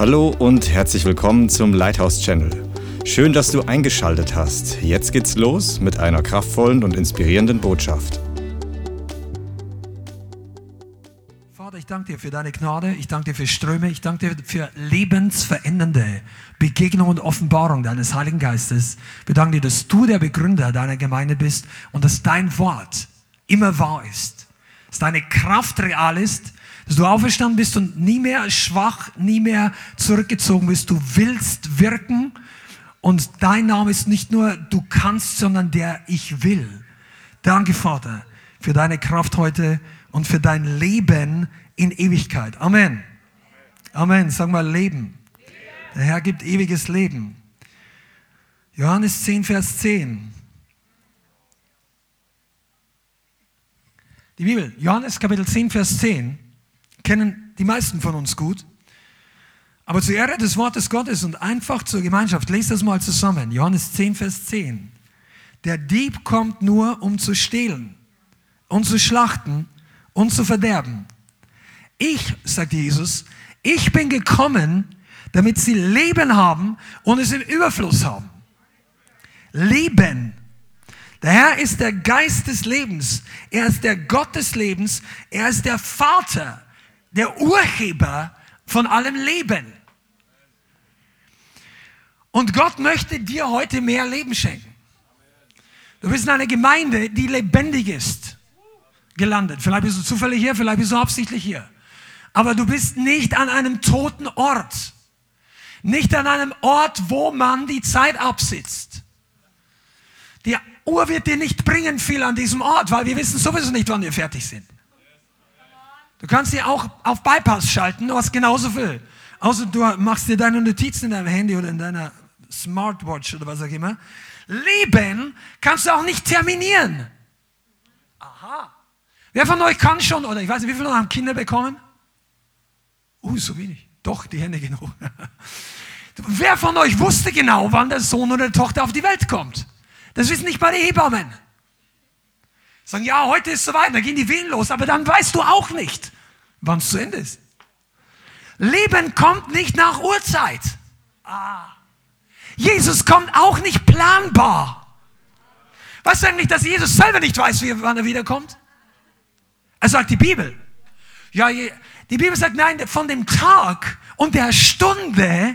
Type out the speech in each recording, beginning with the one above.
Hallo und herzlich willkommen zum Lighthouse Channel. Schön, dass du eingeschaltet hast. Jetzt geht's los mit einer kraftvollen und inspirierenden Botschaft. Vater, ich danke dir für deine Gnade, ich danke dir für Ströme, ich danke dir für lebensverändernde Begegnung und Offenbarung deines Heiligen Geistes. Wir danken dir, dass du der Begründer deiner Gemeinde bist und dass dein Wort immer wahr ist, dass deine Kraft real ist, dass du auferstanden bist und nie mehr schwach, nie mehr zurückgezogen bist. Du willst wirken und dein Name ist nicht nur du kannst, sondern der ich will. Danke, Vater, für deine Kraft heute und für dein Leben in Ewigkeit. Amen. Amen. Sag mal Leben. Der Herr gibt ewiges Leben. Johannes 10, Vers 10. Die Bibel, Johannes Kapitel 10, Vers 10, kennen die meisten von uns gut. Aber zur Ehre des Wortes Gottes und einfach zur Gemeinschaft, lest das mal zusammen. Johannes 10, Vers 10. Der Dieb kommt nur, um zu stehlen und zu schlachten und zu verderben. Ich, sagt Jesus, ich bin gekommen, damit sie Leben haben und es im Überfluss haben. Leben. Der Herr ist der Geist des Lebens. Er ist der Gott des Lebens. Er ist der Vater, der Urheber von allem Leben. Und Gott möchte dir heute mehr Leben schenken. Du bist in einer Gemeinde, die lebendig ist, gelandet. Vielleicht bist du zufällig hier, vielleicht bist du absichtlich hier. Aber du bist nicht an einem toten Ort. Nicht an einem Ort, wo man die Zeit absitzt. Die Uhr wird dir nicht bringen viel an diesem Ort, weil wir wissen sowieso nicht, wann wir fertig sind. Du kannst sie auch auf Bypass schalten, du hast genauso viel. Außer du machst dir deine Notizen in deinem Handy oder in deiner Smartwatch oder was auch immer. Leben kannst du auch nicht terminieren. Aha. Wer von euch kann schon, oder ich weiß nicht, wie viele haben Kinder bekommen? Uh, so wenig. Doch, die Hände genug. Wer von euch wusste genau, wann der Sohn oder die Tochter auf die Welt kommt? Das wissen nicht mal die Hebammen. Sagen, ja, heute ist soweit, dann gehen die Wehen los, aber dann weißt du auch nicht, wann es zu Ende ist. Leben kommt nicht nach Uhrzeit. Ah. Jesus kommt auch nicht planbar. Weißt du eigentlich, dass Jesus selber nicht weiß, wie, wann er wiederkommt? Er sagt die Bibel. Ja, die Bibel sagt, nein, von dem Tag und der Stunde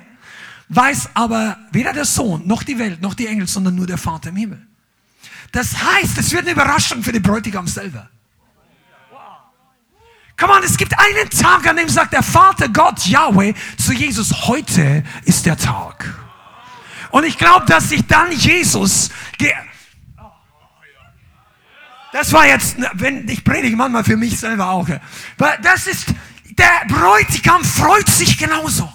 weiß aber weder der Sohn noch die Welt noch die Engel, sondern nur der Vater im Himmel. Das heißt, es wird eine Überraschung für den Bräutigam selber. Komm on, es gibt einen Tag, an dem sagt der Vater Gott, Yahweh, zu Jesus, heute ist der Tag. Und ich glaube, dass sich dann Jesus, das war jetzt, wenn ich predige manchmal für mich selber auch, das ist, der Bräutigam freut sich genauso.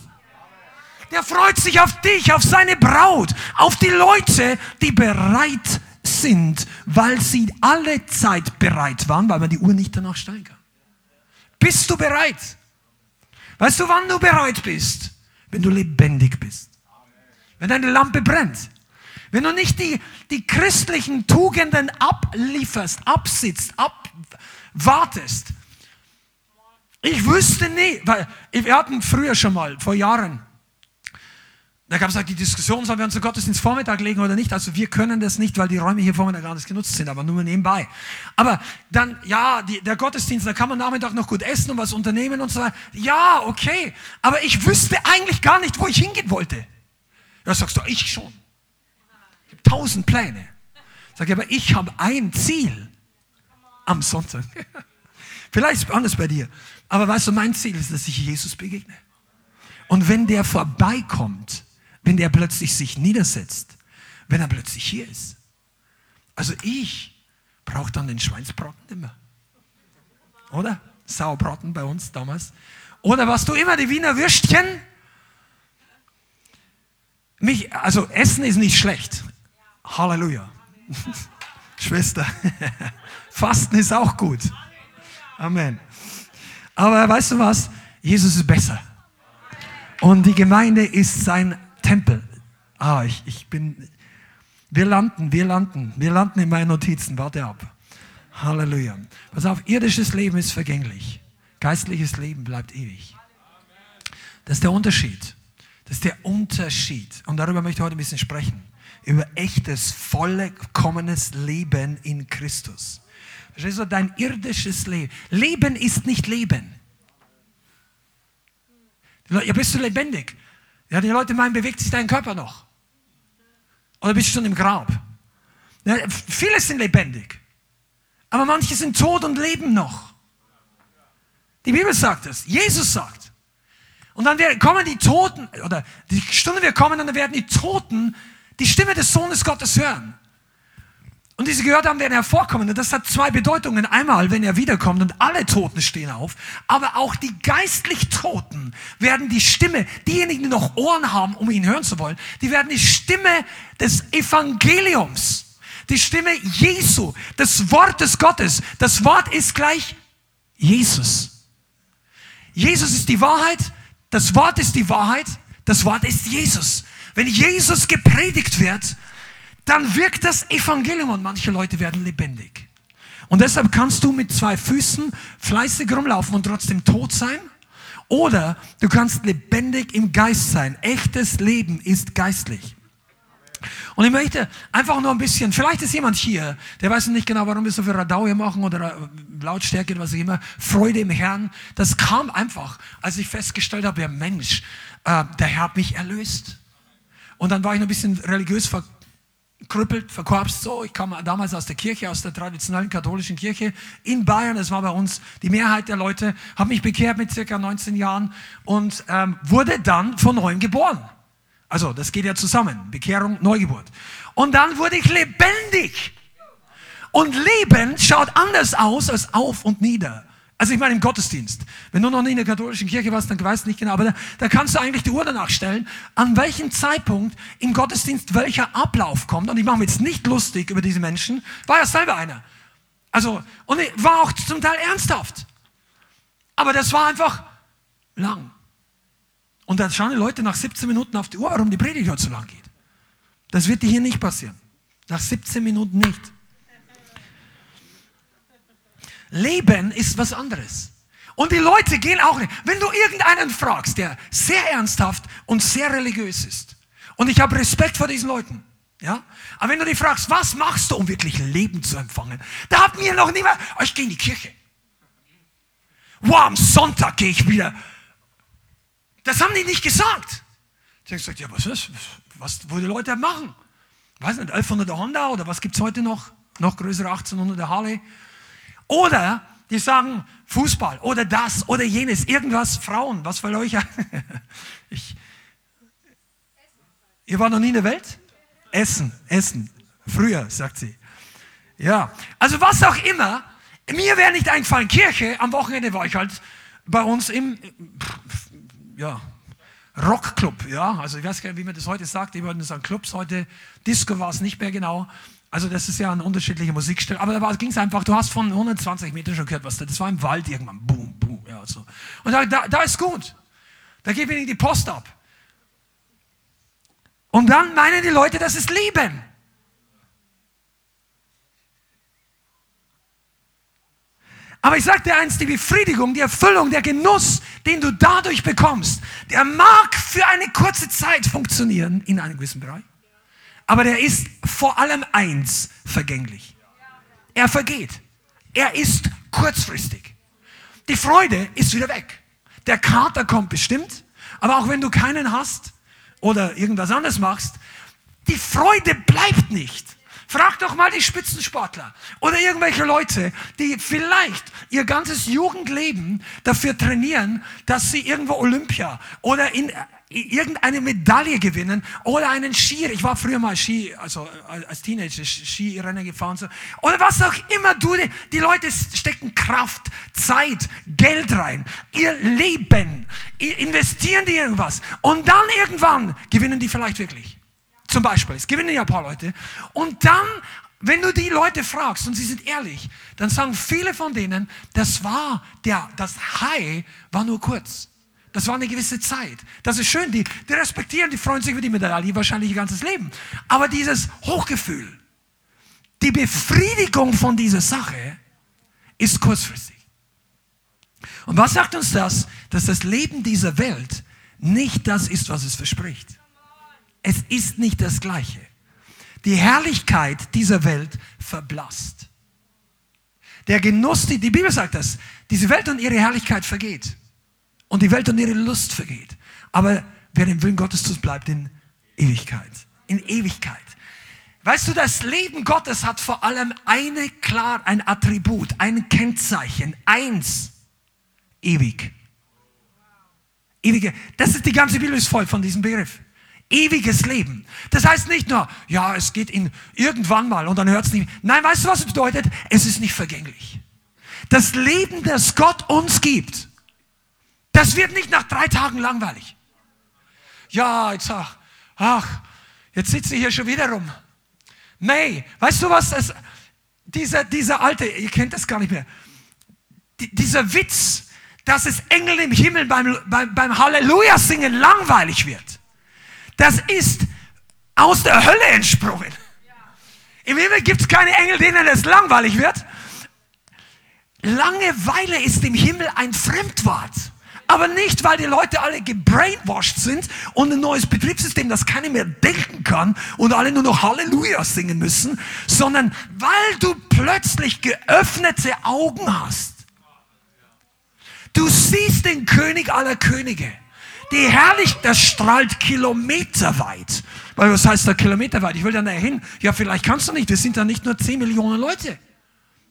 Der freut sich auf dich, auf seine Braut, auf die Leute, die bereit sind, weil sie alle Zeit bereit waren, weil man die Uhr nicht danach stellen kann. Bist du bereit? Weißt du, wann du bereit bist? Wenn du lebendig bist. Wenn deine Lampe brennt. Wenn du nicht die, die christlichen Tugenden ablieferst, absitzt, abwartest. Ich wüsste nie, weil wir hatten früher schon mal, vor Jahren, da gab es halt die Diskussion, sollen wir uns den Gottesdienst Vormittag legen oder nicht. Also wir können das nicht, weil die Räume hier Vormittag gar nicht genutzt sind, aber nur nebenbei. Aber dann, ja, die, der Gottesdienst, da kann man Nachmittag noch gut essen und was unternehmen und so weiter. Ja, okay. Aber ich wüsste eigentlich gar nicht, wo ich hingehen wollte. Ja, sagst du, ich schon. Ich habe tausend Pläne. Sag ich, aber ich habe ein Ziel am Sonntag. Vielleicht ist es anders bei dir. Aber weißt du, mein Ziel ist, dass ich Jesus begegne. Und wenn der vorbeikommt, wenn der plötzlich sich niedersetzt, wenn er plötzlich hier ist. Also ich brauche dann den Schweinsbraten mehr. Oder? Sauerbraten bei uns damals. Oder was du immer, die Wiener Würstchen. Mich, also Essen ist nicht schlecht. Halleluja. Schwester. Fasten ist auch gut. Amen. Aber weißt du was? Jesus ist besser. Und die Gemeinde ist sein Tempel. Ah, ich, ich bin. Wir landen, wir landen, wir landen in meinen Notizen. Warte ab. Halleluja. Pass auf, irdisches Leben ist vergänglich. Geistliches Leben bleibt ewig. Das ist der Unterschied. Das ist der Unterschied. Und darüber möchte ich heute ein bisschen sprechen. Über echtes, vollkommenes Leben in Christus. Verstehst du, dein irdisches Leben. Leben ist nicht Leben. Ja, bist du lebendig? Ja, die Leute meinen, bewegt sich dein Körper noch? Oder bist du schon im Grab? Ja, viele sind lebendig. Aber manche sind tot und leben noch. Die Bibel sagt es. Jesus sagt. Und dann kommen die Toten, oder die Stunde wird kommen, dann werden die Toten die Stimme des Sohnes Gottes hören. Und die sie gehört haben, werden hervorkommen. Und das hat zwei Bedeutungen. Einmal, wenn er wiederkommt und alle Toten stehen auf, aber auch die geistlich Toten werden die Stimme, diejenigen, die noch Ohren haben, um ihn hören zu wollen, die werden die Stimme des Evangeliums, die Stimme Jesu, des Wortes Gottes. Das Wort ist gleich Jesus. Jesus ist die Wahrheit, das Wort ist die Wahrheit, das Wort ist Jesus. Wenn Jesus gepredigt wird, dann wirkt das Evangelium und manche Leute werden lebendig. Und deshalb kannst du mit zwei Füßen fleißig rumlaufen und trotzdem tot sein. Oder du kannst lebendig im Geist sein. Echtes Leben ist geistlich. Und ich möchte einfach nur ein bisschen, vielleicht ist jemand hier, der weiß nicht genau, warum wir so viel Radau hier machen oder Lautstärke, was auch immer, Freude im Herrn. Das kam einfach, als ich festgestellt habe, ja Mensch, äh, der Herr hat mich erlöst. Und dann war ich noch ein bisschen religiös ver krüppelt, verkorpst so. Ich kam damals aus der Kirche, aus der traditionellen katholischen Kirche in Bayern. Das war bei uns die Mehrheit der Leute. Habe mich bekehrt mit circa 19 Jahren und ähm, wurde dann von neuem geboren. Also das geht ja zusammen. Bekehrung, Neugeburt. Und dann wurde ich lebendig. Und Leben schaut anders aus als auf und nieder. Also ich meine im Gottesdienst. Wenn du noch nie in der katholischen Kirche warst, dann weißt du nicht genau, aber da, da, kannst du eigentlich die Uhr danach stellen, an welchem Zeitpunkt im Gottesdienst welcher Ablauf kommt. Und ich mache mir jetzt nicht lustig über diese Menschen, war ja selber einer. Also, und war auch zum Teil ernsthaft. Aber das war einfach lang. Und dann schauen die Leute nach 17 Minuten auf die Uhr, warum die Predigt heute so lang geht. Das wird dir hier nicht passieren. Nach 17 Minuten nicht. Leben ist was anderes. Und die Leute gehen auch nicht. Wenn du irgendeinen fragst, der sehr ernsthaft und sehr religiös ist, und ich habe Respekt vor diesen Leuten, ja, aber wenn du die fragst, was machst du, um wirklich Leben zu empfangen, da hat mir noch niemand, oh, ich gehe in die Kirche. Wow, am Sonntag gehe ich wieder. Das haben die nicht gesagt. Ich habe gesagt, ja, was ist, was, wo die Leute machen? Weiß nicht, 1100er Honda oder was gibt es heute noch? Noch größere 1800er Harley. Oder die sagen Fußball oder das oder jenes, irgendwas, Frauen, was für euch? ich, ihr war noch nie in der Welt? Essen, Essen. Früher, sagt sie. Ja, also was auch immer. Mir wäre nicht eingefallen, Kirche, am Wochenende war ich halt bei uns im, ja, Rockclub, ja, also ich weiß gar nicht, wie man das heute sagt, ich würde sagen Clubs heute, Disco war es nicht mehr genau, also das ist ja ein unterschiedlicher Musikstil. Aber da ging es einfach, du hast von 120 Metern schon gehört, was da, das war im Wald irgendwann. Boom, boom, ja, so. Und da, da, da ist gut. Da geht wenig die Post ab. Und dann meinen die Leute, das ist Leben. Aber ich sage dir eins, die Befriedigung, die Erfüllung, der Genuss, den du dadurch bekommst, der mag für eine kurze Zeit funktionieren in einem gewissen Bereich. Aber der ist vor allem eins vergänglich. Er vergeht. Er ist kurzfristig. Die Freude ist wieder weg. Der Kater kommt bestimmt, aber auch wenn du keinen hast oder irgendwas anderes machst, die Freude bleibt nicht. Frag doch mal die Spitzensportler oder irgendwelche Leute, die vielleicht ihr ganzes Jugendleben dafür trainieren, dass sie irgendwo Olympia oder in irgendeine Medaille gewinnen oder einen Skier. Ich war früher mal Ski, also äh, als Teenager Skirennen gefahren so. oder was auch immer du. Die Leute stecken Kraft, Zeit, Geld rein, ihr Leben, investieren die irgendwas und dann irgendwann gewinnen die vielleicht wirklich. Zum Beispiel, es gewinnen ja ein paar Leute und dann wenn du die Leute fragst und sie sind ehrlich, dann sagen viele von denen, das war der, das High war nur kurz. Das war eine gewisse Zeit. Das ist schön. Die, die respektieren, die freuen sich über die Medaille wahrscheinlich ihr ganzes Leben. Aber dieses Hochgefühl, die Befriedigung von dieser Sache ist kurzfristig. Und was sagt uns das? Dass das Leben dieser Welt nicht das ist, was es verspricht. Es ist nicht das Gleiche. Die Herrlichkeit dieser Welt verblasst. Der Genuss, die, die Bibel sagt das, diese Welt und ihre Herrlichkeit vergeht. Und die Welt und ihre Lust vergeht. Aber wer den Willen Gottes tut, bleibt in Ewigkeit. In Ewigkeit. Weißt du, das Leben Gottes hat vor allem eine klar, ein Attribut, ein Kennzeichen, eins, ewig. Ewige, das ist die ganze Bibel ist voll von diesem Begriff. Ewiges Leben. Das heißt nicht nur, ja, es geht in irgendwann mal und dann hört es nicht. Nein, weißt du, was es bedeutet? Es ist nicht vergänglich. Das Leben, das Gott uns gibt, das wird nicht nach drei Tagen langweilig. Ja, jetzt ach, ach jetzt sitze ich hier schon wieder rum. Nee, weißt du was? Das, dieser, dieser alte, ihr kennt das gar nicht mehr. Die, dieser Witz, dass es Engel im Himmel beim, beim, beim Halleluja singen langweilig wird. Das ist aus der Hölle entsprungen. Im Himmel gibt es keine Engel, denen es langweilig wird. Langeweile ist im Himmel ein Fremdwort. Aber nicht, weil die Leute alle gebrainwashed sind und ein neues Betriebssystem, das keiner mehr denken kann und alle nur noch Halleluja singen müssen, sondern weil du plötzlich geöffnete Augen hast. Du siehst den König aller Könige. Die Herrlichkeit, das strahlt kilometerweit. Weil was heißt da kilometerweit? Ich will da hin. Ja, vielleicht kannst du nicht. Wir sind da nicht nur 10 Millionen Leute.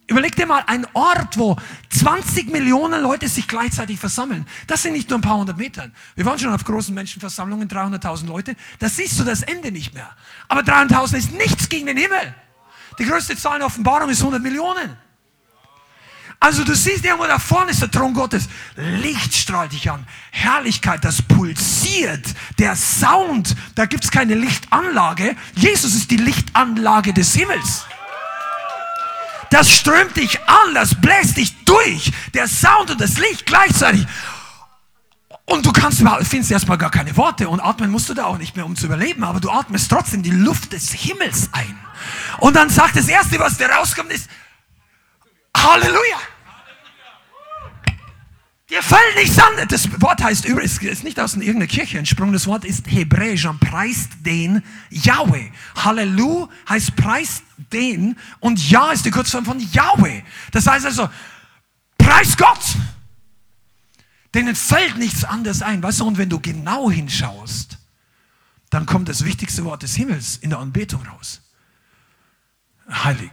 Überleg dir mal ein Ort, wo 20 Millionen Leute sich gleichzeitig versammeln. Das sind nicht nur ein paar hundert Metern. Wir waren schon auf großen Menschenversammlungen, 300.000 Leute. Da siehst du das Ende nicht mehr. Aber 300.000 ist nichts gegen den Himmel. Die größte Zahl in Offenbarung ist 100 Millionen. Also du siehst irgendwo da vorne ist der Thron Gottes. Licht strahlt dich an. Herrlichkeit, das pulsiert. Der Sound, da gibt's keine Lichtanlage. Jesus ist die Lichtanlage des Himmels. Das strömt dich an, das bläst dich durch. Der Sound und das Licht gleichzeitig. Und du kannst findest erstmal gar keine Worte und atmen musst du da auch nicht mehr, um zu überleben, aber du atmest trotzdem die Luft des Himmels ein. Und dann sagt das Erste, was dir rauskommt, ist Halleluja. Dir fällt nichts an. Das Wort heißt übrigens, ist nicht aus irgendeiner Kirche entsprungen. Das Wort ist hebräisch und preist den Yahweh. Halleluja heißt preist den und Ja ist die Kurzform von Yahweh. Das heißt also, preis Gott. Denen fällt nichts anderes ein. Weißt du, und wenn du genau hinschaust, dann kommt das wichtigste Wort des Himmels in der Anbetung raus. Heilig.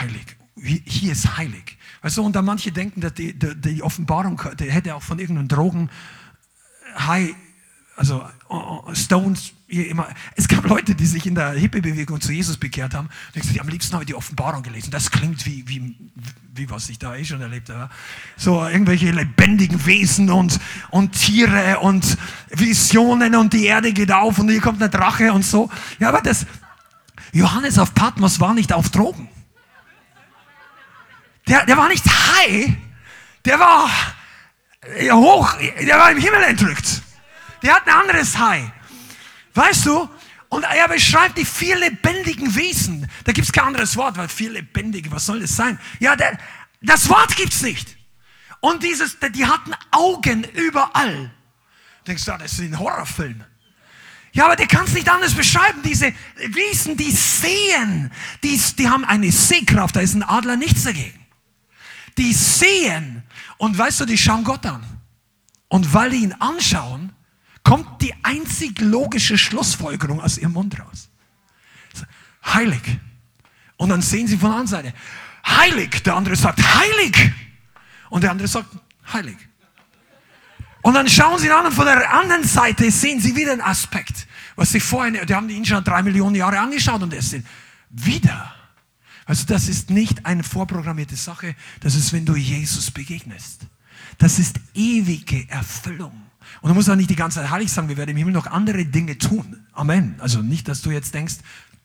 Heilig. Hier ist heilig. Weißt du, und da manche denken, dass die, die, die Offenbarung die hätte auch von irgendeinem Drogen High, also uh, Stones, immer. Es gab Leute, die sich in der Hippie-Bewegung zu Jesus bekehrt haben. Und gesagt, am liebsten habe ich die Offenbarung gelesen. Das klingt wie, wie, wie was ich da eh schon erlebt habe. So irgendwelche lebendigen Wesen und, und Tiere und Visionen und die Erde geht auf und hier kommt eine Drache und so. Ja, aber das, Johannes auf Patmos war nicht auf Drogen. Der, der war nicht high, der war hoch, der war im Himmel entrückt. Der hat ein anderes High. Weißt du? Und er beschreibt die vier lebendigen Wesen. Da gibt es kein anderes Wort, weil vier lebendige, was soll das sein? Ja, der, das Wort gibt es nicht. Und dieses, die hatten Augen überall. Denkst du, das ist ein Horrorfilm. Ja, aber der kann es nicht anders beschreiben. Diese Wesen, die sehen, die, die haben eine Sehkraft, da ist ein Adler nichts dagegen die sehen und weißt du, die schauen Gott an. Und weil die ihn anschauen, kommt die einzig logische Schlussfolgerung aus ihrem Mund raus. Heilig. Und dann sehen sie von der anderen Seite, heilig. Der andere sagt, heilig. Und der andere sagt, heilig. Und dann schauen sie an und von der anderen Seite sehen sie wieder einen Aspekt, was sie vorhin, die haben ihn schon drei Millionen Jahre angeschaut und es sind wieder also das ist nicht eine vorprogrammierte Sache, das ist, wenn du Jesus begegnest. Das ist ewige Erfüllung. Und du musst auch nicht die ganze Zeit heilig sagen, wir werden im Himmel noch andere Dinge tun. Amen. Also nicht, dass du jetzt denkst,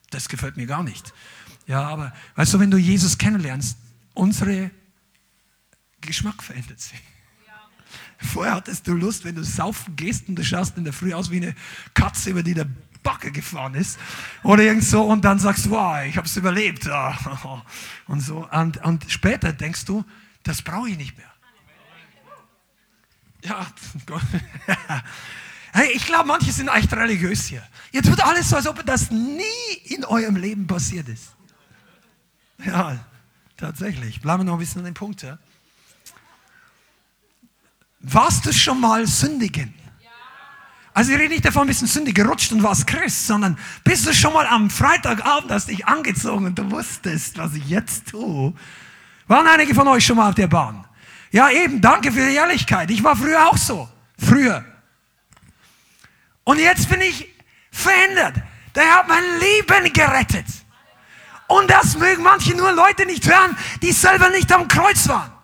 das gefällt mir gar nicht. Ja, aber weißt du, wenn du Jesus kennenlernst, unsere Geschmack verändert sich. Vorher hattest du Lust, wenn du saufen gehst und du schaust in der Früh aus wie eine Katze, über die der Backe gefahren ist oder irgend so und dann sagst du, wow, ich habe es überlebt und so und, und später denkst du, das brauche ich nicht mehr. Ja. Hey, ich glaube, manche sind echt religiös hier. Ihr tut alles so, als ob das nie in eurem Leben passiert ist. Ja, tatsächlich. Bleiben wir noch ein bisschen an den Punkt. Ja? Warst du schon mal sündigen? Also ich rede nicht davon, bist du sündig gerutscht und warst Christ, sondern bist du schon mal am Freitagabend, hast dich angezogen und du wusstest, was ich jetzt tue. Waren einige von euch schon mal auf der Bahn? Ja, eben, danke für die Ehrlichkeit. Ich war früher auch so. Früher. Und jetzt bin ich verändert. Der hat mein Leben gerettet. Und das mögen manche nur Leute nicht hören, die selber nicht am Kreuz waren.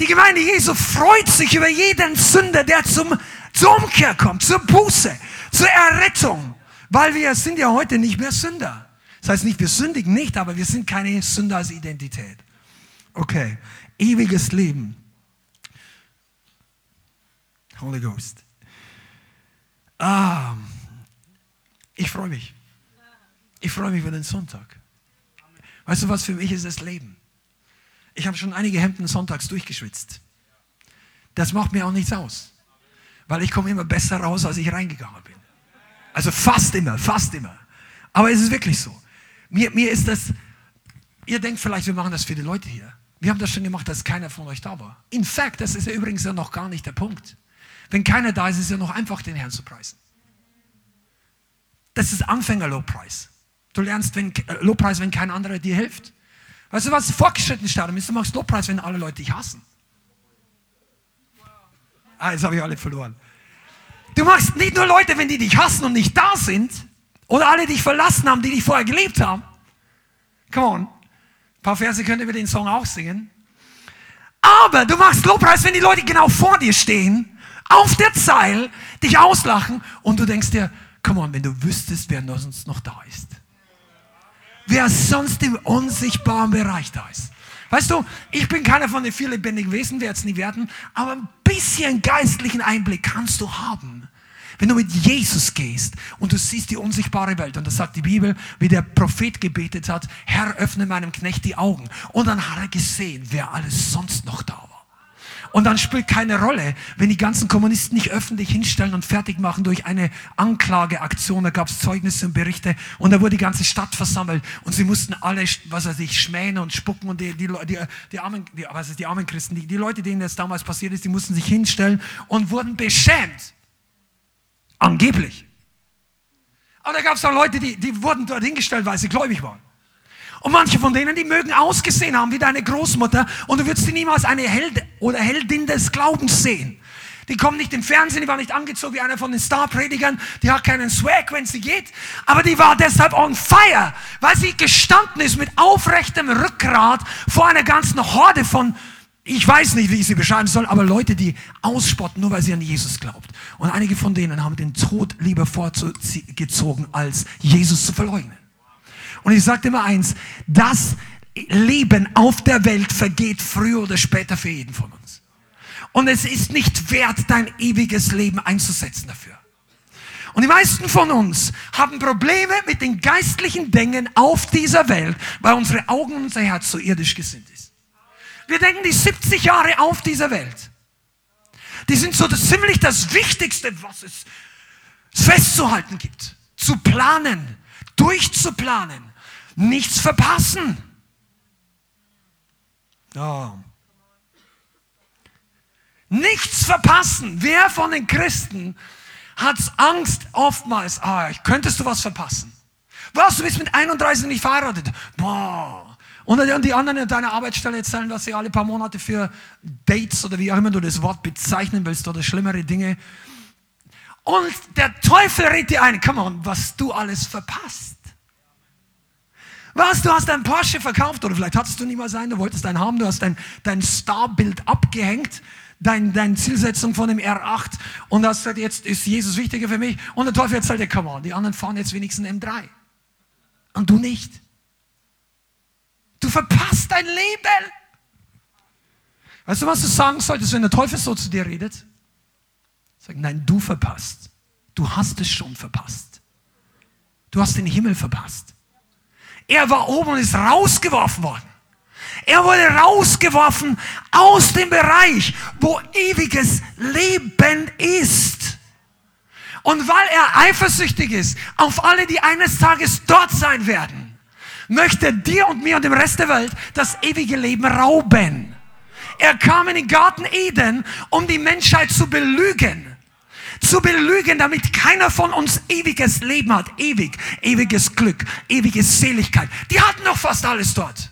Die Gemeinde Jesu freut sich über jeden Sünder, der zum, zur Umkehr kommt, zur Buße, zur Errettung. Weil wir sind ja heute nicht mehr Sünder. Das heißt nicht, wir sündigen nicht, aber wir sind keine Sünder als Identität. Okay, ewiges Leben. Holy Ghost. Ah, ich freue mich. Ich freue mich über den Sonntag. Weißt du was, für mich ist das Leben. Ich habe schon einige Hemden sonntags durchgeschwitzt. Das macht mir auch nichts aus. Weil ich komme immer besser raus, als ich reingegangen bin. Also fast immer, fast immer. Aber es ist wirklich so. Mir, mir ist das, ihr denkt vielleicht, wir machen das für die Leute hier. Wir haben das schon gemacht, dass keiner von euch da war. In fact, das ist ja übrigens ja noch gar nicht der Punkt. Wenn keiner da ist, ist es ja noch einfach, den Herrn zu preisen. Das ist Anfänger-Lobpreis. Du lernst wenn, äh, Lobpreis, wenn kein anderer dir hilft. Weißt du, was fortgeschritten Stadium ist? Du machst Lobpreis, wenn alle Leute dich hassen. Ah, jetzt habe ich alle verloren. Du machst nicht nur Leute, wenn die dich hassen und nicht da sind, oder alle dich verlassen haben, die dich vorher gelebt haben. Come on. Ein paar Verse könnt ihr über den Song auch singen. Aber du machst Lobpreis, wenn die Leute genau vor dir stehen auf der Zeil dich auslachen und du denkst dir, komm on, wenn du wüsstest, wer sonst noch da ist. Wer sonst im unsichtbaren Bereich da ist. Weißt du, ich bin keiner von den vier lebendigen Wesen, werde es nie werden, aber ein bisschen geistlichen Einblick kannst du haben. Wenn du mit Jesus gehst und du siehst die unsichtbare Welt, und das sagt die Bibel, wie der Prophet gebetet hat, Herr, öffne meinem Knecht die Augen. Und dann hat er gesehen, wer alles sonst noch da war. Und dann spielt keine Rolle, wenn die ganzen Kommunisten nicht öffentlich hinstellen und fertig machen durch eine Anklageaktion. Da gab es Zeugnisse und Berichte und da wurde die ganze Stadt versammelt und sie mussten alle, was weiß ich, schmähen und spucken und die, die, die, die armen, die, was ist, die armen Christen, die, die Leute, denen das damals passiert ist, die mussten sich hinstellen und wurden beschämt. Angeblich. Aber da gab es auch Leute, die, die wurden dort hingestellt, weil sie gläubig waren. Und manche von denen, die mögen ausgesehen haben wie deine Großmutter und du würdest sie niemals eine Held oder Heldin des Glaubens sehen. Die kommen nicht im Fernsehen, die war nicht angezogen wie einer von den Star-Predigern, die hat keinen Swag, wenn sie geht, aber die war deshalb on fire, weil sie gestanden ist mit aufrechtem Rückgrat vor einer ganzen Horde von, ich weiß nicht, wie ich sie beschreiben soll, aber Leute, die ausspotten, nur weil sie an Jesus glaubt. Und einige von denen haben den Tod lieber vorgezogen, als Jesus zu verleugnen. Und ich sagte immer eins, das Leben auf der Welt vergeht früher oder später für jeden von uns. Und es ist nicht wert, dein ewiges Leben einzusetzen dafür. Und die meisten von uns haben Probleme mit den geistlichen Dingen auf dieser Welt, weil unsere Augen und unser Herz so irdisch gesinnt ist. Wir denken, die 70 Jahre auf dieser Welt, die sind so das, ziemlich das Wichtigste, was es festzuhalten gibt. Zu planen, durchzuplanen, nichts verpassen. Oh. Nichts verpassen. Wer von den Christen hat Angst oftmals, ah, könntest du was verpassen? Was, du bist mit 31 nicht verheiratet? Boah. Und die anderen in deiner Arbeitsstelle erzählen, was sie alle paar Monate für Dates oder wie auch immer du das Wort bezeichnen willst oder schlimmere Dinge. Und der Teufel redet dir ein, come on, was du alles verpasst. Was, du hast dein Porsche verkauft oder vielleicht hattest du niemals einen, du wolltest einen haben, du hast dein, dein Starbild abgehängt, dein, deine Zielsetzung von dem R8 und hast gesagt, jetzt ist Jesus wichtiger für mich und der Teufel erzählt dir, come on, die anderen fahren jetzt wenigstens M3 und du nicht. Du verpasst dein Leben. Weißt du, was du sagen solltest, wenn der Teufel so zu dir redet? Sag, nein, du verpasst. Du hast es schon verpasst. Du hast den Himmel verpasst. Er war oben und ist rausgeworfen worden. Er wurde rausgeworfen aus dem Bereich, wo ewiges Leben ist. Und weil er eifersüchtig ist auf alle, die eines Tages dort sein werden, möchte dir und mir und dem Rest der Welt das ewige Leben rauben. Er kam in den Garten Eden, um die Menschheit zu belügen. Zu belügen, damit keiner von uns ewiges Leben hat. Ewig, ewiges Glück, ewige Seligkeit. Die hatten doch fast alles dort.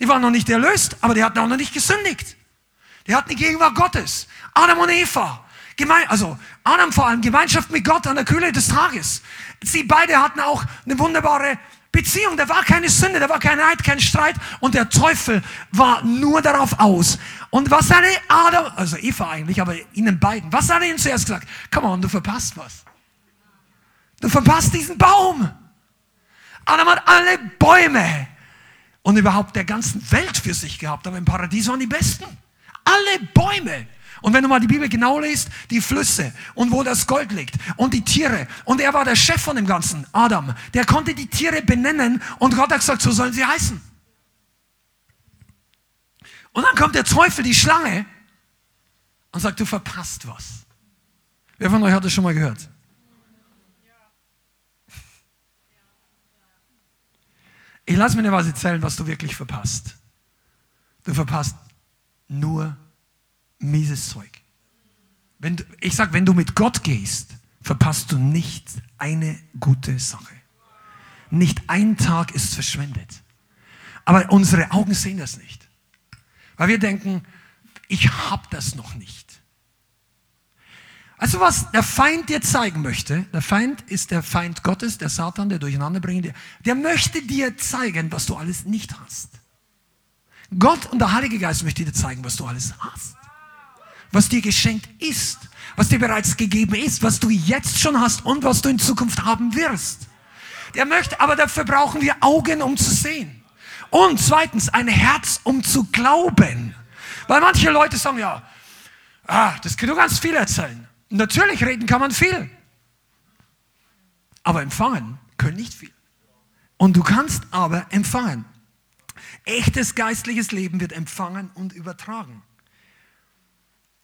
Die waren noch nicht erlöst, aber die hatten auch noch nicht gesündigt. Die hatten die Gegenwart Gottes. Adam und Eva. Gemein, also Adam vor allem Gemeinschaft mit Gott an der Kühle des Tages. Sie beide hatten auch eine wunderbare Beziehung, da war keine Sünde, da war kein Neid, kein Streit und der Teufel war nur darauf aus. Und was hat Adam, also Eva eigentlich, aber ihnen beiden, was hat er ihnen zuerst gesagt? Komm on, du verpasst was. Du verpasst diesen Baum. Adam hat alle Bäume und überhaupt der ganzen Welt für sich gehabt, aber im Paradies waren die besten. Alle Bäume. Und wenn du mal die Bibel genau liest, die Flüsse und wo das Gold liegt und die Tiere. Und er war der Chef von dem Ganzen, Adam. Der konnte die Tiere benennen und Gott hat gesagt, so sollen sie heißen. Und dann kommt der Teufel, die Schlange, und sagt, du verpasst was. Wer von euch hat das schon mal gehört? Ich lasse mir dir was erzählen, was du wirklich verpasst. Du verpasst nur mieses Zeug. Wenn du, ich sage, wenn du mit Gott gehst, verpasst du nicht eine gute Sache. Nicht ein Tag ist verschwendet. Aber unsere Augen sehen das nicht. Weil wir denken, ich habe das noch nicht. Also was der Feind dir zeigen möchte, der Feind ist der Feind Gottes, der Satan, der durcheinanderbringt, der möchte dir zeigen, was du alles nicht hast. Gott und der Heilige Geist möchte dir zeigen, was du alles hast was dir geschenkt ist, was dir bereits gegeben ist, was du jetzt schon hast und was du in Zukunft haben wirst. Der möchte, aber dafür brauchen wir Augen, um zu sehen. Und zweitens ein Herz, um zu glauben. Weil manche Leute sagen, ja, ah, das kann du ganz viel erzählen. Natürlich reden kann man viel. Aber empfangen können nicht viel. Und du kannst aber empfangen. Echtes geistliches Leben wird empfangen und übertragen.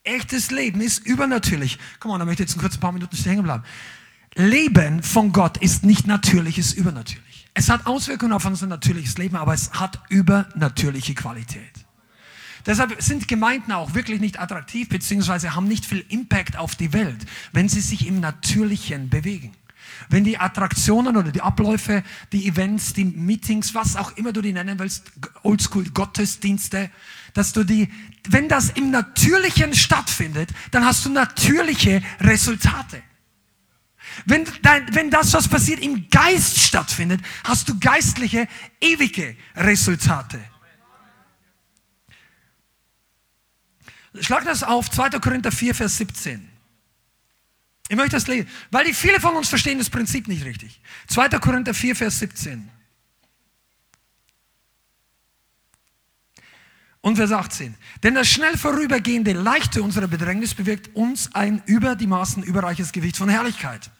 Echtes Leben ist übernatürlich. Komm mal, da möchte ich jetzt kurz ein paar Minuten stehen bleiben. Leben von Gott ist nicht natürlich, ist übernatürlich. Es hat Auswirkungen auf unser natürliches Leben, aber es hat übernatürliche Qualität. Deshalb sind Gemeinden auch wirklich nicht attraktiv, beziehungsweise haben nicht viel Impact auf die Welt, wenn sie sich im Natürlichen bewegen. Wenn die Attraktionen oder die Abläufe, die Events, die Meetings, was auch immer du die nennen willst, Oldschool-Gottesdienste, dass du die, wenn das im Natürlichen stattfindet, dann hast du natürliche Resultate. Wenn, dein, wenn das, was passiert, im Geist stattfindet, hast du geistliche, ewige Resultate. Schlag das auf, 2. Korinther 4, Vers 17. Ich möchte das lesen, weil die viele von uns verstehen das Prinzip nicht richtig. 2. Korinther 4, Vers 17. Und Vers 18. Denn das schnell vorübergehende Leichte unserer Bedrängnis bewirkt uns ein über die Maßen überreiches Gewicht von Herrlichkeit.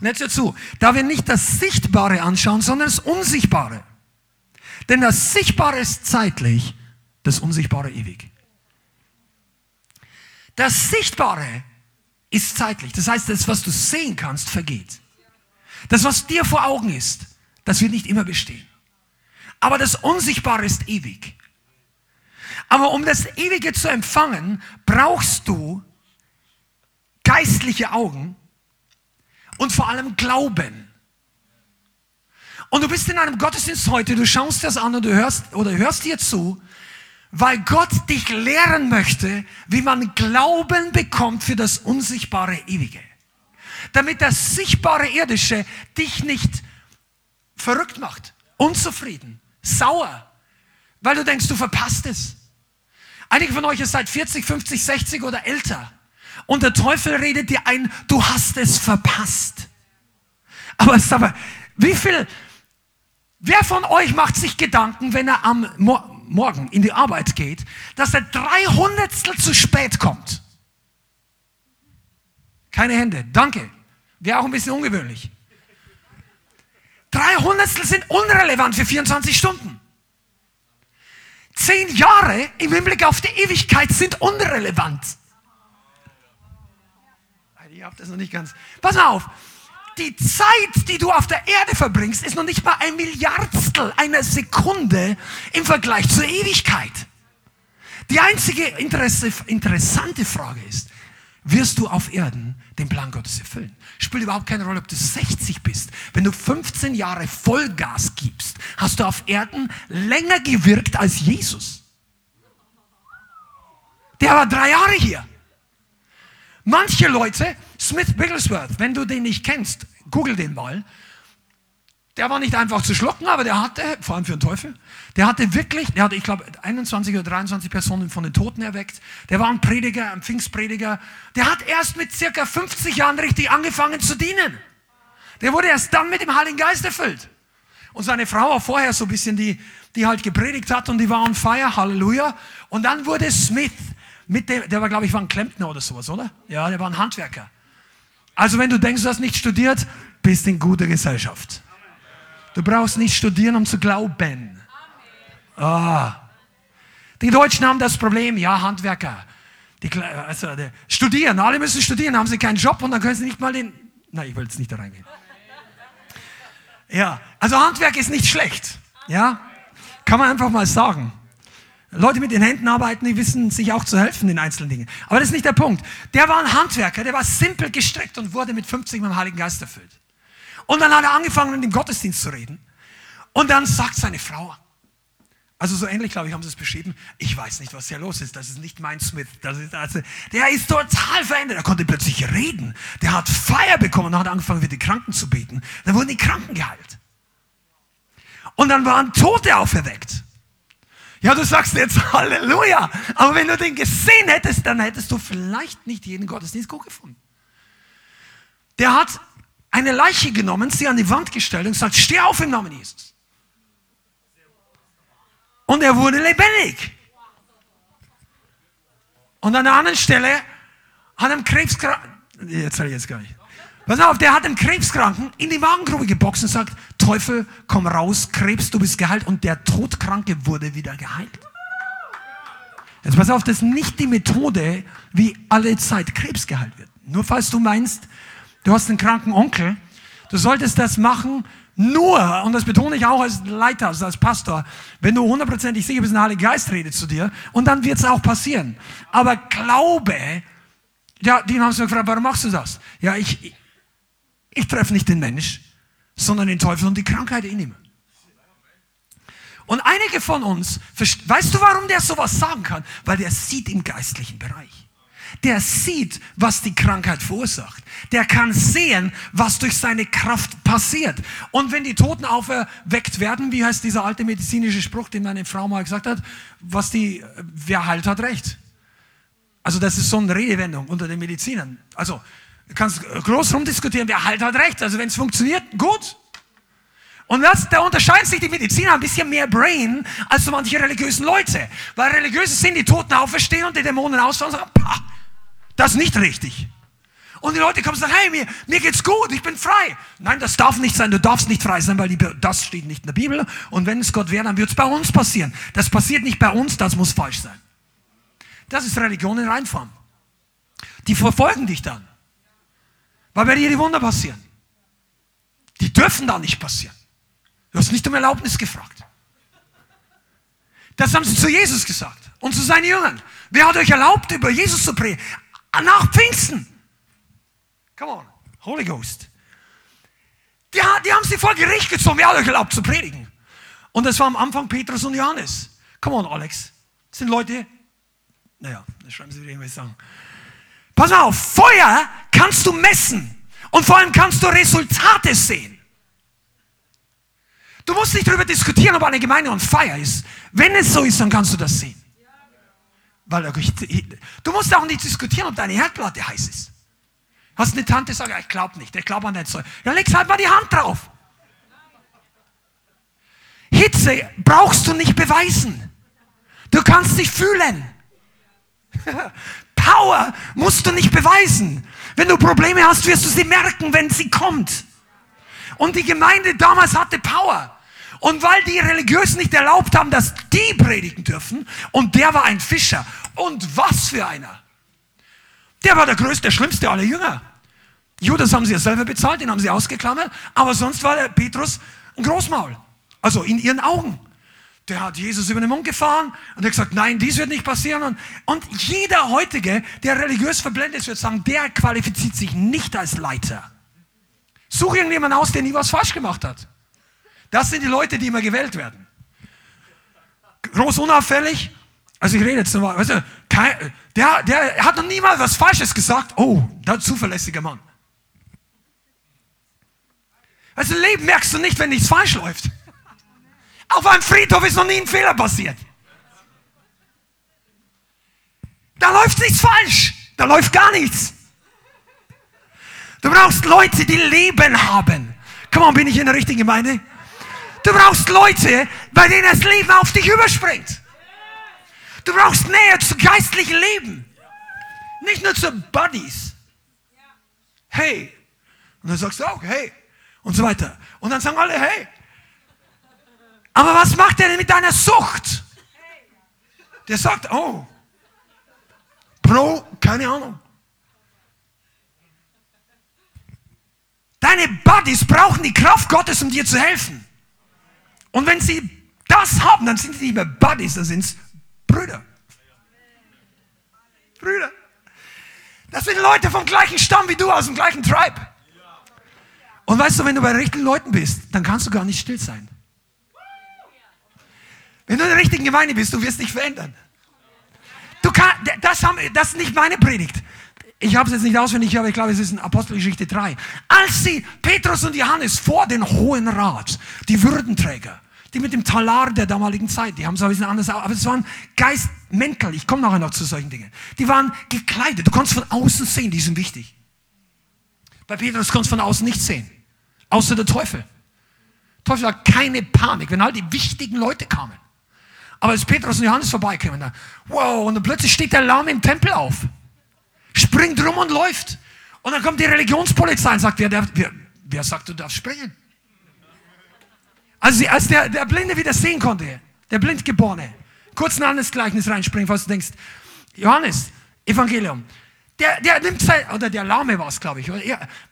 Und jetzt dazu, da wir nicht das Sichtbare anschauen, sondern das Unsichtbare. Denn das Sichtbare ist zeitlich, das Unsichtbare ewig. Das Sichtbare ist zeitlich. Das heißt, das, was du sehen kannst, vergeht. Das, was dir vor Augen ist, das wird nicht immer bestehen. Aber das Unsichtbare ist ewig. Aber um das Ewige zu empfangen, brauchst du geistliche Augen und vor allem Glauben. Und du bist in einem Gottesdienst heute, du schaust das an und du hörst oder hörst dir zu, weil Gott dich lehren möchte, wie man Glauben bekommt für das unsichtbare Ewige. Damit das sichtbare Irdische dich nicht verrückt macht, unzufrieden, sauer, weil du denkst, du verpasst es. Einige von euch, ihr seid 40, 50, 60 oder älter. Und der Teufel redet dir ein, du hast es verpasst. Aber sag mal, wie viel, wer von euch macht sich Gedanken, wenn er am Mo Morgen in die Arbeit geht, dass er drei Hundertstel zu spät kommt? Keine Hände, danke. Wäre auch ein bisschen ungewöhnlich. Drei Hundertstel sind unrelevant für 24 Stunden. Zehn Jahre im Hinblick auf die Ewigkeit sind unrelevant. Ihr habt das noch nicht ganz. Pass auf, die Zeit, die du auf der Erde verbringst, ist noch nicht mal ein Milliardstel einer Sekunde im Vergleich zur Ewigkeit. Die einzige Interesse, interessante Frage ist, wirst du auf Erden den Plan Gottes erfüllen? Spielt überhaupt keine Rolle, ob du 60 bist. Wenn du 15 Jahre Vollgas gibst, hast du auf Erden länger gewirkt als Jesus. Der war drei Jahre hier. Manche Leute, Smith Bigglesworth, wenn du den nicht kennst, google den mal. Der war nicht einfach zu schlucken, aber der hatte, vor allem für den Teufel, der hatte wirklich, der hatte, ich glaube, 21 oder 23 Personen von den Toten erweckt. Der war ein Prediger, ein Pfingstprediger. Der hat erst mit circa 50 Jahren richtig angefangen zu dienen. Der wurde erst dann mit dem Heiligen Geist erfüllt. Und seine Frau war vorher so ein bisschen die, die halt gepredigt hat und die war on fire, Halleluja. Und dann wurde Smith mit dem, der war, glaube ich, war ein Klempner oder sowas, oder? Ja, der war ein Handwerker. Also wenn du denkst, du hast nicht studiert, bist in guter Gesellschaft. Du brauchst nicht studieren, um zu glauben. Ah. Die Deutschen haben das Problem, ja, Handwerker. Die, also, die, studieren, alle müssen studieren, haben sie keinen Job und dann können sie nicht mal den. Nein, ich will jetzt nicht da reingehen. Ja, also Handwerk ist nicht schlecht. Ja, kann man einfach mal sagen. Leute mit den Händen arbeiten, die wissen sich auch zu helfen in einzelnen Dingen. Aber das ist nicht der Punkt. Der war ein Handwerker, der war simpel gestrickt und wurde mit 50 mit dem Heiligen Geist erfüllt. Und dann hat er angefangen, in dem Gottesdienst zu reden. Und dann sagt seine Frau, also so ähnlich, glaube ich, haben sie es beschrieben. Ich weiß nicht, was hier los ist. Das ist nicht mein Smith. Das ist, also, der ist total verändert. Er konnte plötzlich reden. Der hat Feier bekommen und hat angefangen, für die Kranken zu beten. Dann wurden die Kranken geheilt. Und dann waren Tote auferweckt. Ja, du sagst jetzt Halleluja. Aber wenn du den gesehen hättest, dann hättest du vielleicht nicht jeden Gottesdienst gut gefunden. Der hat eine Leiche genommen, sie an die Wand gestellt und gesagt, steh auf im Namen Jesus. Und er wurde lebendig. Und an der anderen Stelle hat er Krebskranken, jetzt ich jetzt gar nicht. Pass auf, der hat einen Krebskranken in die Magengrube geboxt und sagt, Teufel, komm raus, Krebs, du bist geheilt. Und der Todkranke wurde wieder geheilt. Jetzt pass auf, das ist nicht die Methode, wie alle Zeit Krebs geheilt wird. Nur falls du meinst, du hast einen kranken Onkel, du solltest das machen, nur, und das betone ich auch als Leiter, also als Pastor, wenn du hundertprozentig sicher bist, ein Heiliger Geist redet zu dir, und dann wird es auch passieren. Aber Glaube, ja, die haben sie gefragt, warum machst du das? Ja, ich, ich treffe nicht den Mensch, sondern den Teufel und die Krankheit in ihm. Und einige von uns, weißt du, warum der sowas sagen kann? Weil der sieht im geistlichen Bereich. Der sieht, was die Krankheit verursacht. Der kann sehen, was durch seine Kraft passiert. Und wenn die Toten auferweckt werden, wie heißt dieser alte medizinische Spruch, den meine Frau mal gesagt hat, was die, wer heilt, hat recht. Also das ist so eine Redewendung unter den Medizinern. Also Du kannst groß rumdiskutieren, wer halt hat recht. Also wenn es funktioniert, gut. Und das, da unterscheiden sich die Mediziner ein bisschen mehr Brain als so manche religiösen Leute. Weil Religiöse sind, die Toten auferstehen und die Dämonen ausfahren und sagen, pah, das ist nicht richtig. Und die Leute kommen und sagen, hey, mir, mir geht's gut, ich bin frei. Nein, das darf nicht sein, du darfst nicht frei sein, weil die, das steht nicht in der Bibel. Und wenn es Gott wäre, dann wird es bei uns passieren. Das passiert nicht bei uns, das muss falsch sein. Das ist Religion in Reinform. Die verfolgen dich dann. Weil bei dir die Wunder passieren. Die dürfen da nicht passieren. Du hast nicht um Erlaubnis gefragt. Das haben sie zu Jesus gesagt und zu seinen Jüngern. Wer hat euch erlaubt, über Jesus zu predigen? Nach Pfingsten. Come on, Holy Ghost. Die, die haben sie vor Gericht gezogen. Wer hat euch erlaubt zu predigen? Und das war am Anfang Petrus und Johannes. Come on, Alex. Das sind Leute, naja, das schreiben sie wieder irgendwas sagen. Pass auf, Feuer kannst du messen und vor allem kannst du Resultate sehen. Du musst nicht darüber diskutieren, ob eine Gemeinde on fire ist. Wenn es so ist, dann kannst du das sehen. Weil du musst auch nicht diskutieren, ob deine Herdplatte heiß ist. Hast eine Tante, sagt, ich glaube nicht, ich glaube an dein Zeug. Ja, legst halt mal die Hand drauf. Hitze brauchst du nicht beweisen. Du kannst dich fühlen. Power musst du nicht beweisen. Wenn du Probleme hast, wirst du sie merken, wenn sie kommt. Und die Gemeinde damals hatte Power. Und weil die Religiösen nicht erlaubt haben, dass die predigen dürfen, und der war ein Fischer. Und was für einer. Der war der größte, der schlimmste aller Jünger. Judas haben sie ja selber bezahlt, den haben sie ausgeklammert, aber sonst war der Petrus ein Großmaul. Also in ihren Augen. Der hat Jesus über den Mund gefahren und hat gesagt, nein, dies wird nicht passieren. Und, und jeder heutige, der religiös verblendet ist, wird sagen, der qualifiziert sich nicht als Leiter. Such irgendjemanden aus, der nie was falsch gemacht hat. Das sind die Leute, die immer gewählt werden. Groß unauffällig. Also ich rede jetzt nochmal, weißt du, kein, der, der hat noch niemals was Falsches gesagt. Oh, der zuverlässiger Mann. Also Leben merkst du nicht, wenn nichts falsch läuft. Auf einem Friedhof ist noch nie ein Fehler passiert. Da läuft nichts falsch. Da läuft gar nichts. Du brauchst Leute, die Leben haben. Komm on, bin ich in der richtigen Gemeinde? Du brauchst Leute, bei denen das Leben auf dich überspringt. Du brauchst Nähe zu geistlichen Leben. Nicht nur zu Buddies. Hey. Und dann sagst du auch, hey. Und so weiter. Und dann sagen alle, hey. Aber was macht er denn mit deiner Sucht? Der sagt, oh, Pro, keine Ahnung. Deine Buddies brauchen die Kraft Gottes, um dir zu helfen. Und wenn sie das haben, dann sind sie nicht mehr Buddies, dann sind es Brüder. Brüder. Das sind Leute vom gleichen Stamm wie du, aus dem gleichen Tribe. Und weißt du, wenn du bei richtigen Leuten bist, dann kannst du gar nicht still sein. Wenn du in der richtigen Gemeinde bist, du wirst dich verändern. Du kannst, das, haben, das ist nicht meine Predigt. Ich habe es jetzt nicht auswendig, aber ich glaube, es ist in Apostelgeschichte 3. Als sie, Petrus und Johannes, vor den Hohen Rat, die Würdenträger, die mit dem Talar der damaligen Zeit, die haben es ein bisschen anders, aber es waren Geistmäntel, ich komme nachher noch zu solchen Dingen. Die waren gekleidet, du konntest von außen sehen, die sind wichtig. Bei Petrus konntest du von außen nichts sehen, außer der Teufel. Der Teufel hat keine Panik, wenn all die wichtigen Leute kamen. Aber als Petrus und Johannes vorbeikamen, dann, wow, und dann plötzlich steht der Lahm im Tempel auf, springt rum und läuft. Und dann kommt die Religionspolizei und sagt, wer, der, wer, wer sagt, du darfst springen? Also als der, der Blinde wieder sehen konnte, der Blindgeborene, kurz ein anderes Gleichnis reinspringen, falls du denkst, Johannes, Evangelium, der, der nimmt Zeit, oder der Lahme war es, glaube ich, oder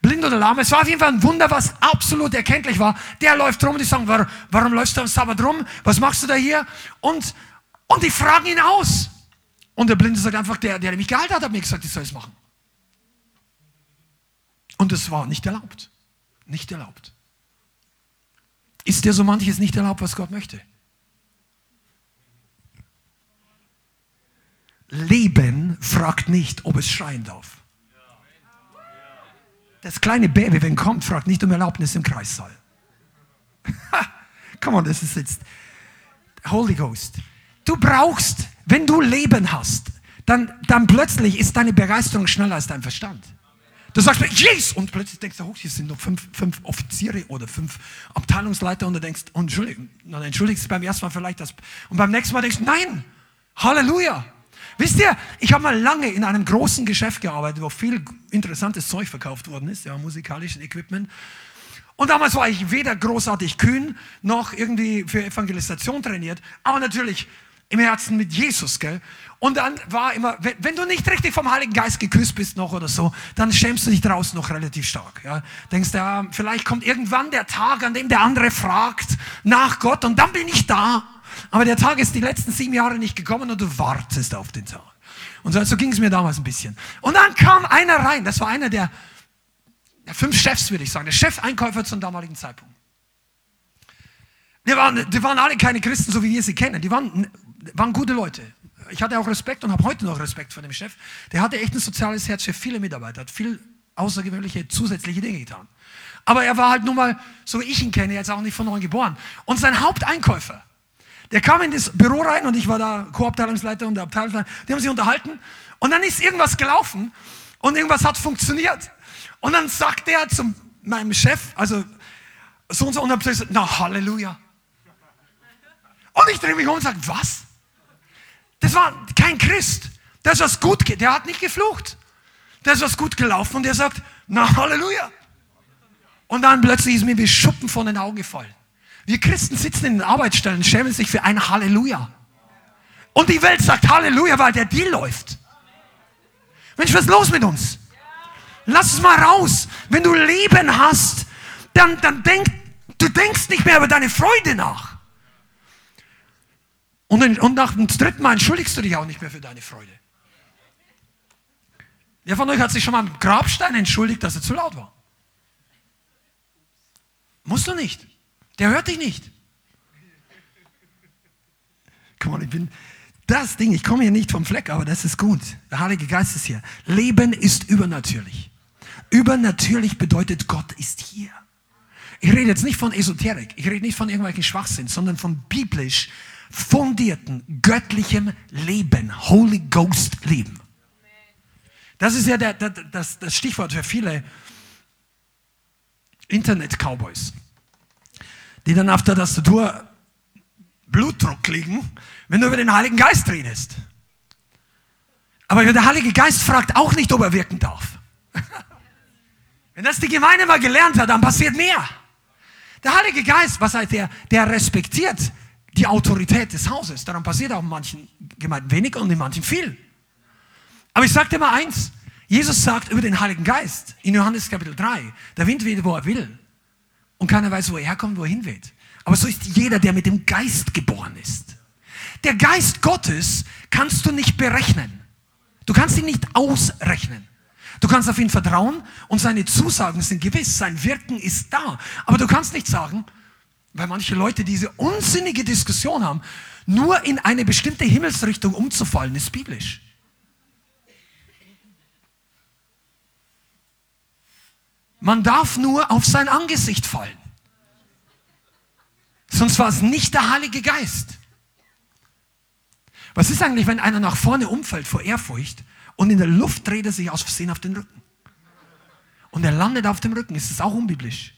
blind oder Lahme. Es war auf jeden Fall ein Wunder, was absolut erkenntlich war. Der läuft rum und die sagen, warum, warum läufst du am Sabbat rum? Was machst du da hier? Und, und die fragen ihn aus. Und der Blinde sagt einfach, der, der mich gehalten hat, hat mir gesagt, ich soll es machen. Und es war nicht erlaubt. Nicht erlaubt. Ist dir so manches nicht erlaubt, was Gott möchte? Leben fragt nicht, ob es schreien darf. Das kleine Baby, wenn kommt, fragt nicht um Erlaubnis im Kreissaal. Come on, das ist jetzt Holy Ghost. Du brauchst, wenn du Leben hast, dann, dann plötzlich ist deine Begeisterung schneller als dein Verstand. Du sagst mir, yes! Und plötzlich denkst du, oh, hier sind noch fünf, fünf Offiziere oder fünf Abteilungsleiter und du denkst, oh, entschuldigung, dann entschuldigst du beim ersten Mal vielleicht das. Und beim nächsten Mal denkst du, nein, Halleluja. Wisst ihr, ich habe mal lange in einem großen Geschäft gearbeitet, wo viel interessantes Zeug verkauft worden ist, ja, musikalisches Equipment. Und damals war ich weder großartig kühn, noch irgendwie für Evangelisation trainiert, aber natürlich im Herzen mit Jesus, gell? Und dann war immer, wenn, wenn, du nicht richtig vom Heiligen Geist geküsst bist noch oder so, dann schämst du dich draußen noch relativ stark, ja? Denkst, ja, vielleicht kommt irgendwann der Tag, an dem der andere fragt nach Gott und dann bin ich da. Aber der Tag ist die letzten sieben Jahre nicht gekommen und du wartest auf den Tag. Und so, so ging es mir damals ein bisschen. Und dann kam einer rein, das war einer der, der fünf Chefs, würde ich sagen, der Chefeinkäufer zum damaligen Zeitpunkt. Die waren, die waren alle keine Christen, so wie wir sie kennen. Die waren, waren gute Leute. Ich hatte auch Respekt und habe heute noch Respekt vor dem Chef. Der hatte echt ein soziales Herz für viele Mitarbeiter, hat viel außergewöhnliche zusätzliche Dinge getan. Aber er war halt nun mal, so wie ich ihn kenne, jetzt auch nicht von neuem geboren. Und sein Haupteinkäufer, der kam in das Büro rein und ich war da Co-Abteilungsleiter und der Abteilungsleiter. Die haben sich unterhalten und dann ist irgendwas gelaufen und irgendwas hat funktioniert. Und dann sagt er zu meinem Chef, also so und so, und dann gesagt, na Halleluja. Und ich drehe mich um und sage, was? Das war kein Christ. Das was gut, der hat nicht geflucht. Das was gut gelaufen und der sagt, na Halleluja. Und dann plötzlich ist mir wie Schuppen von den Augen gefallen. Wir Christen sitzen in den Arbeitsstellen, schämen sich für ein Halleluja. Und die Welt sagt Halleluja, weil der Deal läuft. Mensch, was ist los mit uns? Lass es mal raus. Wenn du Leben hast, dann, dann denk, du denkst nicht mehr über deine Freude nach. Und, und nach dem dritten Mal entschuldigst du dich auch nicht mehr für deine Freude. Wer von euch hat sich schon mal am Grabstein entschuldigt, dass er zu laut war? Musst du nicht. Der hört dich nicht. Komm on, ich bin das Ding, ich komme hier nicht vom Fleck, aber das ist gut. Der Heilige Geist ist hier. Leben ist übernatürlich. Übernatürlich bedeutet, Gott ist hier. Ich rede jetzt nicht von Esoterik, ich rede nicht von irgendwelchen Schwachsinn, sondern von biblisch fundierten, göttlichem Leben, Holy Ghost Leben. Das ist ja der, der, das, das Stichwort für viele Internet-Cowboys, die dann auf der Tastatur Blutdruck kriegen, wenn du über den Heiligen Geist redest. Aber der Heilige Geist fragt auch nicht, ob er wirken darf. Wenn das die Gemeinde mal gelernt hat, dann passiert mehr. Der Heilige Geist, was heißt der? Der respektiert die Autorität des Hauses. Daran passiert auch in manchen Gemeinden wenig und in manchen viel. Aber ich sage dir mal eins. Jesus sagt über den Heiligen Geist in Johannes Kapitel 3, der Wind weht, wo er will. Und keiner weiß, wo er herkommt, wo er hinweht. Aber so ist jeder, der mit dem Geist geboren ist. Der Geist Gottes kannst du nicht berechnen. Du kannst ihn nicht ausrechnen. Du kannst auf ihn vertrauen und seine Zusagen sind gewiss, sein Wirken ist da. Aber du kannst nicht sagen, weil manche Leute diese unsinnige Diskussion haben, nur in eine bestimmte Himmelsrichtung umzufallen, ist biblisch. Man darf nur auf sein Angesicht fallen. Sonst war es nicht der Heilige Geist. Was ist eigentlich, wenn einer nach vorne umfällt vor Ehrfurcht und in der Luft dreht er sich aus Versehen auf den Rücken? Und er landet auf dem Rücken. Ist das auch unbiblisch?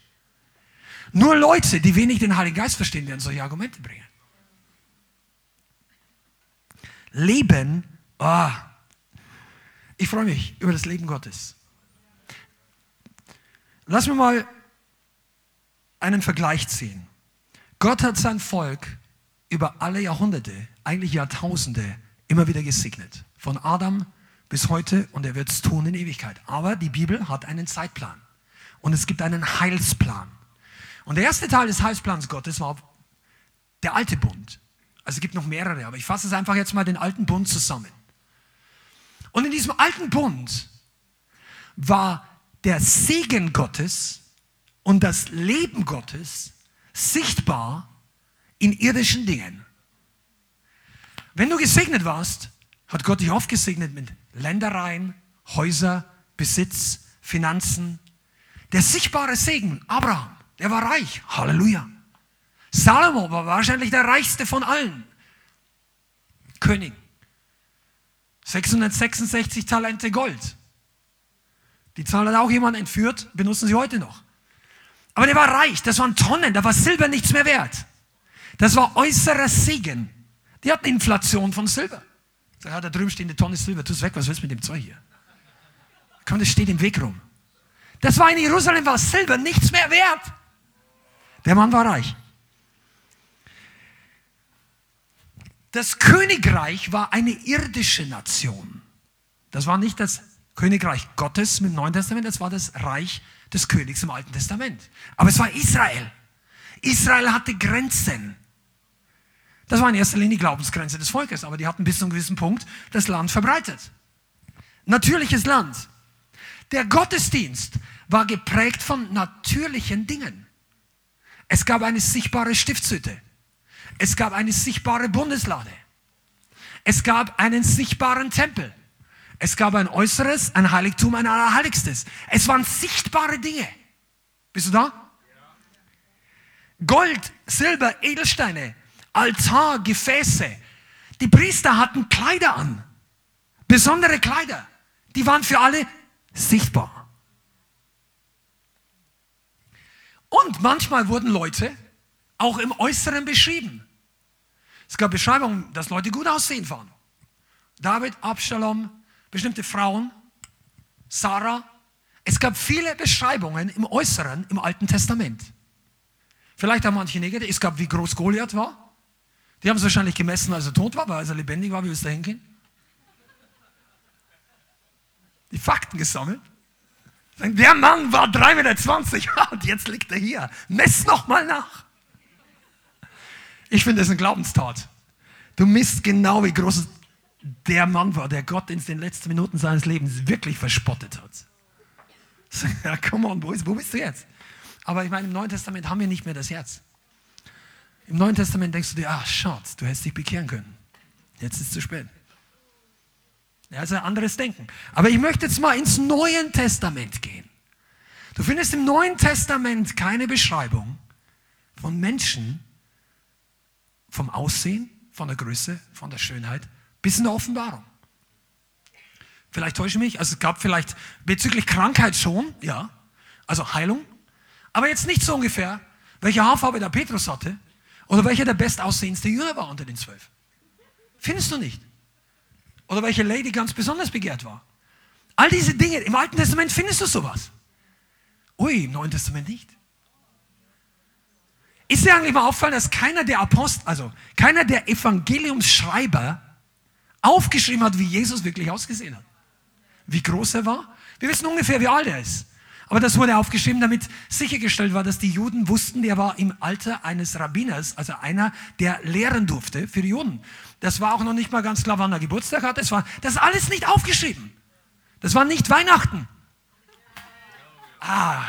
Nur Leute, die wenig den Heiligen Geist verstehen, werden solche Argumente bringen. Leben, ah, ich freue mich über das Leben Gottes. Lass mir mal einen Vergleich ziehen. Gott hat sein Volk über alle Jahrhunderte, eigentlich Jahrtausende, immer wieder gesegnet. Von Adam bis heute und er wird es tun in Ewigkeit. Aber die Bibel hat einen Zeitplan und es gibt einen Heilsplan. Und der erste Teil des Heilsplans Gottes war der alte Bund. Also es gibt noch mehrere, aber ich fasse es einfach jetzt mal den alten Bund zusammen. Und in diesem alten Bund war der Segen Gottes und das Leben Gottes sichtbar in irdischen Dingen. Wenn du gesegnet warst, hat Gott dich oft gesegnet mit Ländereien, Häuser, Besitz, Finanzen. Der sichtbare Segen, Abraham, der war reich. Halleluja. Salomo war wahrscheinlich der reichste von allen. König. 666 Talente Gold. Die Zahl hat auch jemand entführt, benutzen sie heute noch. Aber der war reich, das waren Tonnen, da war Silber nichts mehr wert. Das war äußerer Segen. Die hatten Inflation von Silber. Sag, ja, da drüben steht eine Tonne Silber, tu es weg, was willst du mit dem Zeug hier? Komm, das steht im Weg rum. Das war in Jerusalem, war Silber nichts mehr wert. Der Mann war reich. Das Königreich war eine irdische Nation. Das war nicht das Königreich Gottes im Neuen Testament, das war das Reich des Königs im Alten Testament. Aber es war Israel. Israel hatte Grenzen. Das war in erster Linie die Glaubensgrenze des Volkes, aber die hatten bis zu einem gewissen Punkt das Land verbreitet. Natürliches Land. Der Gottesdienst war geprägt von natürlichen Dingen. Es gab eine sichtbare Stiftshütte. Es gab eine sichtbare Bundeslade. Es gab einen sichtbaren Tempel. Es gab ein äußeres, ein Heiligtum, ein Allerheiligstes. Es waren sichtbare Dinge. Bist du da? Gold, Silber, Edelsteine, Altar, Gefäße. Die Priester hatten Kleider an. Besondere Kleider. Die waren für alle sichtbar. Und manchmal wurden Leute auch im Äußeren beschrieben. Es gab Beschreibungen, dass Leute gut aussehen waren. David, Absalom, bestimmte Frauen, Sarah. Es gab viele Beschreibungen im Äußeren im Alten Testament. Vielleicht haben manche negativ. Es gab, wie groß Goliath war. Die haben es wahrscheinlich gemessen, als er tot war, aber als er lebendig war, wie wir es da hingehen. Die Fakten gesammelt. Der Mann war 3,20 Meter und jetzt liegt er hier. Mess noch mal nach. Ich finde das ein Glaubenstat. Du misst genau, wie groß der Mann war, der Gott in den letzten Minuten seines Lebens wirklich verspottet hat. Ja, come on, wo, ist, wo bist du jetzt? Aber ich meine, im Neuen Testament haben wir nicht mehr das Herz. Im Neuen Testament denkst du dir, ach Schatz, du hättest dich bekehren können. Jetzt ist es zu spät. Ja, ist ein anderes Denken. Aber ich möchte jetzt mal ins Neue Testament gehen. Du findest im Neuen Testament keine Beschreibung von Menschen, vom Aussehen, von der Größe, von der Schönheit, bis in der Offenbarung. Vielleicht täusche ich mich, also es gab vielleicht bezüglich Krankheit schon, ja, also Heilung, aber jetzt nicht so ungefähr, welche Haarfarbe der Petrus hatte oder welcher der bestaussehendste Jünger war unter den zwölf. Findest du nicht? Oder welche Lady ganz besonders begehrt war. All diese Dinge, im Alten Testament findest du sowas. Ui, im Neuen Testament nicht. Ist dir eigentlich mal auffallen, dass keiner der Apostel, also keiner der Evangeliumsschreiber aufgeschrieben hat, wie Jesus wirklich ausgesehen hat? Wie groß er war? Wir wissen ungefähr, wie alt er ist. Aber das wurde aufgeschrieben, damit sichergestellt war, dass die Juden wussten, der war im Alter eines Rabbiners, also einer, der lehren durfte für die Juden. Das war auch noch nicht mal ganz klar, wann er Geburtstag hatte. Das war das alles nicht aufgeschrieben. Das war nicht Weihnachten. Ah,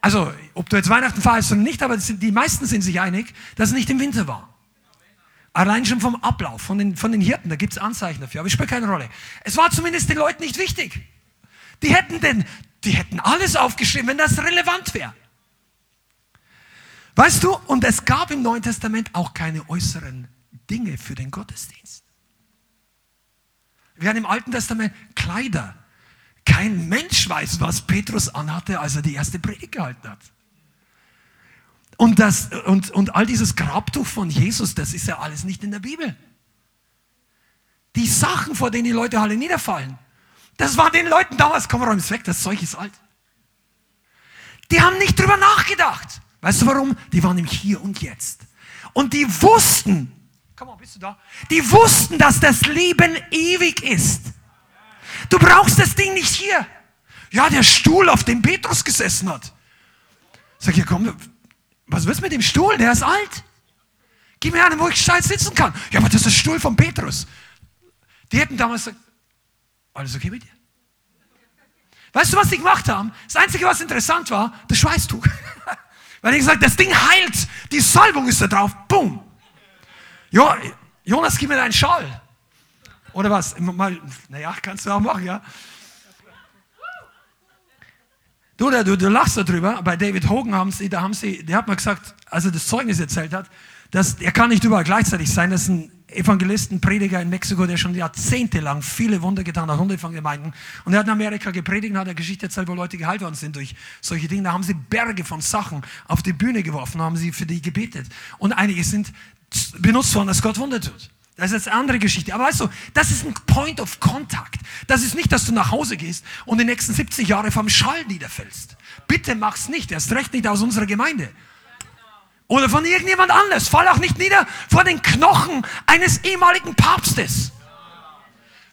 also ob du jetzt Weihnachten feierst oder nicht, aber die meisten sind sich einig, dass es nicht im Winter war. Allein schon vom Ablauf, von den, von den Hirten, da gibt es Anzeichen dafür, aber es spielt keine Rolle. Es war zumindest den Leuten nicht wichtig. Die hätten, den, die hätten alles aufgeschrieben, wenn das relevant wäre. Weißt du, und es gab im Neuen Testament auch keine äußeren Dinge für den Gottesdienst. Wir haben im Alten Testament Kleider. Kein Mensch weiß, was Petrus anhatte, als er die erste Predigt gehalten hat. Und, das, und, und all dieses Grabtuch von Jesus, das ist ja alles nicht in der Bibel. Die Sachen, vor denen die Leute alle niederfallen, das war den Leuten damals, komm, räum es weg, das Zeug ist alt. Die haben nicht drüber nachgedacht. Weißt du warum? Die waren im Hier und Jetzt. Und die wussten, komm mal, bist du da? Die wussten, dass das Leben ewig ist. Du brauchst das Ding nicht hier. Ja, der Stuhl, auf dem Petrus gesessen hat. Sag ich, komm, was willst du mit dem Stuhl? Der ist alt. Gib mir einen, wo ich gescheit sitzen kann. Ja, aber das ist der Stuhl von Petrus. Die hätten damals gesagt, alles okay mit dir? Weißt du, was die gemacht haben? Das Einzige, was interessant war, das Schweißtuch. Weil die gesagt das Ding heilt. Die Salbung ist da drauf. Boom. Jo, Jonas, gib mir deinen Schal. Oder was? Mal, naja, kannst du auch machen, ja. Du, du, du lachst darüber. Bei David Hogan haben sie, da haben sie, der hat mal gesagt, als er das Zeugnis erzählt hat, dass er kann nicht überall gleichzeitig sein. Das ist ein Evangelisten, Prediger in Mexiko, der schon jahrzehntelang viele Wunder getan hat, hunderte von Gemeinden. Und er hat in Amerika gepredigt und hat eine Geschichte erzählt, wo Leute geheilt worden sind durch solche Dinge. Da haben sie Berge von Sachen auf die Bühne geworfen, haben sie für die gebetet. Und einige sind benutzt worden, dass Gott Wunder tut. Das ist eine andere Geschichte. Aber weißt du, das ist ein Point of Contact. Das ist nicht, dass du nach Hause gehst und die nächsten 70 Jahre vom Schall niederfällst. Bitte mach's nicht. Erst recht nicht aus unserer Gemeinde. Oder von irgendjemand anders. Fall auch nicht nieder vor den Knochen eines ehemaligen Papstes.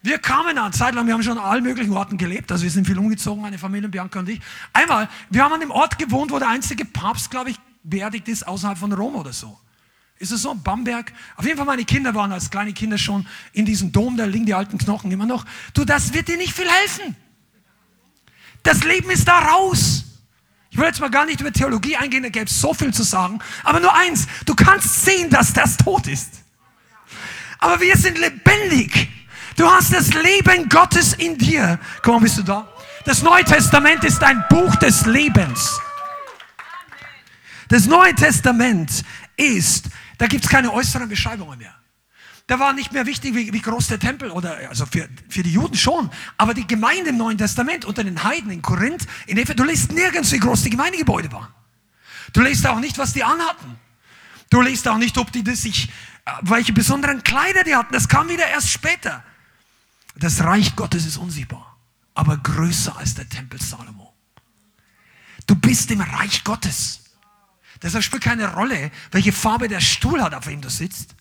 Wir kamen an, zeitlang, wir haben schon an allen möglichen Orten gelebt, also wir sind viel umgezogen, meine Familie, Bianca und ich. Einmal, wir haben an dem Ort gewohnt, wo der einzige Papst, glaube ich, beerdigt ist, außerhalb von Rom oder so. Ist es so? Bamberg? Auf jeden Fall, meine Kinder waren als kleine Kinder schon in diesem Dom, da liegen die alten Knochen immer noch. Du, das wird dir nicht viel helfen. Das Leben ist da raus. Ich will jetzt mal gar nicht über Theologie eingehen, da gäbe es so viel zu sagen. Aber nur eins, du kannst sehen, dass das tot ist. Aber wir sind lebendig. Du hast das Leben Gottes in dir. Komm, bist du da? Das Neue Testament ist ein Buch des Lebens. Das Neue Testament ist, da gibt es keine äußeren Beschreibungen mehr. Da war nicht mehr wichtig, wie, wie groß der Tempel oder also für, für die Juden schon, aber die Gemeinde im Neuen Testament unter den Heiden in Korinth, in Ephesus, du liest nirgends, wie groß die Gemeindegebäude waren. Du liest auch nicht, was die anhatten. Du liest auch nicht, ob die das sich, äh, welche besonderen Kleider die hatten. Das kam wieder erst später. Das Reich Gottes ist unsichtbar, aber größer als der Tempel Salomo. Du bist im Reich Gottes. Deshalb spielt keine Rolle, welche Farbe der Stuhl hat, auf dem du sitzt.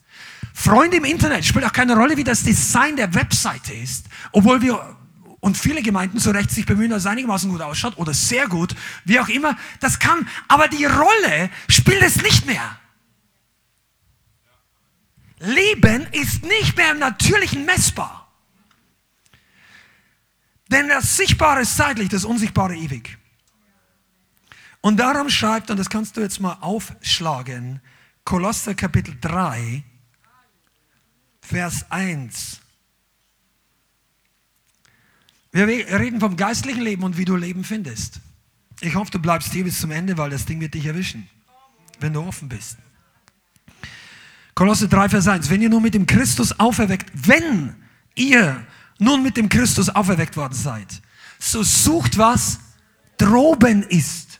Freunde im Internet spielt auch keine Rolle, wie das Design der Webseite ist, obwohl wir und viele Gemeinden zu Recht sich bemühen, dass es einigermaßen gut ausschaut oder sehr gut, wie auch immer, das kann, aber die Rolle spielt es nicht mehr. Leben ist nicht mehr im Natürlichen messbar. Denn das Sichtbare ist zeitlich, das Unsichtbare ewig. Und darum schreibt, und das kannst du jetzt mal aufschlagen, Kolosser Kapitel 3, Vers 1. Wir reden vom geistlichen Leben und wie du Leben findest. Ich hoffe, du bleibst hier bis zum Ende, weil das Ding wird dich erwischen, wenn du offen bist. Kolosse 3, Vers 1. Wenn ihr nun mit dem Christus auferweckt, wenn ihr nun mit dem Christus auferweckt worden seid, so sucht was droben ist.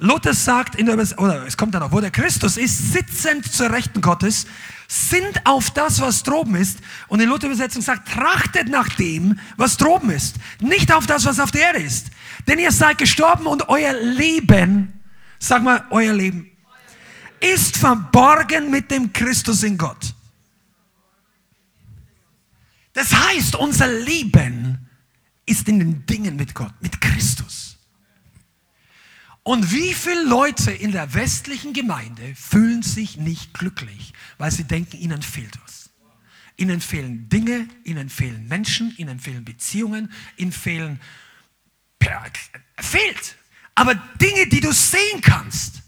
Luther sagt in der, oder es kommt dann noch, wo der Christus ist, sitzend zur Rechten Gottes, sind auf das, was droben ist. Und in Luther Übersetzung sagt, trachtet nach dem, was droben ist. Nicht auf das, was auf der Erde ist. Denn ihr seid gestorben und euer Leben, sag mal, euer Leben, ist verborgen mit dem Christus in Gott. Das heißt, unser Leben ist in den Dingen mit Gott, mit Christus. Und wie viele Leute in der westlichen Gemeinde fühlen sich nicht glücklich, weil sie denken, ihnen fehlt was. Ihnen fehlen Dinge, ihnen fehlen Menschen, ihnen fehlen Beziehungen, ihnen fehlen, fehlt. Aber Dinge, die du sehen kannst.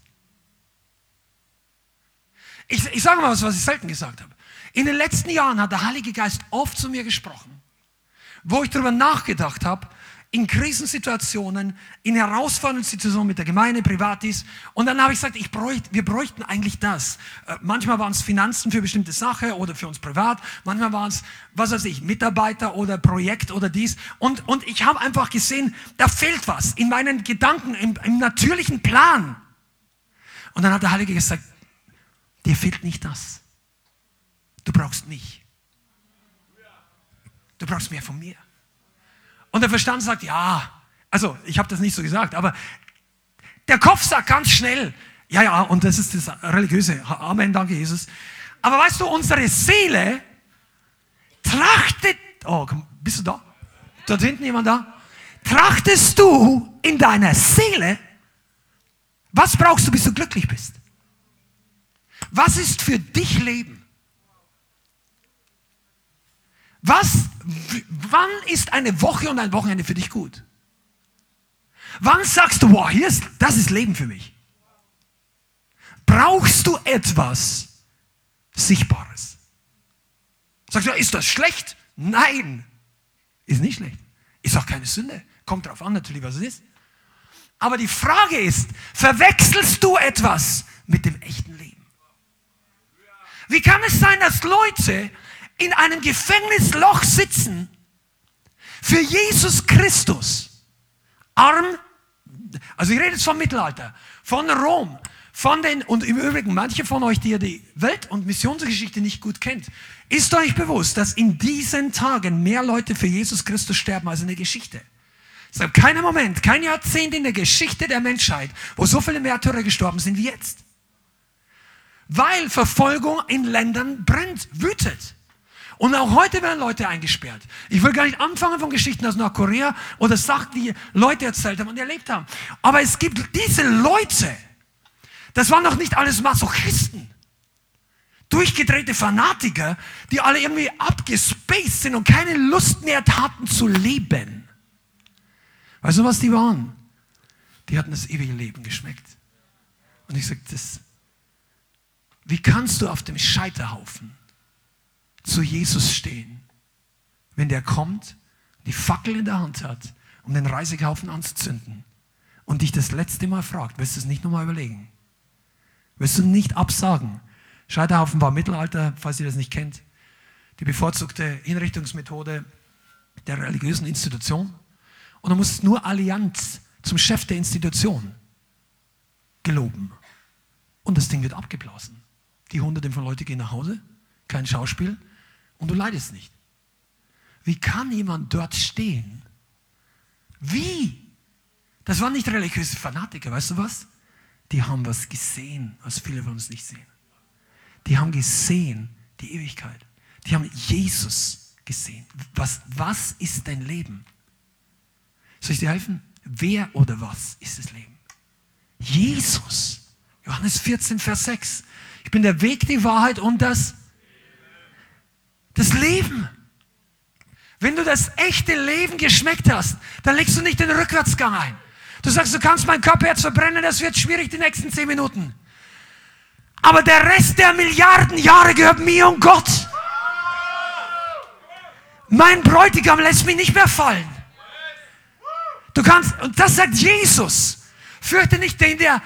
Ich, ich sage mal was, was ich selten gesagt habe. In den letzten Jahren hat der Heilige Geist oft zu mir gesprochen, wo ich darüber nachgedacht habe, in Krisensituationen, in herausfordernden Situationen mit der Gemeinde, Privatis. Und dann habe ich gesagt, ich bräuchte, wir bräuchten eigentlich das. Äh, manchmal waren es Finanzen für bestimmte Sache oder für uns privat. Manchmal waren es, was weiß ich, Mitarbeiter oder Projekt oder dies. Und, und ich habe einfach gesehen, da fehlt was in meinen Gedanken, im, im natürlichen Plan. Und dann hat der Heilige gesagt, dir fehlt nicht das. Du brauchst mich. Du brauchst mehr von mir. Und der Verstand sagt, ja, also ich habe das nicht so gesagt, aber der Kopf sagt ganz schnell, ja, ja, und das ist das Religiöse. Amen, danke Jesus. Aber weißt du, unsere Seele trachtet, oh, bist du da? Dort hinten jemand da? Trachtest du in deiner Seele, was brauchst du, bis du glücklich bist? Was ist für dich Leben? Was, wann ist eine Woche und ein Wochenende für dich gut? Wann sagst du, wow, hier ist, das ist Leben für mich? Brauchst du etwas Sichtbares? Sagst du, ist das schlecht? Nein, ist nicht schlecht. Ist auch keine Sünde. Kommt darauf an, natürlich, was es ist. Aber die Frage ist, verwechselst du etwas mit dem echten Leben? Wie kann es sein, dass Leute in einem Gefängnisloch sitzen für Jesus Christus. Arm, also ich rede jetzt vom Mittelalter, von Rom, von den, und im Übrigen, manche von euch, die ja die Welt- und Missionsgeschichte nicht gut kennt, ist euch bewusst, dass in diesen Tagen mehr Leute für Jesus Christus sterben als in der Geschichte. Es gab keinen Moment, kein Jahrzehnt in der Geschichte der Menschheit, wo so viele Märtyrer gestorben sind wie jetzt. Weil Verfolgung in Ländern brennt, wütet. Und auch heute werden Leute eingesperrt. Ich will gar nicht anfangen von Geschichten aus Nordkorea oder Sachen, die Leute erzählt haben und erlebt haben. Aber es gibt diese Leute, das waren noch nicht alles Masochisten. Durchgedrehte Fanatiker, die alle irgendwie abgespaced sind und keine Lust mehr hatten zu leben. Weißt du, was die waren? Die hatten das ewige Leben geschmeckt. Und ich das, wie kannst du auf dem Scheiterhaufen zu Jesus stehen, wenn der kommt, die Fackel in der Hand hat, um den Reisigehaufen anzuzünden und dich das letzte Mal fragt, wirst du es nicht nochmal überlegen? Wirst du nicht absagen? Scheiterhaufen war Mittelalter, falls ihr das nicht kennt, die bevorzugte Hinrichtungsmethode der religiösen Institution. Und du musst nur Allianz zum Chef der Institution geloben. Und das Ding wird abgeblasen. Die Hunderten von Leuten gehen nach Hause, kein Schauspiel, und du leidest nicht. Wie kann jemand dort stehen? Wie? Das waren nicht religiöse Fanatiker, weißt du was? die haben was gesehen, was viele von uns nicht sehen. Die haben gesehen die Ewigkeit. Die haben Jesus gesehen. Was, was ist dein Leben? Soll ich dir helfen? Wer oder was ist das Leben? Jesus. Johannes 14, Vers 6. Ich bin der Weg, die Wahrheit und das, das Leben. Wenn du das echte Leben geschmeckt hast, dann legst du nicht den Rückwärtsgang ein. Du sagst, du kannst meinen Körper jetzt verbrennen, das wird schwierig die nächsten zehn Minuten. Aber der Rest der Milliarden Jahre gehört mir und Gott. Mein Bräutigam lässt mich nicht mehr fallen. Du kannst, und das sagt Jesus, fürchte nicht den, der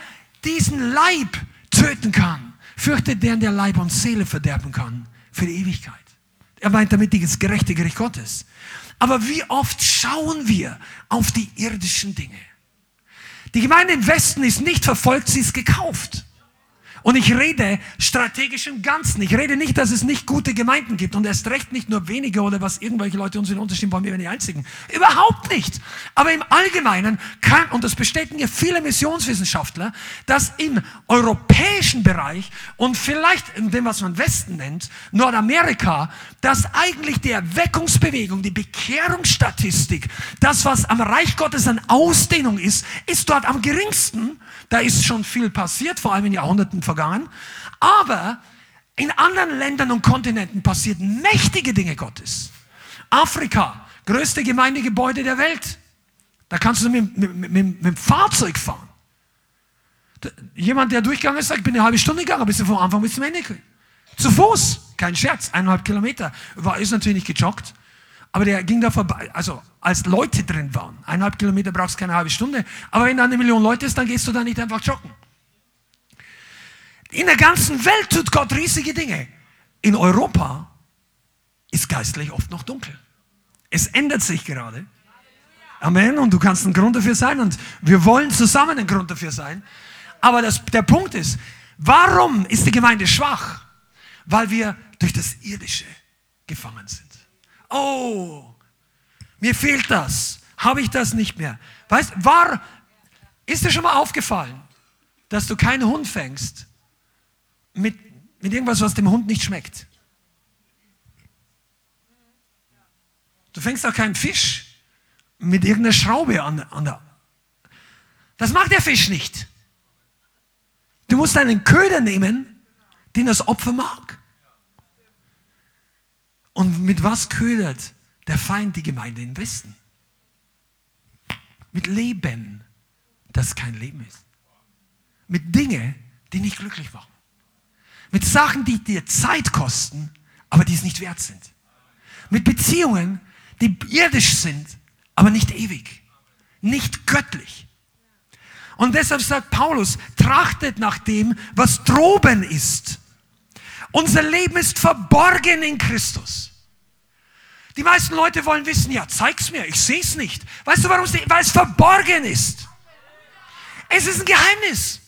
diesen Leib töten kann. Fürchte den, der Leib und Seele verderben kann für die Ewigkeit. Er meint damit das gerechte Gericht Gottes. Aber wie oft schauen wir auf die irdischen Dinge? Die Gemeinde im Westen ist nicht verfolgt, sie ist gekauft. Und ich rede strategisch im Ganzen. Ich rede nicht, dass es nicht gute Gemeinden gibt und erst recht nicht nur wenige oder was irgendwelche Leute uns in Unterschied wollen, wir werden die Einzigen. Überhaupt nicht. Aber im Allgemeinen kann, und das bestätigen ja viele Missionswissenschaftler, dass im europäischen Bereich und vielleicht in dem, was man Westen nennt, Nordamerika, dass eigentlich die Erweckungsbewegung, die Bekehrungsstatistik, das, was am Reich Gottes an Ausdehnung ist, ist dort am geringsten. Da ist schon viel passiert, vor allem in Jahrhunderten vergangen. Aber in anderen Ländern und Kontinenten passieren mächtige Dinge Gottes. Afrika, größte Gemeindegebäude der Welt. Da kannst du mit, mit, mit, mit dem Fahrzeug fahren. Jemand, der durchgegangen ist, sagt, ich bin eine halbe Stunde gegangen, bis vom Anfang bis zum Ende. Zu Fuß, kein Scherz, eineinhalb Kilometer. War, ist natürlich nicht gejoggt, aber der ging da vorbei, also als Leute drin waren. Eineinhalb Kilometer brauchst du keine halbe Stunde, aber wenn da eine Million Leute ist, dann gehst du da nicht einfach joggen. In der ganzen Welt tut Gott riesige Dinge. In Europa ist geistlich oft noch dunkel. Es ändert sich gerade. Amen. Und du kannst ein Grund dafür sein. Und wir wollen zusammen ein Grund dafür sein. Aber das, der Punkt ist, warum ist die Gemeinde schwach? Weil wir durch das Irdische gefangen sind. Oh, mir fehlt das. Habe ich das nicht mehr? Weißt, war, ist dir schon mal aufgefallen, dass du keinen Hund fängst, mit, mit irgendwas, was dem Hund nicht schmeckt. Du fängst auch keinen Fisch mit irgendeiner Schraube an, an der. Das macht der Fisch nicht. Du musst einen Köder nehmen, den das Opfer mag. Und mit was ködert der Feind die Gemeinde im Westen? Mit Leben, das kein Leben ist. Mit Dingen, die nicht glücklich machen. Mit Sachen, die dir Zeit kosten, aber die es nicht wert sind. Mit Beziehungen, die irdisch sind, aber nicht ewig. Nicht göttlich. Und deshalb sagt Paulus, trachtet nach dem, was droben ist. Unser Leben ist verborgen in Christus. Die meisten Leute wollen wissen, ja, zeig's mir, ich sehe es nicht. Weißt du, warum? Weil es verborgen ist. Es ist ein Geheimnis.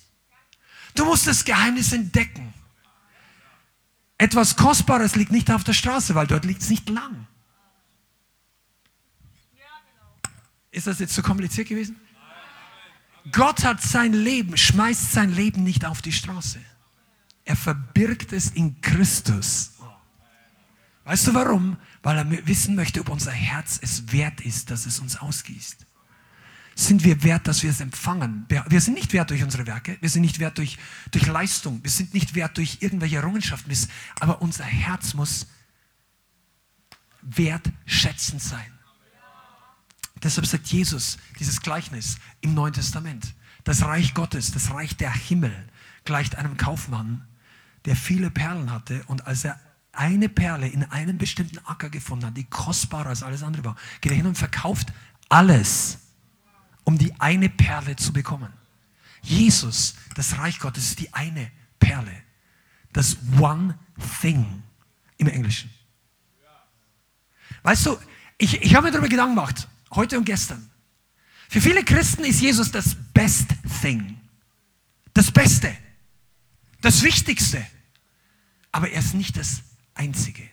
Du musst das Geheimnis entdecken. Etwas Kostbares liegt nicht auf der Straße, weil dort liegt es nicht lang. Ist das jetzt zu kompliziert gewesen? Gott hat sein Leben, schmeißt sein Leben nicht auf die Straße. Er verbirgt es in Christus. Weißt du warum? Weil er wissen möchte, ob unser Herz es wert ist, dass es uns ausgießt sind wir wert, dass wir es empfangen. Wir sind nicht wert durch unsere Werke, wir sind nicht wert durch, durch Leistung, wir sind nicht wert durch irgendwelche Errungenschaften, aber unser Herz muss wertschätzend sein. Deshalb sagt Jesus dieses Gleichnis im Neuen Testament. Das Reich Gottes, das Reich der Himmel gleicht einem Kaufmann, der viele Perlen hatte und als er eine Perle in einem bestimmten Acker gefunden hat, die kostbarer als alles andere war, geht er hin und verkauft alles um die eine Perle zu bekommen. Jesus, das Reich Gottes, ist die eine Perle. Das One Thing im Englischen. Weißt du, ich, ich habe mir darüber Gedanken gemacht, heute und gestern. Für viele Christen ist Jesus das Best Thing. Das Beste. Das Wichtigste. Aber er ist nicht das Einzige.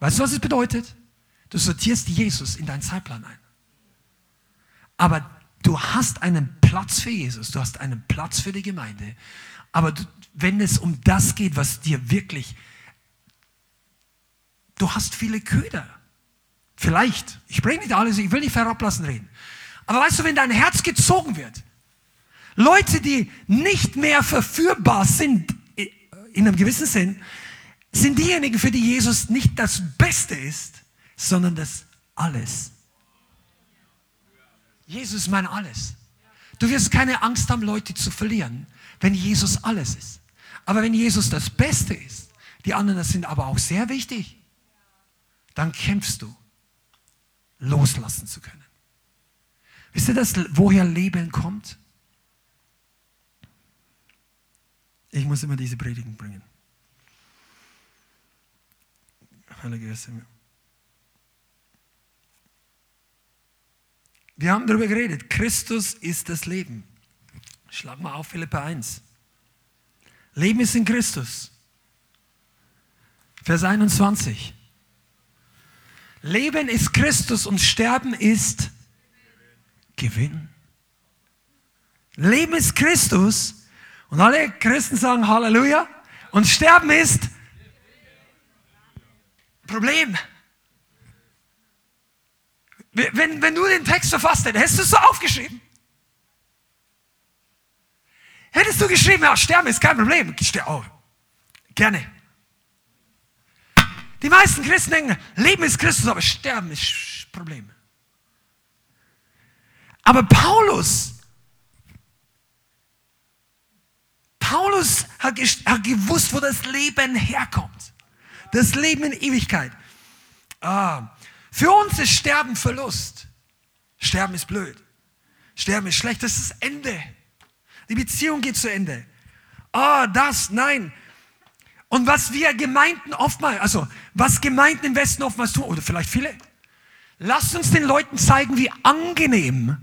Weißt du, was es bedeutet? Du sortierst Jesus in deinen Zeitplan ein. Aber du hast einen Platz für Jesus, du hast einen Platz für die Gemeinde. Aber du, wenn es um das geht, was dir wirklich, du hast viele Köder. Vielleicht. Ich spreche nicht alles, ich will nicht herablassen reden. Aber weißt du, wenn dein Herz gezogen wird, Leute, die nicht mehr verführbar sind, in einem gewissen Sinn, sind diejenigen, für die Jesus nicht das Beste ist, sondern das Alles. Jesus ist mein Alles. Du wirst keine Angst haben, Leute zu verlieren, wenn Jesus alles ist. Aber wenn Jesus das Beste ist, die anderen sind aber auch sehr wichtig, dann kämpfst du, loslassen zu können. Wisst ihr das, woher Leben kommt? Ich muss immer diese Predigen bringen. Heilige Geist. Wir haben darüber geredet. Christus ist das Leben. Schlag mal auf Philippa 1. Leben ist in Christus. Vers 21. Leben ist Christus und Sterben ist Gewinn. Leben ist Christus und alle Christen sagen Halleluja. Und Sterben ist Problem. Wenn, wenn du den Text verfasst hättest, hättest du es so aufgeschrieben. Hättest du geschrieben, ja, Sterben ist kein Problem. Oh, gerne. Die meisten Christen denken, Leben ist Christus, aber Sterben ist Problem. Aber Paulus Paulus hat, hat gewusst, wo das Leben herkommt. Das Leben in Ewigkeit. Ah, für uns ist Sterben Verlust. Sterben ist blöd. Sterben ist schlecht. Das ist das Ende. Die Beziehung geht zu Ende. Ah, das, nein. Und was wir Gemeinden oftmals, also was Gemeinden im Westen oftmals tun, oder vielleicht viele, lasst uns den Leuten zeigen, wie angenehm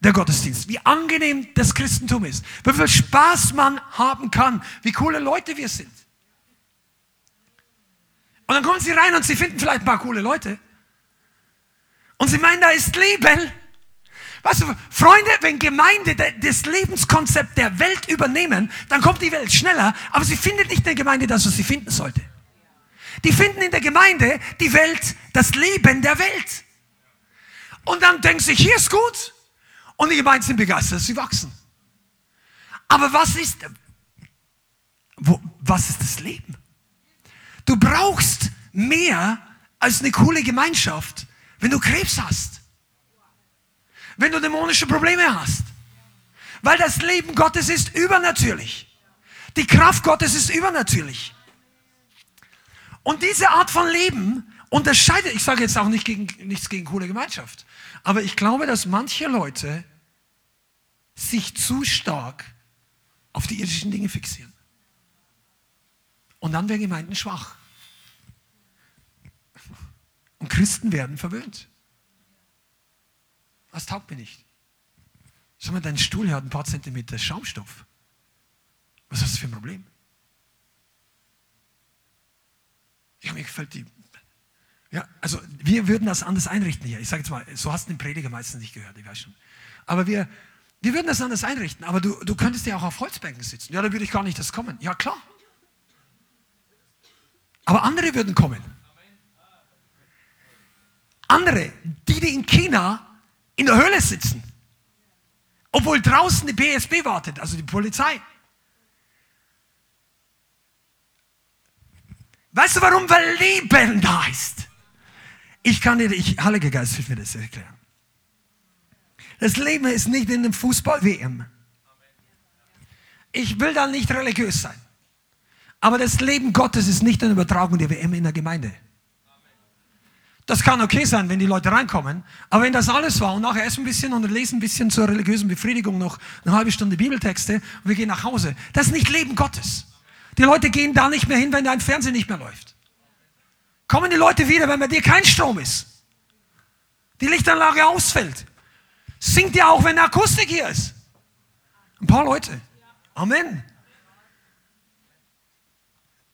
der Gottesdienst, wie angenehm das Christentum ist, wie viel Spaß man haben kann, wie coole Leute wir sind. Und dann kommen sie rein und sie finden vielleicht ein paar coole Leute. Und sie meinen, da ist Leben. Weißt du, Freunde, wenn Gemeinde das Lebenskonzept der Welt übernehmen, dann kommt die Welt schneller, aber sie findet nicht in der Gemeinde das, was sie finden sollte. Die finden in der Gemeinde die Welt, das Leben der Welt. Und dann denken sie, hier ist gut. Und die Gemeinden sind begeistert, sie wachsen. Aber was ist, wo, was ist das Leben? Du brauchst mehr als eine coole Gemeinschaft, wenn du Krebs hast. Wenn du dämonische Probleme hast. Weil das Leben Gottes ist übernatürlich. Die Kraft Gottes ist übernatürlich. Und diese Art von Leben unterscheidet, ich sage jetzt auch nicht gegen, nichts gegen coole Gemeinschaft, aber ich glaube, dass manche Leute sich zu stark auf die irdischen Dinge fixieren. Und dann werden Gemeinden schwach. Und Christen werden verwöhnt. Was taugt mir nicht? Schau mal, dein Stuhl hat ein paar Zentimeter Schaumstoff. Was hast du für ein Problem? Ich, mir gefällt die ja, also wir würden das anders einrichten hier. Ich sage jetzt mal, so hast du den Prediger meistens nicht gehört, ich weiß schon. Aber wir, wir würden das anders einrichten. Aber du, du könntest ja auch auf Holzbänken sitzen. Ja, da würde ich gar nicht das kommen. Ja, klar. Aber andere würden kommen. Andere, die, die in China in der Höhle sitzen. Obwohl draußen die BSB wartet, also die Polizei. Weißt du warum? Weil Leben da ist. Ich kann dir, ich, Heilige Geist, hilf mir das erklären. Das Leben ist nicht in einem Fußball-WM. Ich will da nicht religiös sein. Aber das Leben Gottes ist nicht eine Übertragung der WM in der Gemeinde. Das kann okay sein, wenn die Leute reinkommen. Aber wenn das alles war und nachher essen ein bisschen und lesen ein bisschen zur religiösen Befriedigung noch eine halbe Stunde Bibeltexte und wir gehen nach Hause, das ist nicht Leben Gottes. Die Leute gehen da nicht mehr hin, wenn dein Fernsehen nicht mehr läuft. Kommen die Leute wieder, wenn bei dir kein Strom ist? Die Lichtanlage ausfällt. Singt ihr auch, wenn Akustik hier ist? Ein paar Leute. Amen.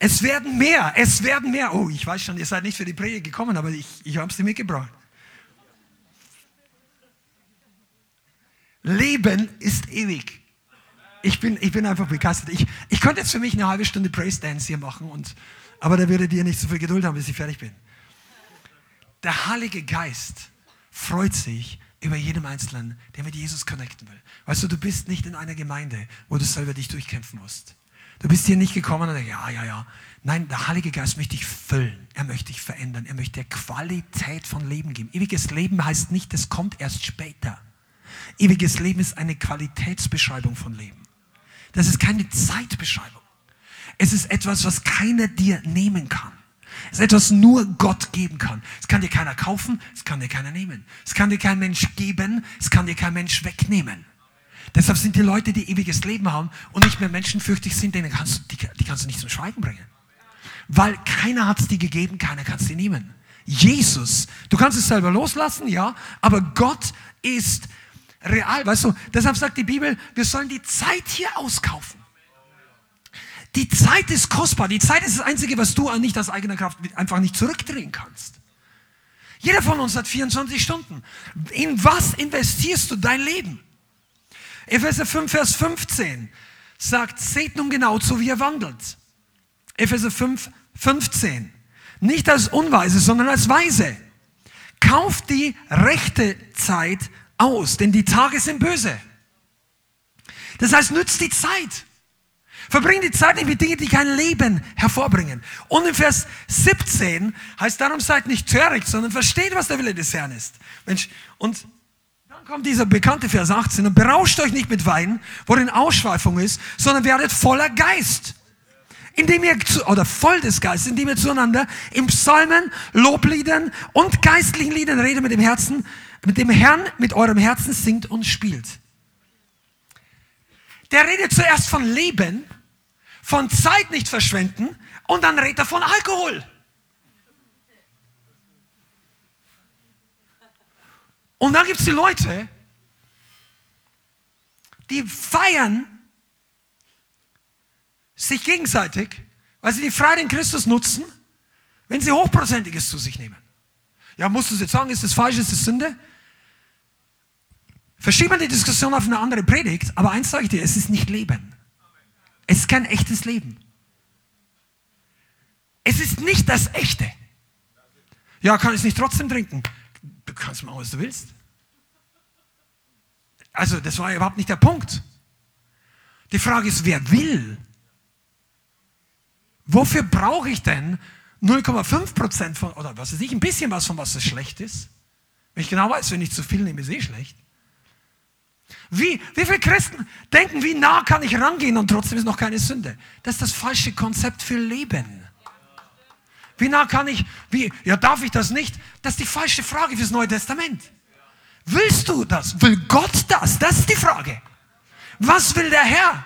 Es werden mehr, es werden mehr. Oh, ich weiß schon, ihr seid nicht für die Predigt gekommen, aber ich, ich habe sie mitgebracht. Leben ist ewig. Ich bin, ich bin einfach begeistert. Ich, ich könnte jetzt für mich eine halbe Stunde Praise Dance hier machen, und, aber da würdet ihr nicht so viel Geduld haben, bis ich fertig bin. Der Heilige Geist freut sich über jedem Einzelnen, der mit Jesus connecten will. Weißt du, du bist nicht in einer Gemeinde, wo du selber dich durchkämpfen musst. Du bist hier nicht gekommen und denkst, ja, ja, ja. Nein, der Heilige Geist möchte dich füllen. Er möchte dich verändern. Er möchte dir Qualität von Leben geben. Ewiges Leben heißt nicht, es kommt erst später. Ewiges Leben ist eine Qualitätsbeschreibung von Leben. Das ist keine Zeitbeschreibung. Es ist etwas, was keiner dir nehmen kann. Es ist etwas, nur Gott geben kann. Es kann dir keiner kaufen, es kann dir keiner nehmen. Es kann dir kein Mensch geben, es kann dir kein Mensch wegnehmen. Deshalb sind die Leute, die ewiges Leben haben und nicht mehr menschenfürchtig sind, denen kannst die, die kannst du nicht zum Schweigen bringen. Weil keiner hat es dir gegeben, keiner kann es dir nehmen. Jesus, du kannst es selber loslassen, ja, aber Gott ist real, weißt du, deshalb sagt die Bibel, wir sollen die Zeit hier auskaufen. Die Zeit ist kostbar. Die Zeit ist das Einzige, was du nicht aus eigener Kraft einfach nicht zurückdrehen kannst. Jeder von uns hat 24 Stunden. In was investierst du dein Leben? Epheser 5, Vers 15 sagt, seht nun genau zu, wie ihr wandelt. Epheser 5, 15. Nicht als Unweise, sondern als Weise. Kauft die rechte Zeit aus, denn die Tage sind böse. Das heißt, nützt die Zeit. Verbring die Zeit nicht mit Dingen, die kein Leben hervorbringen. Und in Vers 17 heißt darum, seid nicht töricht, sondern versteht, was der Wille des Herrn ist. Mensch, und kommt dieser bekannte Vers 18 und berauscht euch nicht mit Wein, worin Ausschweifung ist, sondern werdet voller Geist. Indem ihr, oder voll des Geistes, indem ihr zueinander im Psalmen, Lobliedern und geistlichen Liedern redet mit dem Herzen, mit dem Herrn, mit eurem Herzen singt und spielt. Der redet zuerst von Leben, von Zeit nicht verschwenden und dann redet er von Alkohol. Und dann gibt es die Leute, die feiern sich gegenseitig, weil sie die Freiheit in Christus nutzen, wenn sie Hochprozentiges zu sich nehmen. Ja, musst du jetzt sagen, ist das falsch, ist das Sünde? Verschieben wir die Diskussion auf eine andere Predigt, aber eins sage ich dir, es ist nicht Leben. Es ist kein echtes Leben. Es ist nicht das Echte. Ja, kann ich es nicht trotzdem trinken? Du kannst machen, was du willst. Also, das war überhaupt nicht der Punkt. Die Frage ist, wer will? Wofür brauche ich denn 0,5 Prozent von, oder was weiß ich, ein bisschen was von was das schlecht ist? Wenn ich genau weiß, wenn ich zu viel nehme, ist eh schlecht. Wie, wie viele Christen denken, wie nah kann ich rangehen und trotzdem ist noch keine Sünde? Das ist das falsche Konzept für Leben. Wie nah kann ich, wie, ja, darf ich das nicht? Das ist die falsche Frage fürs Neue Testament. Willst du das? Will Gott das? Das ist die Frage. Was will der Herr?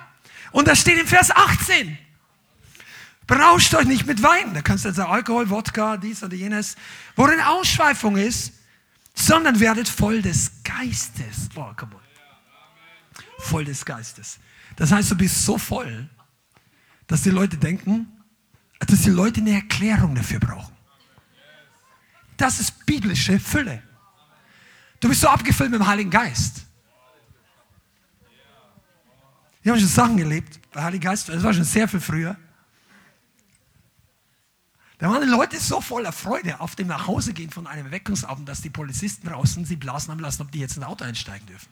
Und das steht im Vers 18. Berauscht euch nicht mit Wein. Da kannst du jetzt sagen, Alkohol, Wodka, dies oder jenes. Worin Ausschweifung ist, sondern werdet voll des Geistes. Boah, komm on voll des Geistes. Das heißt, du bist so voll, dass die Leute denken, dass die Leute eine Erklärung dafür brauchen. Das ist biblische Fülle. Du bist so abgefüllt mit dem Heiligen Geist. Wir haben schon Sachen gelebt, der Heilige Geist, das war schon sehr viel früher. Da waren die Leute so voller Freude auf dem Nachhausegehen von einem Weckungsabend, dass die Polizisten draußen sie blasen haben lassen, ob die jetzt in ein Auto einsteigen dürfen.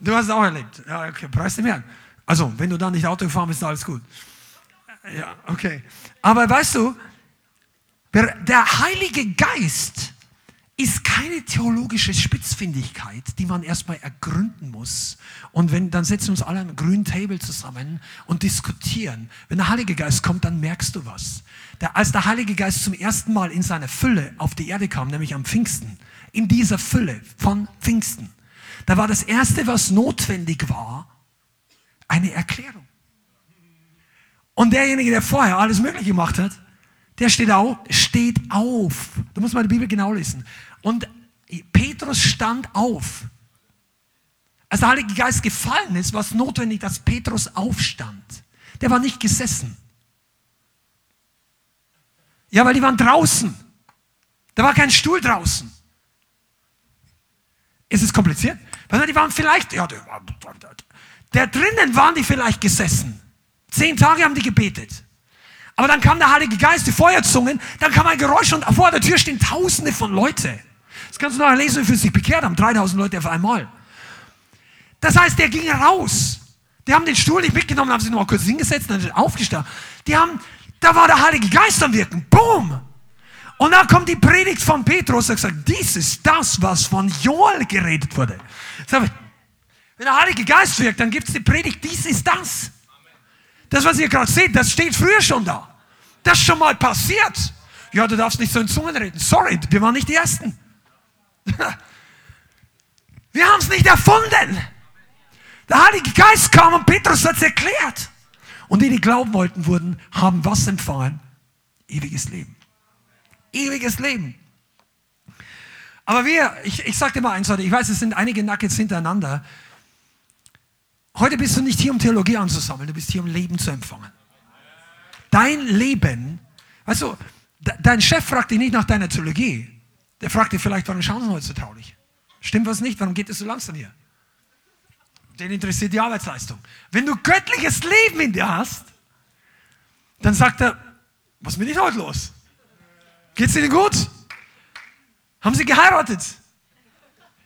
Du hast es auch erlebt. Ja, okay, preis dem Herrn. Also, wenn du dann nicht Auto gefahren bist, ist alles gut. Ja, okay. Aber weißt du, der Heilige Geist ist keine theologische Spitzfindigkeit, die man erstmal ergründen muss. Und wenn, dann setzen wir uns alle am grünen Table zusammen und diskutieren. Wenn der Heilige Geist kommt, dann merkst du was. Der, als der Heilige Geist zum ersten Mal in seiner Fülle auf die Erde kam, nämlich am Pfingsten, in dieser Fülle von Pfingsten, da war das Erste, was notwendig war, eine Erklärung. Und derjenige, der vorher alles Mögliche gemacht hat, der steht auf, steht auf. Da muss man die Bibel genau lesen. Und Petrus stand auf. Als der Heilige Geist gefallen ist, war es notwendig, dass Petrus aufstand. Der war nicht gesessen. Ja, weil die waren draußen. Da war kein Stuhl draußen. Ist es kompliziert? Die waren vielleicht, ja, der drinnen waren die vielleicht gesessen. Zehn Tage haben die gebetet. Aber dann kam der Heilige Geist, die Feuerzungen, dann kam ein Geräusch und vor der Tür stehen Tausende von Leute. Das kannst du nachher lesen, wie viele sich bekehrt haben. 3000 Leute auf einmal. Das heißt, der ging raus. Die haben den Stuhl nicht mitgenommen, haben sich noch mal kurz hingesetzt, dann aufgestanden. Die haben, da war der Heilige Geist am Wirken. Boom! Und dann kommt die Predigt von Petrus und sagt, dies ist das, was von Joel geredet wurde. Wenn der Heilige Geist wirkt, dann gibt es die Predigt, dies ist das. Das, was ihr gerade seht, das steht früher schon da. Das ist schon mal passiert. Ja, du darfst nicht so in Zungen reden. Sorry, wir waren nicht die Ersten. Wir haben es nicht erfunden. Der Heilige Geist kam und Petrus hat es erklärt. Und die, die glauben wollten, wurden, haben was empfangen? Ewiges Leben ewiges Leben. Aber wir, ich, ich sage dir mal eins ich weiß, es sind einige Nuggets hintereinander. Heute bist du nicht hier, um Theologie anzusammeln, du bist hier, um Leben zu empfangen. Dein Leben, du, dein Chef fragt dich nicht nach deiner Theologie. Der fragt dich vielleicht, warum schauen sie heute so traurig? Stimmt was nicht? Warum geht es so langsam hier? Den interessiert die Arbeitsleistung. Wenn du göttliches Leben in dir hast, dann sagt er, was ist mit dir heute los? Geht's Ihnen gut? Haben Sie geheiratet?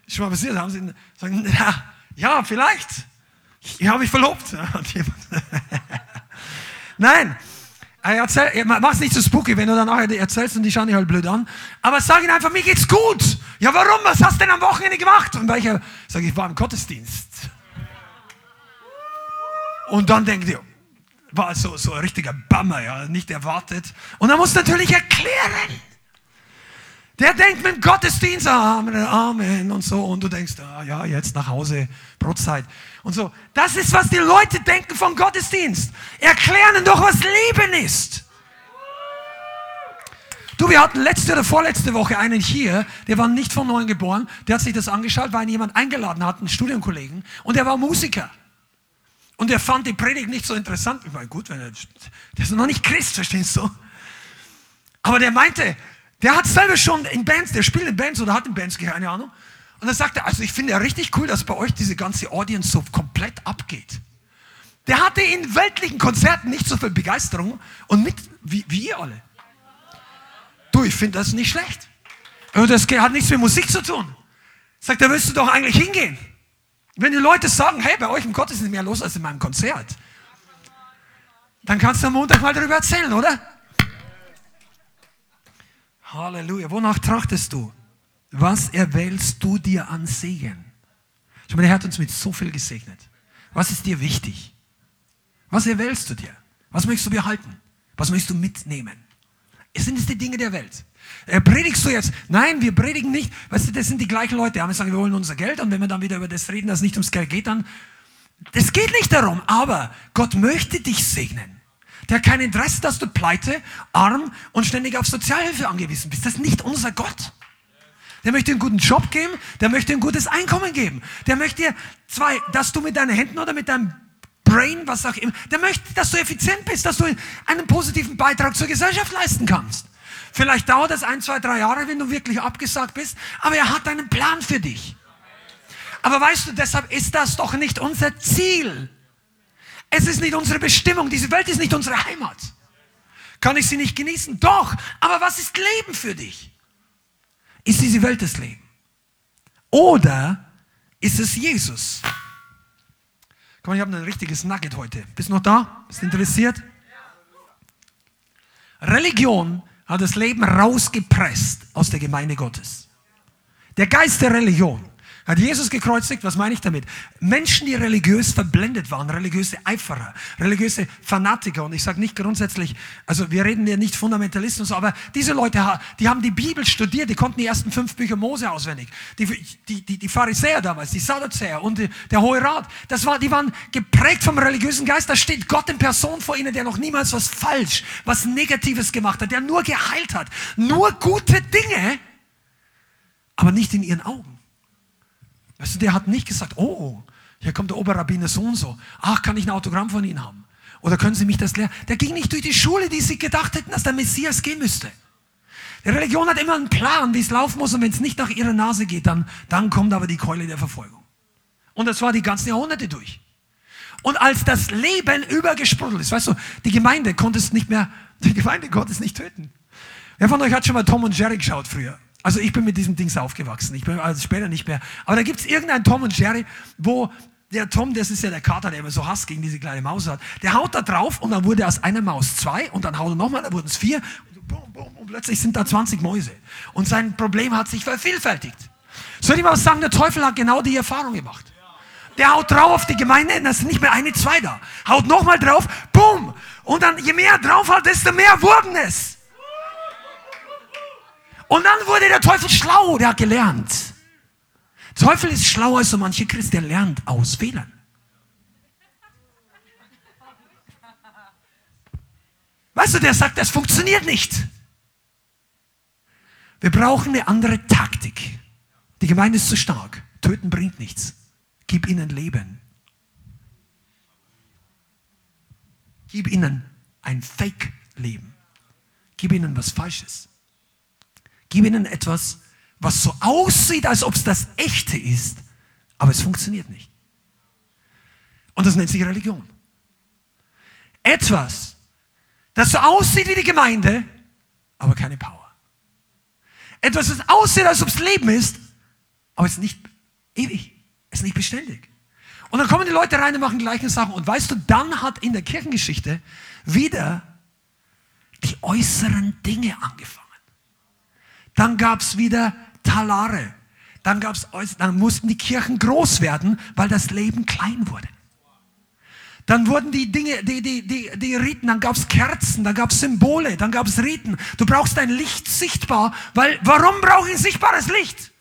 Ist schon mal passiert? Haben Sie sagen, ja, ja, vielleicht. Ich habe mich verlobt. Nein. Erzähl, mach's nicht so spooky, wenn du dann nachher erzählst und die schauen dich halt blöd an. Aber sag ihnen einfach, mir geht's gut. Ja, warum? Was hast du denn am Wochenende gemacht? Und welcher? Sag ich, war im Gottesdienst. Und dann denkt ihr, war so, so ein richtiger Bammer, ja, nicht erwartet. Und er muss natürlich erklären. Der denkt mit Gottesdienst, Amen, Amen und so. Und du denkst, ah, ja, jetzt nach Hause, Brotzeit und so. Das ist, was die Leute denken vom Gottesdienst. Erklären doch, was Leben ist. Du, wir hatten letzte oder vorletzte Woche einen hier, der war nicht von neuem geboren, der hat sich das angeschaut, weil ihn jemand eingeladen hat, einen Studienkollegen, und der war Musiker. Und er fand die Predigt nicht so interessant. Ich meine, gut, wenn er, der ist noch nicht Christ, verstehst du? Aber der meinte, der hat selber schon in Bands, der spielt in Bands oder hat in Bands, keine Ahnung. Und dann sagt er, also ich finde ja richtig cool, dass bei euch diese ganze Audience so komplett abgeht. Der hatte in weltlichen Konzerten nicht so viel Begeisterung und mit, wie, wie ihr alle. Du, ich finde das nicht schlecht. Und das hat nichts mit Musik zu tun. Sagt, da willst du doch eigentlich hingehen. Wenn die Leute sagen, hey, bei euch im Gottesdienst ist mehr los als in meinem Konzert, dann kannst du am Montag mal darüber erzählen, oder? Halleluja. Wonach trachtest du? Was erwählst du dir an Segen? Schau mal, der Herr hat uns mit so viel gesegnet. Was ist dir wichtig? Was erwählst du dir? Was möchtest du behalten? Was möchtest du mitnehmen? Es sind es die Dinge der Welt. Äh, predigst du jetzt? Nein, wir predigen nicht. Weißt du, das sind die gleichen Leute. Die sagen, wir wollen unser Geld. Und wenn wir dann wieder über das reden, dass es nicht ums Geld geht, dann, es geht nicht darum. Aber Gott möchte dich segnen. Der hat kein Interesse, dass du pleite, arm und ständig auf Sozialhilfe angewiesen bist. Das ist nicht unser Gott. Der möchte einen guten Job geben, der möchte ein gutes Einkommen geben. Der möchte dir zwei, dass du mit deinen Händen oder mit deinem Brain, was auch immer, der möchte, dass du effizient bist, dass du einen positiven Beitrag zur Gesellschaft leisten kannst. Vielleicht dauert das ein, zwei, drei Jahre, wenn du wirklich abgesagt bist, aber er hat einen Plan für dich. Aber weißt du, deshalb ist das doch nicht unser Ziel. Es ist nicht unsere Bestimmung. Diese Welt ist nicht unsere Heimat. Kann ich sie nicht genießen? Doch. Aber was ist Leben für dich? Ist diese Welt das Leben? Oder ist es Jesus? Komm, ich habe ein richtiges Nugget heute. Bist du noch da? Bist du interessiert? Religion hat das Leben rausgepresst aus der Gemeinde Gottes. Der Geist der Religion hat Jesus gekreuzigt, was meine ich damit? Menschen, die religiös verblendet waren, religiöse Eiferer, religiöse Fanatiker. Und ich sage nicht grundsätzlich, also wir reden ja nicht Fundamentalisten und so, aber diese Leute, die haben die Bibel studiert, die konnten die ersten fünf Bücher Mose auswendig. Die, die, die, die Pharisäer damals, die Sadduzäer und die, der Hohe Rat, das war, die waren geprägt vom religiösen Geist. Da steht Gott in Person vor ihnen, der noch niemals was falsch, was Negatives gemacht hat, der nur geheilt hat. Nur gute Dinge, aber nicht in ihren Augen. Weißt du, der hat nicht gesagt, oh, oh, hier kommt der Oberrabbiner so und so. Ach, kann ich ein Autogramm von Ihnen haben? Oder können Sie mich das lernen? Der ging nicht durch die Schule, die Sie gedacht hätten, dass der Messias gehen müsste. Die Religion hat immer einen Plan, wie es laufen muss und wenn es nicht nach ihrer Nase geht, dann, dann kommt aber die Keule der Verfolgung. Und das war die ganzen Jahrhunderte durch. Und als das Leben übergesprudelt ist, weißt du, die Gemeinde konnte es nicht mehr, die Gemeinde konnte es nicht töten. Wer von euch hat schon mal Tom und Jerry geschaut früher? Also ich bin mit diesem Dings aufgewachsen. Ich bin also später nicht mehr. Aber da gibt es irgendeinen Tom und Jerry, wo der Tom, das ist ja der Kater, der immer so Hass gegen diese kleine Maus hat, der haut da drauf und dann wurde aus einer Maus zwei und dann haut er nochmal, dann wurden es vier und, boom, boom, und plötzlich sind da 20 Mäuse. Und sein Problem hat sich vervielfältigt. Soll ich mal sagen, der Teufel hat genau die Erfahrung gemacht. Der haut drauf auf die Gemeinde, das sind nicht mehr eine, zwei da. Haut nochmal drauf, boom. Und dann, je mehr drauf hat, desto mehr wurden es. Und dann wurde der Teufel schlau, der hat gelernt. Der Teufel ist schlauer als so manche Christ, der lernt aus Fehlern. Weißt du, der sagt, das funktioniert nicht. Wir brauchen eine andere Taktik. Die Gemeinde ist zu stark. Töten bringt nichts. Gib ihnen Leben. Gib ihnen ein Fake-Leben. Gib ihnen was Falsches. Gib ihnen etwas, was so aussieht, als ob es das Echte ist, aber es funktioniert nicht. Und das nennt sich Religion. Etwas, das so aussieht wie die Gemeinde, aber keine Power. Etwas, das aussieht, als ob es Leben ist, aber es ist nicht ewig, es ist nicht beständig. Und dann kommen die Leute rein und machen gleiche Sachen. Und weißt du, dann hat in der Kirchengeschichte wieder die äußeren Dinge angefangen. Dann gab es wieder Talare. Dann, gab's, dann mussten die Kirchen groß werden, weil das Leben klein wurde. Dann wurden die Dinge, die, die, die, die Riten, dann gab es Kerzen, dann gab es Symbole, dann gab es Riten. Du brauchst dein Licht sichtbar, weil warum brauche ich sichtbares Licht?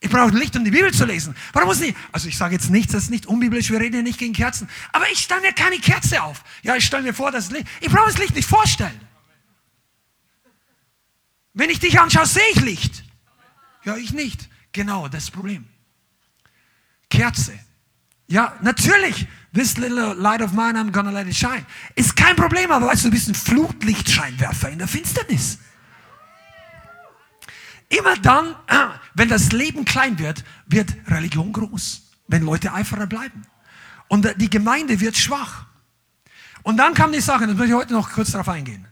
Ich brauche Licht, um die Bibel zu lesen. Warum muss ich? Also ich sage jetzt nichts, das ist nicht unbiblisch, wir reden ja nicht gegen Kerzen. Aber ich stelle mir keine Kerze auf. Ja, ich stelle mir vor, das Licht. Ich brauche das Licht nicht vorstellen. Wenn ich dich anschaue, sehe ich Licht. Ja, ich nicht. Genau, das das Problem. Kerze. Ja, natürlich. This little light of mine, I'm gonna let it shine. Ist kein Problem, aber weißt du, du bist ein Flutlichtscheinwerfer in der Finsternis. Immer dann, wenn das Leben klein wird, wird Religion groß. Wenn Leute Eiferer bleiben. Und die Gemeinde wird schwach. Und dann kam die Sache, das möchte ich heute noch kurz darauf eingehen.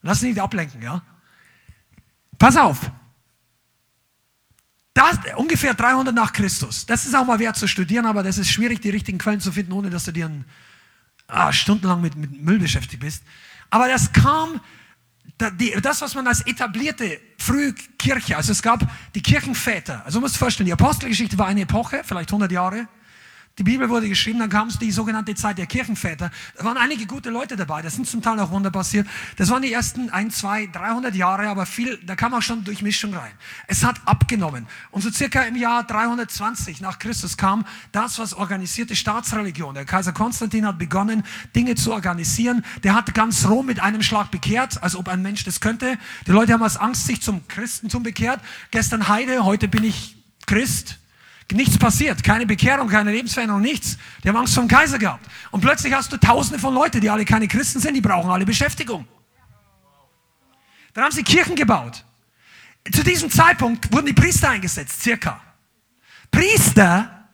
Lass nicht ablenken, ja? Pass auf. Das, ungefähr 300 nach Christus. Das ist auch mal wert zu studieren, aber das ist schwierig, die richtigen Quellen zu finden, ohne dass du dir ein, ah, stundenlang mit, mit Müll beschäftigt bist. Aber das kam, das, was man als etablierte frühe Kirche, also es gab die Kirchenväter. Also du musst dir vorstellen, die Apostelgeschichte war eine Epoche, vielleicht 100 Jahre. Die Bibel wurde geschrieben, dann kam es die sogenannte Zeit der Kirchenväter. Da waren einige gute Leute dabei, das sind zum Teil auch Wunder passiert. Das waren die ersten ein, zwei, 300 Jahre, aber viel, da kam auch schon Durchmischung rein. Es hat abgenommen. Und so circa im Jahr 320 nach Christus kam das, was organisierte Staatsreligion. Der Kaiser Konstantin hat begonnen, Dinge zu organisieren. Der hat ganz Rom mit einem Schlag bekehrt, als ob ein Mensch das könnte. Die Leute haben aus Angst sich zum Christentum bekehrt. Gestern Heide, heute bin ich Christ. Nichts passiert, keine Bekehrung, keine Lebensveränderung, nichts. Die haben Angst vor dem Kaiser gehabt. Und plötzlich hast du Tausende von Leuten, die alle keine Christen sind, die brauchen alle Beschäftigung. Dann haben sie Kirchen gebaut. Zu diesem Zeitpunkt wurden die Priester eingesetzt, circa. Priester,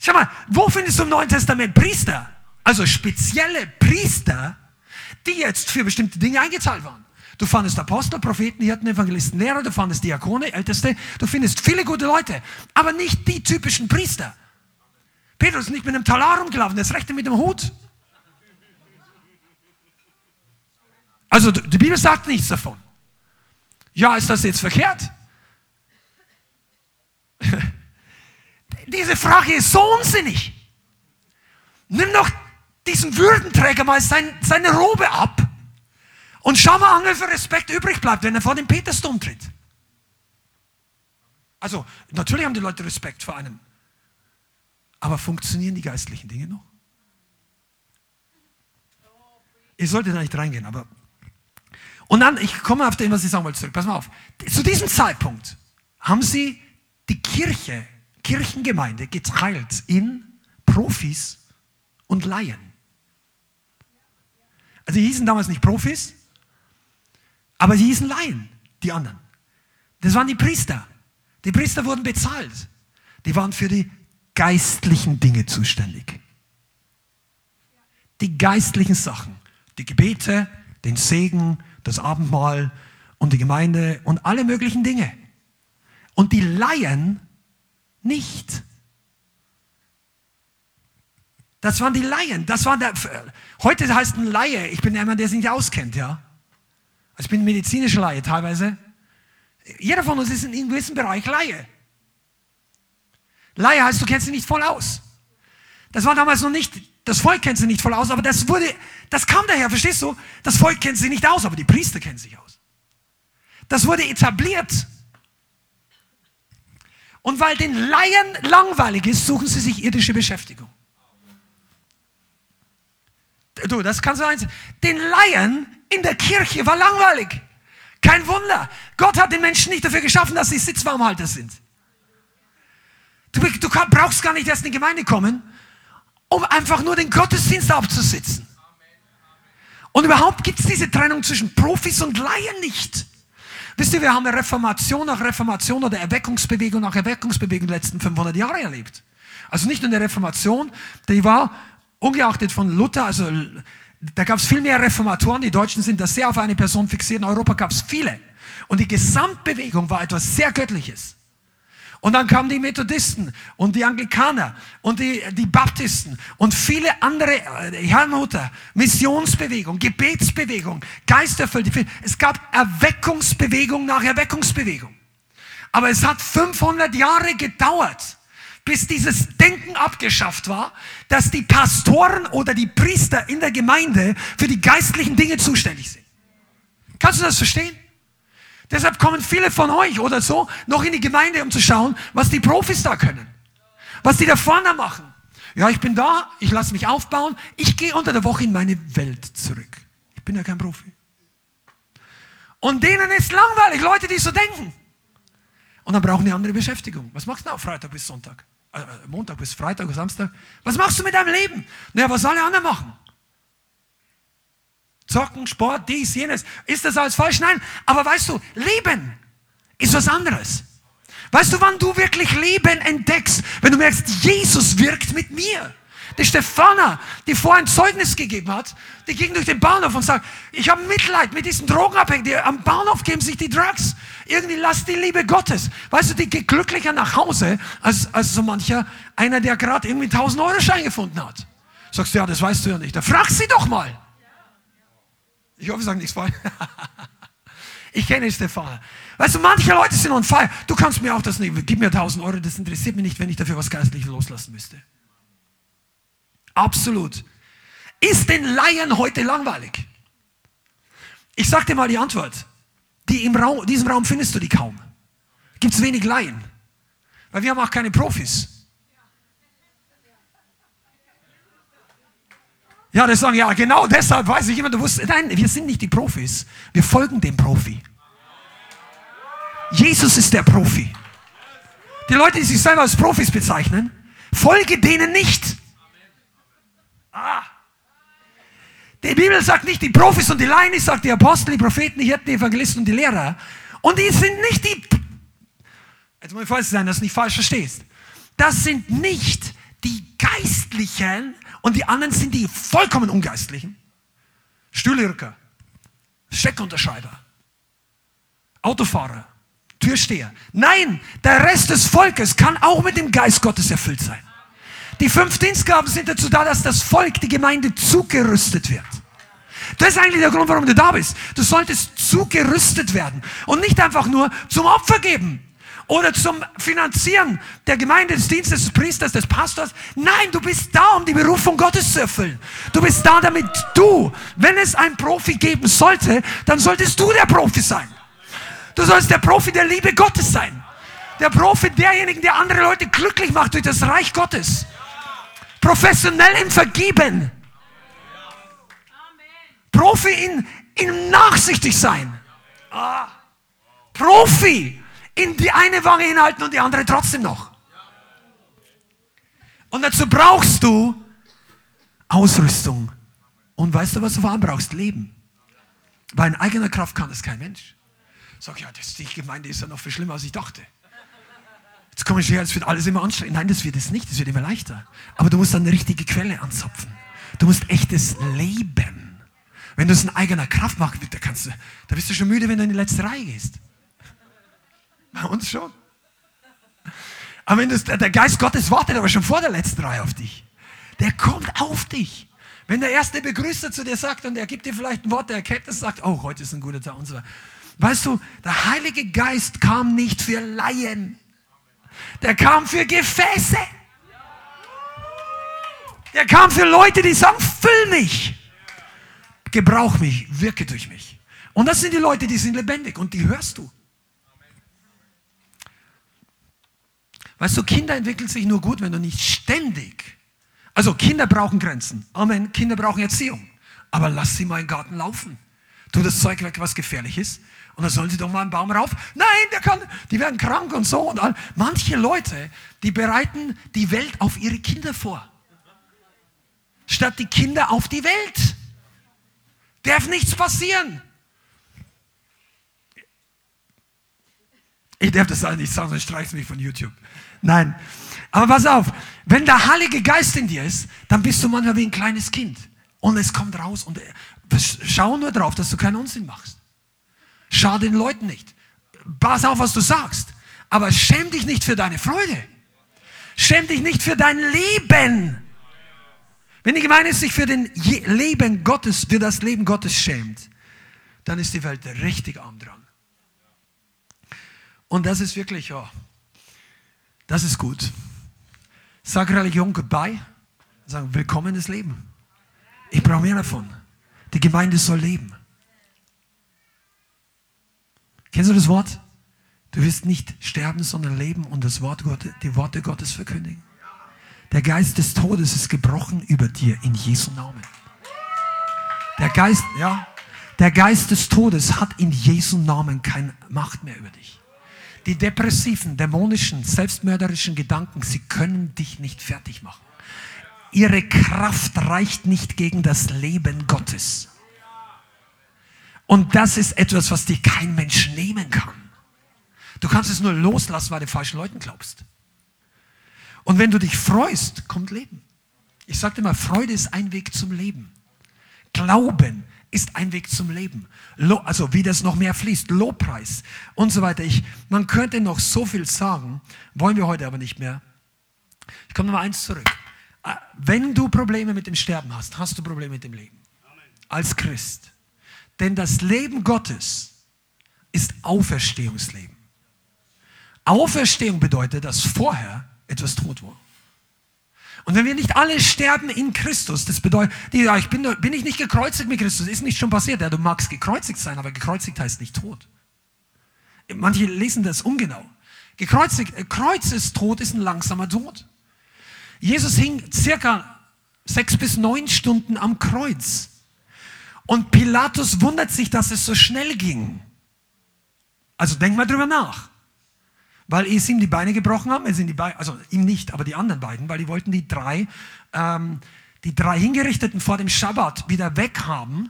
schau mal, wo findest du im Neuen Testament Priester? Also spezielle Priester, die jetzt für bestimmte Dinge eingezahlt waren. Du fandest Apostel, Propheten, Hirten, Evangelisten, Lehrer, du fandest Diakone, Älteste, du findest viele gute Leute, aber nicht die typischen Priester. Petrus ist nicht mit einem Talar rumgelaufen, das rechte mit dem Hut. Also die Bibel sagt nichts davon. Ja, ist das jetzt verkehrt? Diese Frage ist so unsinnig. Nimm doch diesen Würdenträger mal sein, seine Robe ab und schau mal an, wie viel Respekt übrig bleibt, wenn er vor dem Petersdom tritt. Also, natürlich haben die Leute Respekt vor einem. Aber funktionieren die geistlichen Dinge noch? Ihr solltet da nicht reingehen, aber. Und dann, ich komme auf den, was ich sagen wollte, zurück. Pass mal auf. Zu diesem Zeitpunkt haben sie die Kirche, Kirchengemeinde geteilt in Profis und Laien. Also die hießen damals nicht Profis, Aber die hießen Laien, die anderen. Das waren die Priester. Die Priester wurden bezahlt. Die waren für die geistlichen Dinge zuständig. Die geistlichen Sachen. Die Gebete, den Segen, das Abendmahl und die Gemeinde und alle möglichen Dinge. Und die Laien nicht. Das waren die Laien. Das war der, heute heißt ein Laie. Ich bin jemand, der sich nicht auskennt, ja. Also ich bin medizinischer Laie teilweise. Jeder von uns ist in einem gewissen Bereich Laie. Laie heißt, du kennst dich nicht voll aus. Das war damals noch nicht, das Volk kennt sich nicht voll aus, aber das wurde, das kam daher, verstehst du? Das Volk kennt sich nicht aus, aber die Priester kennen sich aus. Das wurde etabliert. Und weil den Laien langweilig ist, suchen sie sich irdische Beschäftigung. Du, das kannst du eins. Den Laien in der Kirche war langweilig. Kein Wunder. Gott hat den Menschen nicht dafür geschaffen, dass sie Sitzwarmhalter sind. Du, du brauchst gar nicht erst in die Gemeinde kommen, um einfach nur den Gottesdienst abzusitzen. Und überhaupt gibt es diese Trennung zwischen Profis und Laien nicht. Wisst ihr, wir haben eine Reformation nach Reformation oder Erweckungsbewegung nach Erweckungsbewegung die letzten 500 Jahre erlebt. Also nicht nur eine Reformation, die war ungeachtet von Luther, also da gab es viel mehr Reformatoren, die Deutschen sind da sehr auf eine Person fixiert, in Europa gab es viele. Und die Gesamtbewegung war etwas sehr Göttliches. Und dann kamen die Methodisten und die Anglikaner und die, die Baptisten und viele andere, äh, Herrnhuter, Missionsbewegung, Gebetsbewegung, Geisterfüllte. Es gab Erweckungsbewegung nach Erweckungsbewegung. Aber es hat 500 Jahre gedauert, bis dieses Denken abgeschafft war, dass die Pastoren oder die Priester in der Gemeinde für die geistlichen Dinge zuständig sind. Kannst du das verstehen? Deshalb kommen viele von euch oder so noch in die Gemeinde, um zu schauen, was die Profis da können. Was die da vorne machen. Ja, ich bin da, ich lasse mich aufbauen, ich gehe unter der Woche in meine Welt zurück. Ich bin ja kein Profi. Und denen ist langweilig, Leute, die so denken. Und dann brauchen die andere Beschäftigung. Was machst du auf Freitag bis Sonntag? Äh, Montag bis Freitag oder Samstag. Was machst du mit deinem Leben? Naja, was alle anderen machen. Zocken, Sport, dies, jenes. Ist das alles falsch? Nein. Aber weißt du, Leben ist was anderes. Weißt du, wann du wirklich Leben entdeckst? Wenn du merkst, Jesus wirkt mit mir. Die Stefana, die vorhin Zeugnis gegeben hat, die ging durch den Bahnhof und sagt, ich habe Mitleid mit diesen Drogenabhängigen. Am Bahnhof geben sich die Drugs. Irgendwie lasst die Liebe Gottes. Weißt du, die geht glücklicher nach Hause als, als so mancher, einer, der gerade irgendwie einen 1000-Euro-Schein gefunden hat. Sagst du, ja, das weißt du ja nicht. Da frag sie doch mal. Ich hoffe, ich sage nichts falsch. Ich kenne Stefana. Weißt du, manche Leute sind on fire. Du kannst mir auch das nicht. Gib mir 1000 Euro, das interessiert mich nicht, wenn ich dafür was Geistliches loslassen müsste. Absolut. Ist den Laien heute langweilig? Ich sag dir mal die Antwort. Die im Raum, diesem Raum findest du die kaum. Gibt es wenig Laien. Weil wir haben auch keine Profis. Ja, das sagen, ja, genau deshalb weiß ich immer, du wusstest, nein, wir sind nicht die Profis. Wir folgen dem Profi. Jesus ist der Profi. Die Leute, die sich selber als Profis bezeichnen, folge denen nicht. Ah. Die Bibel sagt nicht die Profis und die Laien, ich sagt die Apostel, die Propheten, die Hirten, die Evangelisten und die Lehrer. Und die sind nicht die, jetzt muss ich vorsichtig sein, dass du nicht falsch verstehst. Das sind nicht die Geistlichen und die anderen sind die vollkommen Ungeistlichen. Stühlirker, Scheckunterschreiber, Autofahrer, Türsteher. Nein, der Rest des Volkes kann auch mit dem Geist Gottes erfüllt sein. Die fünf Dienstgaben sind dazu da, dass das Volk, die Gemeinde zugerüstet wird. Das ist eigentlich der Grund, warum du da bist. Du solltest zugerüstet werden und nicht einfach nur zum Opfer geben oder zum Finanzieren der Gemeinde, des Dienstes, des Priesters, des Pastors. Nein, du bist da, um die Berufung Gottes zu erfüllen. Du bist da, damit du, wenn es einen Profi geben sollte, dann solltest du der Profi sein. Du sollst der Profi der Liebe Gottes sein. Der Profi derjenigen, der andere Leute glücklich macht durch das Reich Gottes professionell im Vergeben. Profi in, in nachsichtig sein. Ah. Profi in die eine Wange hinhalten und die andere trotzdem noch. Und dazu brauchst du Ausrüstung. Und weißt du, was du vor allem brauchst? Leben. Weil in eigener Kraft kann das kein Mensch. Sag ja, das, die Gemeinde ist ja noch viel schlimmer, als ich dachte. Jetzt komme ich her, es wird alles immer anstrengend. Nein, das wird es nicht, es wird immer leichter. Aber du musst dann eine richtige Quelle anzapfen. Du musst echtes Leben. Wenn du es in eigener Kraft machst, da, kannst du, da bist du schon müde, wenn du in die letzte Reihe gehst. Bei uns schon. Aber wenn das, der Geist Gottes wartet aber schon vor der letzten Reihe auf dich. Der kommt auf dich. Wenn der erste Begrüßer zu dir sagt und er gibt dir vielleicht ein Wort der Erkenntnis, sagt, oh, heute ist ein guter Tag und so weiter. Weißt du, der Heilige Geist kam nicht für Laien. Der kam für Gefäße. Der kam für Leute, die sagen, füll mich. Gebrauch mich, wirke durch mich. Und das sind die Leute, die sind lebendig und die hörst du. Weißt du, Kinder entwickeln sich nur gut, wenn du nicht ständig. Also Kinder brauchen Grenzen. Amen. Kinder brauchen Erziehung. Aber lass sie mal im Garten laufen. Tu das Zeug weg, was gefährlich ist. Und dann sollen sie doch mal einen Baum rauf. Nein, der kann, die werden krank und so. Und all. Manche Leute, die bereiten die Welt auf ihre Kinder vor. Statt die Kinder auf die Welt. Darf nichts passieren. Ich darf das nicht sagen, sonst streichst du mich von YouTube. Nein. Aber pass auf, wenn der Heilige Geist in dir ist, dann bist du manchmal wie ein kleines Kind. Und es kommt raus und schau nur drauf, dass du keinen Unsinn machst. Schade den Leuten nicht. Pass auf, was du sagst. Aber schäm dich nicht für deine Freude. Schäm dich nicht für dein Leben. Wenn die Gemeinde sich für den Leben Gottes, für das Leben Gottes schämt, dann ist die Welt richtig arm dran. Und das ist wirklich, ja, das ist gut. Sag Religion goodbye. Sag willkommen ins Leben. Ich brauche mehr davon. Die Gemeinde soll leben. Kennst du das Wort? Du wirst nicht sterben, sondern leben und das Wort Gottes, die Worte Gottes verkündigen. Der Geist des Todes ist gebrochen über dir in Jesu Namen. Der Geist, ja, der Geist des Todes hat in Jesu Namen keine Macht mehr über dich. Die depressiven, dämonischen, selbstmörderischen Gedanken, sie können dich nicht fertig machen. Ihre Kraft reicht nicht gegen das Leben Gottes. Und das ist etwas, was dir kein Mensch nehmen kann. Du kannst es nur loslassen, weil du falschen Leuten glaubst. Und wenn du dich freust, kommt Leben. Ich sagte mal, Freude ist ein Weg zum Leben. Glauben ist ein Weg zum Leben. Also wie das noch mehr fließt, Lobpreis und so weiter. Ich, man könnte noch so viel sagen, wollen wir heute aber nicht mehr. Ich komme nochmal eins zurück. Äh, wenn du Probleme mit dem Sterben hast, hast du Probleme mit dem Leben. Als Christ. Denn das Leben Gottes ist Auferstehungsleben. Auferstehung bedeutet, dass vorher etwas tot war. Und wenn wir nicht alle sterben in Christus, das bedeutet, ja, ich bin, bin ich nicht gekreuzigt mit Christus, ist nicht schon passiert. Ja, du magst gekreuzigt sein, aber gekreuzigt heißt nicht tot. Manche lesen das ungenau. Gekreuzigt, äh, Kreuzestod ist ein langsamer Tod. Jesus hing circa sechs bis neun Stunden am Kreuz. Und Pilatus wundert sich, dass es so schnell ging. Also denk mal drüber nach. Weil es ihm die Beine gebrochen haben, es sind die Beine, also ihm nicht, aber die anderen beiden, weil die wollten die drei, ähm, die drei Hingerichteten vor dem Schabbat wieder weghaben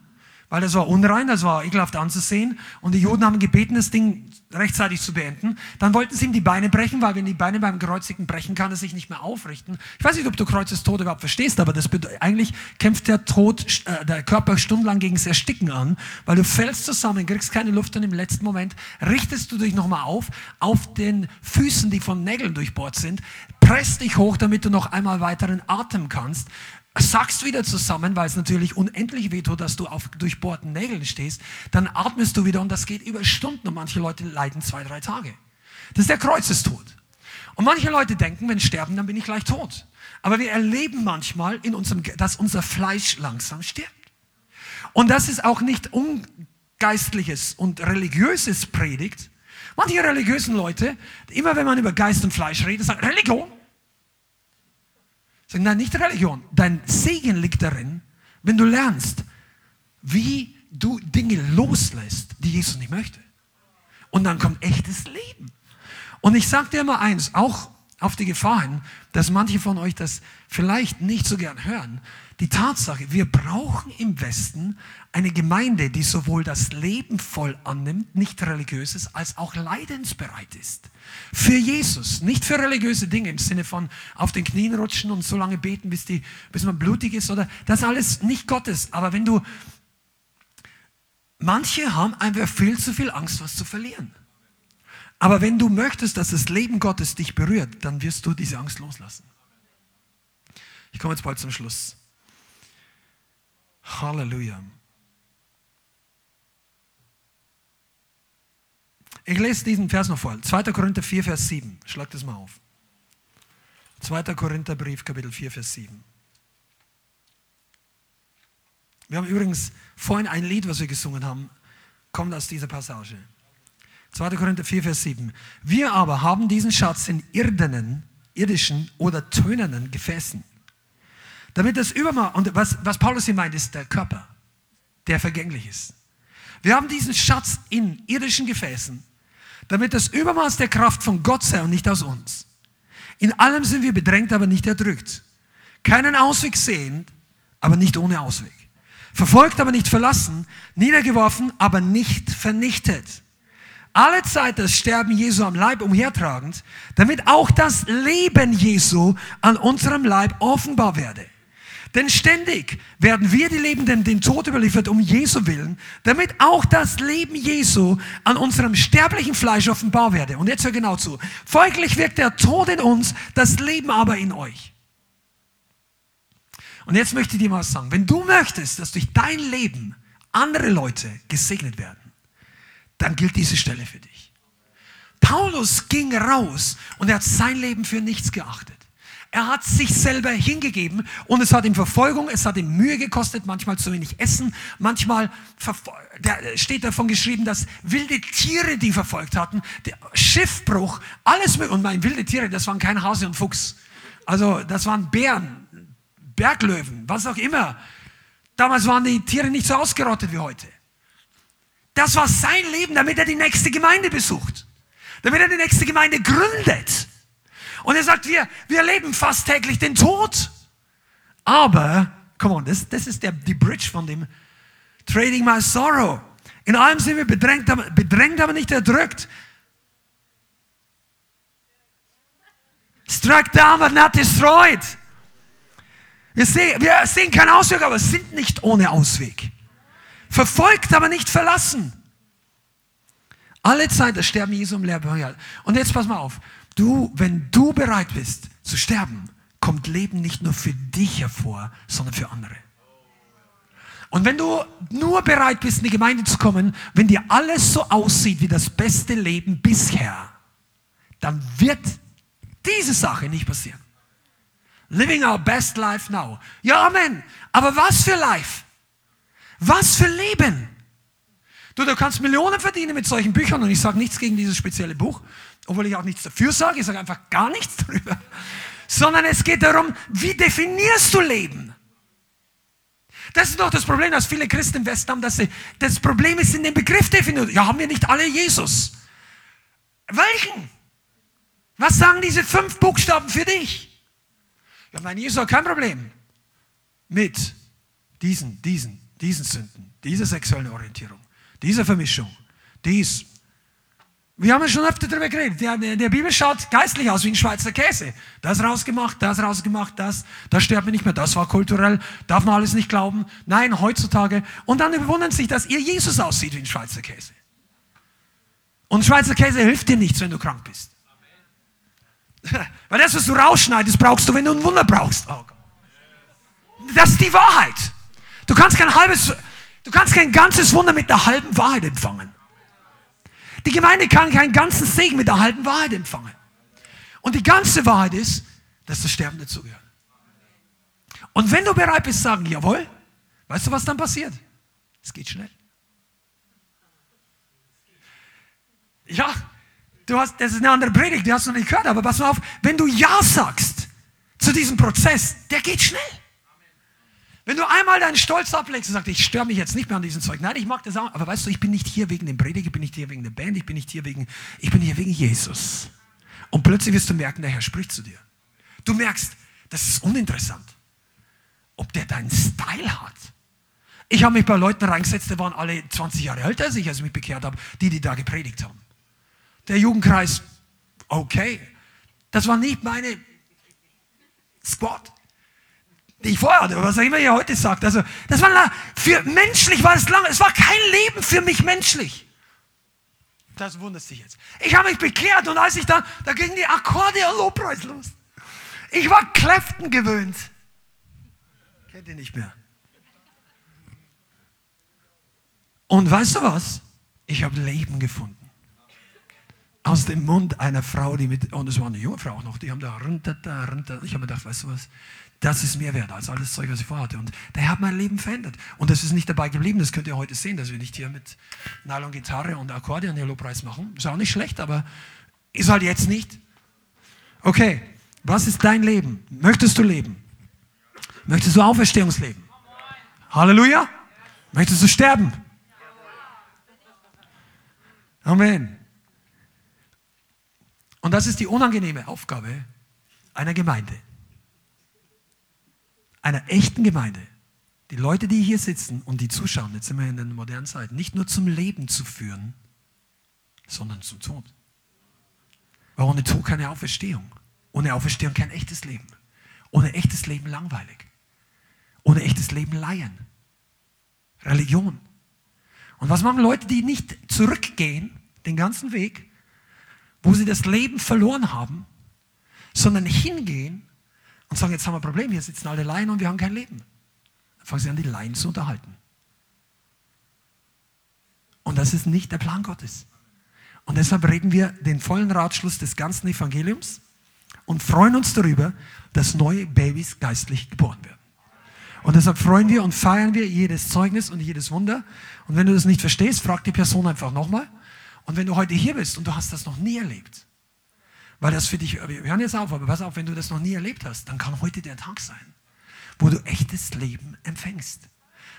weil das war unrein, das war ekelhaft anzusehen. Und die Juden haben gebeten, das Ding rechtzeitig zu beenden. Dann wollten sie ihm die Beine brechen, weil wenn die Beine beim Kreuzigten brechen, kann er sich nicht mehr aufrichten. Ich weiß nicht, ob du Kreuzestod überhaupt verstehst, aber das eigentlich kämpft der Tod, äh, der Körper stundenlang gegen das Ersticken an, weil du fällst zusammen, kriegst keine Luft und im letzten Moment richtest du dich nochmal auf, auf den Füßen, die von Nägeln durchbohrt sind, presst dich hoch, damit du noch einmal weiteren Atem kannst sackst wieder zusammen, weil es natürlich unendlich wehtut, dass du auf durchbohrten Nägeln stehst, dann atmest du wieder und das geht über Stunden und manche Leute leiden zwei, drei Tage. Das ist der Kreuzestod. Und manche Leute denken, wenn sterben, dann bin ich gleich tot. Aber wir erleben manchmal, in unserem, dass unser Fleisch langsam stirbt. Und das ist auch nicht ungeistliches und religiöses Predigt. Manche religiösen Leute, immer wenn man über Geist und Fleisch redet, sagen, Religion, Sag, nein, nicht Religion. Dein Segen liegt darin, wenn du lernst, wie du Dinge loslässt, die Jesus nicht möchte. Und dann kommt echtes Leben. Und ich sage dir mal eins, auch auf die Gefahr hin, dass manche von euch das vielleicht nicht so gern hören. Die Tatsache, wir brauchen im Westen eine Gemeinde, die sowohl das Leben voll annimmt, nicht religiöses, als auch leidensbereit ist. Für Jesus, nicht für religiöse Dinge im Sinne von auf den Knien rutschen und so lange beten, bis, die, bis man blutig ist oder das alles nicht Gottes. Aber wenn du, manche haben einfach viel zu viel Angst, was zu verlieren. Aber wenn du möchtest, dass das Leben Gottes dich berührt, dann wirst du diese Angst loslassen. Ich komme jetzt bald zum Schluss. Halleluja. Ich lese diesen Vers noch vor. 2. Korinther 4, Vers 7. Schlag das mal auf. 2. Korintherbrief, Kapitel 4, Vers 7. Wir haben übrigens vorhin ein Lied, was wir gesungen haben, kommt aus dieser Passage. 2. Korinther 4, Vers 7. Wir aber haben diesen Schatz in irdenen, irdischen oder tönernen Gefäßen. Damit das Übermaß, und was, was Paulus hier meint, ist der Körper, der vergänglich ist. Wir haben diesen Schatz in irdischen Gefäßen, damit das Übermaß der Kraft von Gott sei und nicht aus uns. In allem sind wir bedrängt, aber nicht erdrückt. Keinen Ausweg sehend, aber nicht ohne Ausweg. Verfolgt, aber nicht verlassen. Niedergeworfen, aber nicht vernichtet alle Zeit das Sterben Jesu am Leib umhertragend, damit auch das Leben Jesu an unserem Leib offenbar werde. Denn ständig werden wir die Lebenden den Tod überliefert um Jesu willen, damit auch das Leben Jesu an unserem sterblichen Fleisch offenbar werde. Und jetzt hör genau zu. Folglich wirkt der Tod in uns, das Leben aber in euch. Und jetzt möchte ich dir mal sagen, wenn du möchtest, dass durch dein Leben andere Leute gesegnet werden, dann gilt diese Stelle für dich. Paulus ging raus und er hat sein Leben für nichts geachtet. Er hat sich selber hingegeben und es hat ihm Verfolgung, es hat ihm Mühe gekostet, manchmal zu wenig Essen, manchmal steht davon geschrieben, dass wilde Tiere die verfolgt hatten, Schiffbruch, alles und mein wilde Tiere, das waren kein Hase und Fuchs. Also das waren Bären, Berglöwen, was auch immer. Damals waren die Tiere nicht so ausgerottet wie heute. Das war sein Leben, damit er die nächste Gemeinde besucht. Damit er die nächste Gemeinde gründet. Und er sagt, wir, wir erleben fast täglich den Tod. Aber, come on, das, das ist der, die Bridge von dem Trading My Sorrow. In allem sind wir bedrängt, aber, bedrängt, aber nicht erdrückt. Struck down but not destroyed. Wir sehen, wir sehen keinen Ausweg, aber sind nicht ohne Ausweg. Verfolgt, aber nicht verlassen. Alle Zeit das Sterben Jesu im Lehrbuch. Und jetzt pass mal auf. Du, wenn du bereit bist zu sterben, kommt Leben nicht nur für dich hervor, sondern für andere. Und wenn du nur bereit bist, in die Gemeinde zu kommen, wenn dir alles so aussieht wie das beste Leben bisher, dann wird diese Sache nicht passieren. Living our best life now. Ja, Amen. Aber was für Life? Was für Leben! Du, du kannst Millionen verdienen mit solchen Büchern und ich sage nichts gegen dieses spezielle Buch, obwohl ich auch nichts dafür sage, ich sage einfach gar nichts darüber. Sondern es geht darum, wie definierst du Leben? Das ist doch das Problem, dass viele Christen im Westen haben, dass sie, das Problem ist in dem Begriff definiert. Ja, haben wir nicht alle Jesus? Welchen? Was sagen diese fünf Buchstaben für dich? Ja, mein Jesus hat kein Problem mit diesen, diesen, diesen Sünden, dieser sexuellen Orientierung, dieser Vermischung, dies. Wir haben ja schon öfter darüber geredet. Der, der Bibel schaut geistlich aus wie ein Schweizer Käse. Das rausgemacht, das rausgemacht, das, das stirbt mir nicht mehr, das war kulturell, darf man alles nicht glauben. Nein, heutzutage. Und dann überwundern sich, dass ihr Jesus aussieht wie ein Schweizer Käse. Und Schweizer Käse hilft dir nichts, wenn du krank bist. Weil das, was du rausschneidest, brauchst du, wenn du ein Wunder brauchst. Oh das ist die Wahrheit. Du kannst kein halbes, du kannst kein ganzes Wunder mit der halben Wahrheit empfangen. Die Gemeinde kann keinen ganzen Segen mit der halben Wahrheit empfangen. Und die ganze Wahrheit ist, dass das Sterben dazugehört. Und wenn du bereit bist, sagen, jawohl, weißt du, was dann passiert? Es geht schnell. Ja, du hast, das ist eine andere Predigt, die hast du noch nicht gehört, aber pass mal auf, wenn du Ja sagst zu diesem Prozess, der geht schnell. Wenn du einmal deinen Stolz ablegst und sagst, ich störe mich jetzt nicht mehr an diesem Zeug. Nein, ich mag das auch. Aber weißt du, ich bin nicht hier wegen dem Prediger, ich bin nicht hier wegen der Band, ich bin nicht hier wegen, ich bin hier wegen Jesus. Und plötzlich wirst du merken, der Herr spricht zu dir. Du merkst, das ist uninteressant, ob der deinen Style hat. Ich habe mich bei Leuten reingesetzt, die waren alle 20 Jahre älter als ich, als ich mich bekehrt habe, die, die da gepredigt haben. Der Jugendkreis, okay. Das war nicht meine Squad, ich vorher hatte, was immer ihr heute sagt. Also, das war für menschlich war es lang, es war kein Leben für mich menschlich. Das wundert sich jetzt. Ich habe mich bekehrt und als ich dann, da ging die Akkorde und Lobpreis los. Ich war Kläften gewöhnt. Kennt ihr nicht mehr. Und weißt du was? Ich habe Leben gefunden. Aus dem Mund einer Frau, die mit, und es war eine junge Frau auch noch, die haben da runter, da runter. Ich habe mir gedacht, weißt du was? Das ist mehr wert als alles Zeug, was ich vorhatte. Und der hat mein Leben verändert. Und das ist nicht dabei geblieben. Das könnt ihr heute sehen, dass wir nicht hier mit Nylon-Gitarre und Akkordeon hier Lobpreis machen. Ist auch nicht schlecht, aber ist halt jetzt nicht. Okay, was ist dein Leben? Möchtest du leben? Möchtest du Auferstehungsleben? Halleluja? Möchtest du sterben? Amen. Und das ist die unangenehme Aufgabe einer Gemeinde einer echten Gemeinde, die Leute, die hier sitzen und die zuschauen, jetzt sind wir in der modernen Zeit, nicht nur zum Leben zu führen, sondern zum Tod. Weil ohne Tod keine Auferstehung. Ohne Auferstehung kein echtes Leben. Ohne echtes Leben langweilig. Ohne echtes Leben Laien. Religion. Und was machen Leute, die nicht zurückgehen, den ganzen Weg, wo sie das Leben verloren haben, sondern hingehen und sagen, jetzt haben wir ein Problem, hier sitzen alle Laien und wir haben kein Leben. Dann fangen sie an, die Laien zu unterhalten. Und das ist nicht der Plan Gottes. Und deshalb reden wir den vollen Ratschluss des ganzen Evangeliums und freuen uns darüber, dass neue Babys geistlich geboren werden. Und deshalb freuen wir und feiern wir jedes Zeugnis und jedes Wunder. Und wenn du das nicht verstehst, frag die Person einfach nochmal. Und wenn du heute hier bist und du hast das noch nie erlebt, weil das für dich, wir hören jetzt auf, aber pass auf, wenn du das noch nie erlebt hast, dann kann heute der Tag sein, wo du echtes Leben empfängst.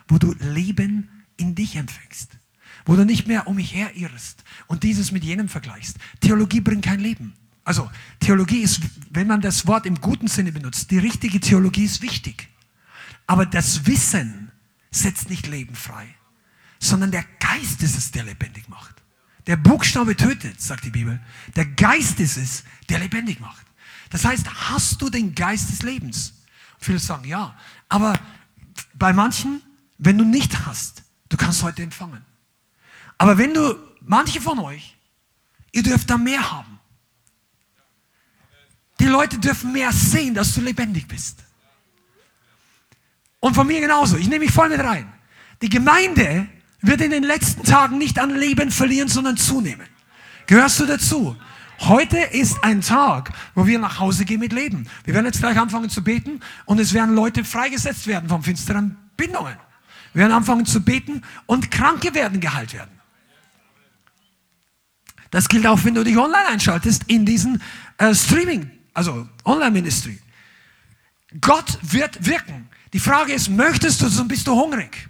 Wo du Leben in dich empfängst. Wo du nicht mehr um mich her irrst und dieses mit jenem vergleichst. Theologie bringt kein Leben. Also, Theologie ist, wenn man das Wort im guten Sinne benutzt, die richtige Theologie ist wichtig. Aber das Wissen setzt nicht Leben frei, sondern der Geist ist es, der lebendig macht. Der Buchstabe tötet, sagt die Bibel. Der Geist ist es, der lebendig macht. Das heißt, hast du den Geist des Lebens? Viele sagen ja, aber bei manchen, wenn du nicht hast, du kannst heute empfangen. Aber wenn du, manche von euch, ihr dürft da mehr haben. Die Leute dürfen mehr sehen, dass du lebendig bist. Und von mir genauso. Ich nehme mich voll mit rein. Die Gemeinde wird in den letzten Tagen nicht an Leben verlieren, sondern zunehmen. Gehörst du dazu? Heute ist ein Tag, wo wir nach Hause gehen mit Leben. Wir werden jetzt gleich anfangen zu beten und es werden Leute freigesetzt werden von finsteren Bindungen. Wir werden anfangen zu beten und Kranke werden geheilt werden. Das gilt auch, wenn du dich online einschaltest in diesen äh, Streaming, also Online-Ministry. Gott wird wirken. Die Frage ist, möchtest du und bist du hungrig?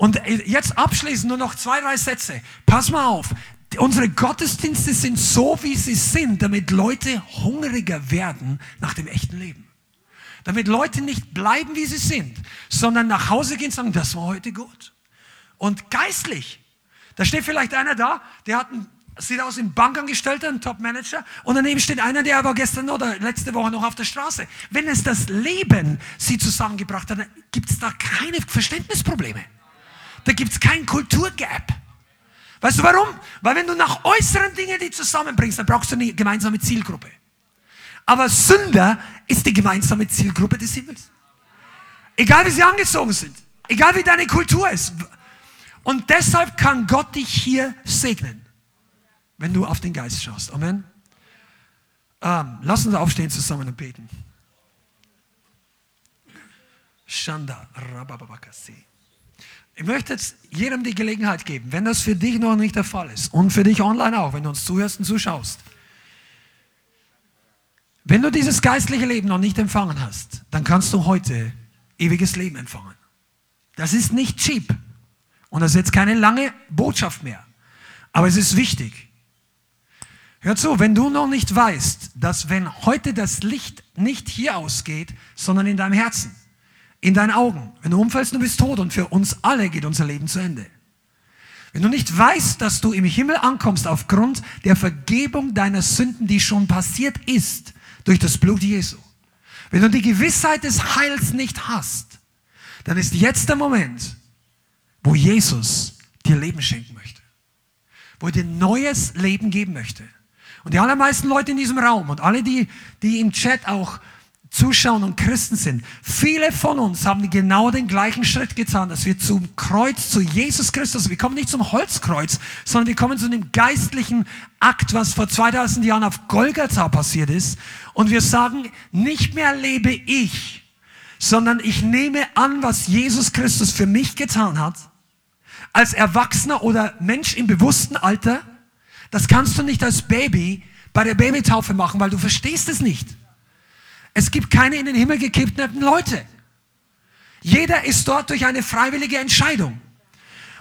Und jetzt abschließend nur noch zwei, drei Sätze. Pass mal auf. Unsere Gottesdienste sind so, wie sie sind, damit Leute hungriger werden nach dem echten Leben. Damit Leute nicht bleiben, wie sie sind, sondern nach Hause gehen und sagen, das war heute gut. Und geistlich. Da steht vielleicht einer da, der hat ein sieht aus wie ein Bankangestellter, ein Top-Manager, und daneben steht einer, der aber gestern oder letzte Woche noch auf der Straße. Wenn es das Leben sie zusammengebracht hat, gibt es da keine Verständnisprobleme. Da gibt es kein Kulturgap. Weißt du warum? Weil wenn du nach äußeren Dingen die zusammenbringst, dann brauchst du eine gemeinsame Zielgruppe. Aber Sünder ist die gemeinsame Zielgruppe des Himmels. Egal wie sie angezogen sind, egal wie deine Kultur ist. Und deshalb kann Gott dich hier segnen, wenn du auf den Geist schaust. Amen. Ähm, lass uns aufstehen zusammen und beten. Shanda Rababakasi. Ich möchte jetzt jedem die Gelegenheit geben, wenn das für dich noch nicht der Fall ist und für dich online auch, wenn du uns zuhörst und zuschaust. Wenn du dieses geistliche Leben noch nicht empfangen hast, dann kannst du heute ewiges Leben empfangen. Das ist nicht cheap und das ist jetzt keine lange Botschaft mehr, aber es ist wichtig. Hör zu, wenn du noch nicht weißt, dass wenn heute das Licht nicht hier ausgeht, sondern in deinem Herzen, in deinen Augen, wenn du umfällst, du bist tot und für uns alle geht unser Leben zu Ende. Wenn du nicht weißt, dass du im Himmel ankommst aufgrund der Vergebung deiner Sünden, die schon passiert ist durch das Blut Jesu, wenn du die Gewissheit des Heils nicht hast, dann ist jetzt der Moment, wo Jesus dir Leben schenken möchte, wo er dir neues Leben geben möchte. Und die allermeisten Leute in diesem Raum und alle, die, die im Chat auch zuschauen und Christen sind, viele von uns haben genau den gleichen Schritt getan, dass wir zum Kreuz, zu Jesus Christus, wir kommen nicht zum Holzkreuz, sondern wir kommen zu dem geistlichen Akt, was vor 2000 Jahren auf Golgatha passiert ist. Und wir sagen, nicht mehr lebe ich, sondern ich nehme an, was Jesus Christus für mich getan hat, als Erwachsener oder Mensch im bewussten Alter, das kannst du nicht als Baby bei der Babytaufe machen, weil du verstehst es nicht. Es gibt keine in den Himmel gekippten Leute. Jeder ist dort durch eine freiwillige Entscheidung.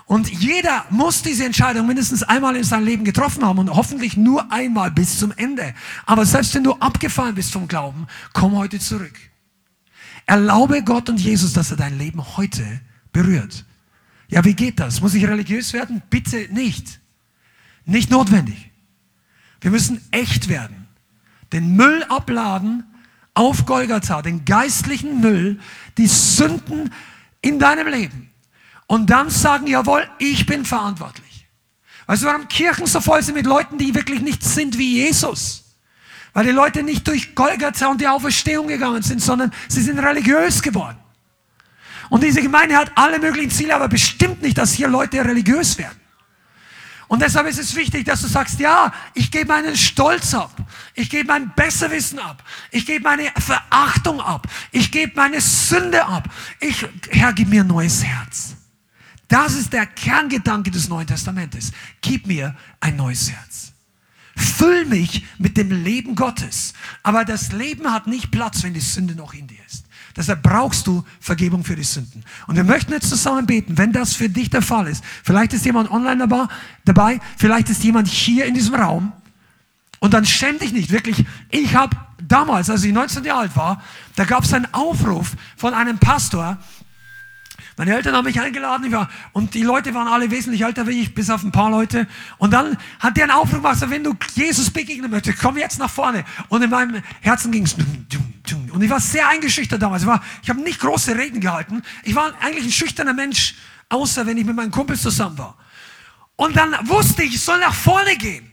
Und jeder muss diese Entscheidung mindestens einmal in seinem Leben getroffen haben und hoffentlich nur einmal bis zum Ende. Aber selbst wenn du abgefallen bist vom Glauben, komm heute zurück. Erlaube Gott und Jesus, dass er dein Leben heute berührt. Ja, wie geht das? Muss ich religiös werden? Bitte nicht. Nicht notwendig. Wir müssen echt werden. Den Müll abladen auf Golgatha, den geistlichen Müll, die Sünden in deinem Leben. Und dann sagen, jawohl, ich bin verantwortlich. Weißt du, warum Kirchen so voll sind mit Leuten, die wirklich nicht sind wie Jesus? Weil die Leute nicht durch Golgatha und die Auferstehung gegangen sind, sondern sie sind religiös geworden. Und diese Gemeinde hat alle möglichen Ziele, aber bestimmt nicht, dass hier Leute religiös werden. Und deshalb ist es wichtig, dass du sagst, ja, ich gebe meinen Stolz ab. Ich gebe mein Besserwissen ab. Ich gebe meine Verachtung ab. Ich gebe meine Sünde ab. Ich, Herr, gib mir ein neues Herz. Das ist der Kerngedanke des Neuen Testamentes. Gib mir ein neues Herz. Füll mich mit dem Leben Gottes. Aber das Leben hat nicht Platz, wenn die Sünde noch in dir ist. Deshalb brauchst du Vergebung für die Sünden. Und wir möchten jetzt zusammen beten, wenn das für dich der Fall ist. Vielleicht ist jemand online dabei, vielleicht ist jemand hier in diesem Raum. Und dann schäm dich nicht, wirklich. Ich habe damals, als ich 19 Jahre alt war, da gab es einen Aufruf von einem Pastor, meine Eltern haben mich eingeladen war, und die Leute waren alle wesentlich älter wie ich, bis auf ein paar Leute. Und dann hat der einen Aufruf gemacht, wenn du Jesus begegnen möchtest, komm jetzt nach vorne. Und in meinem Herzen ging es. Und ich war sehr eingeschüchtert damals. Ich, war, ich habe nicht große Reden gehalten. Ich war eigentlich ein schüchterner Mensch, außer wenn ich mit meinen Kumpels zusammen war. Und dann wusste ich, ich soll nach vorne gehen.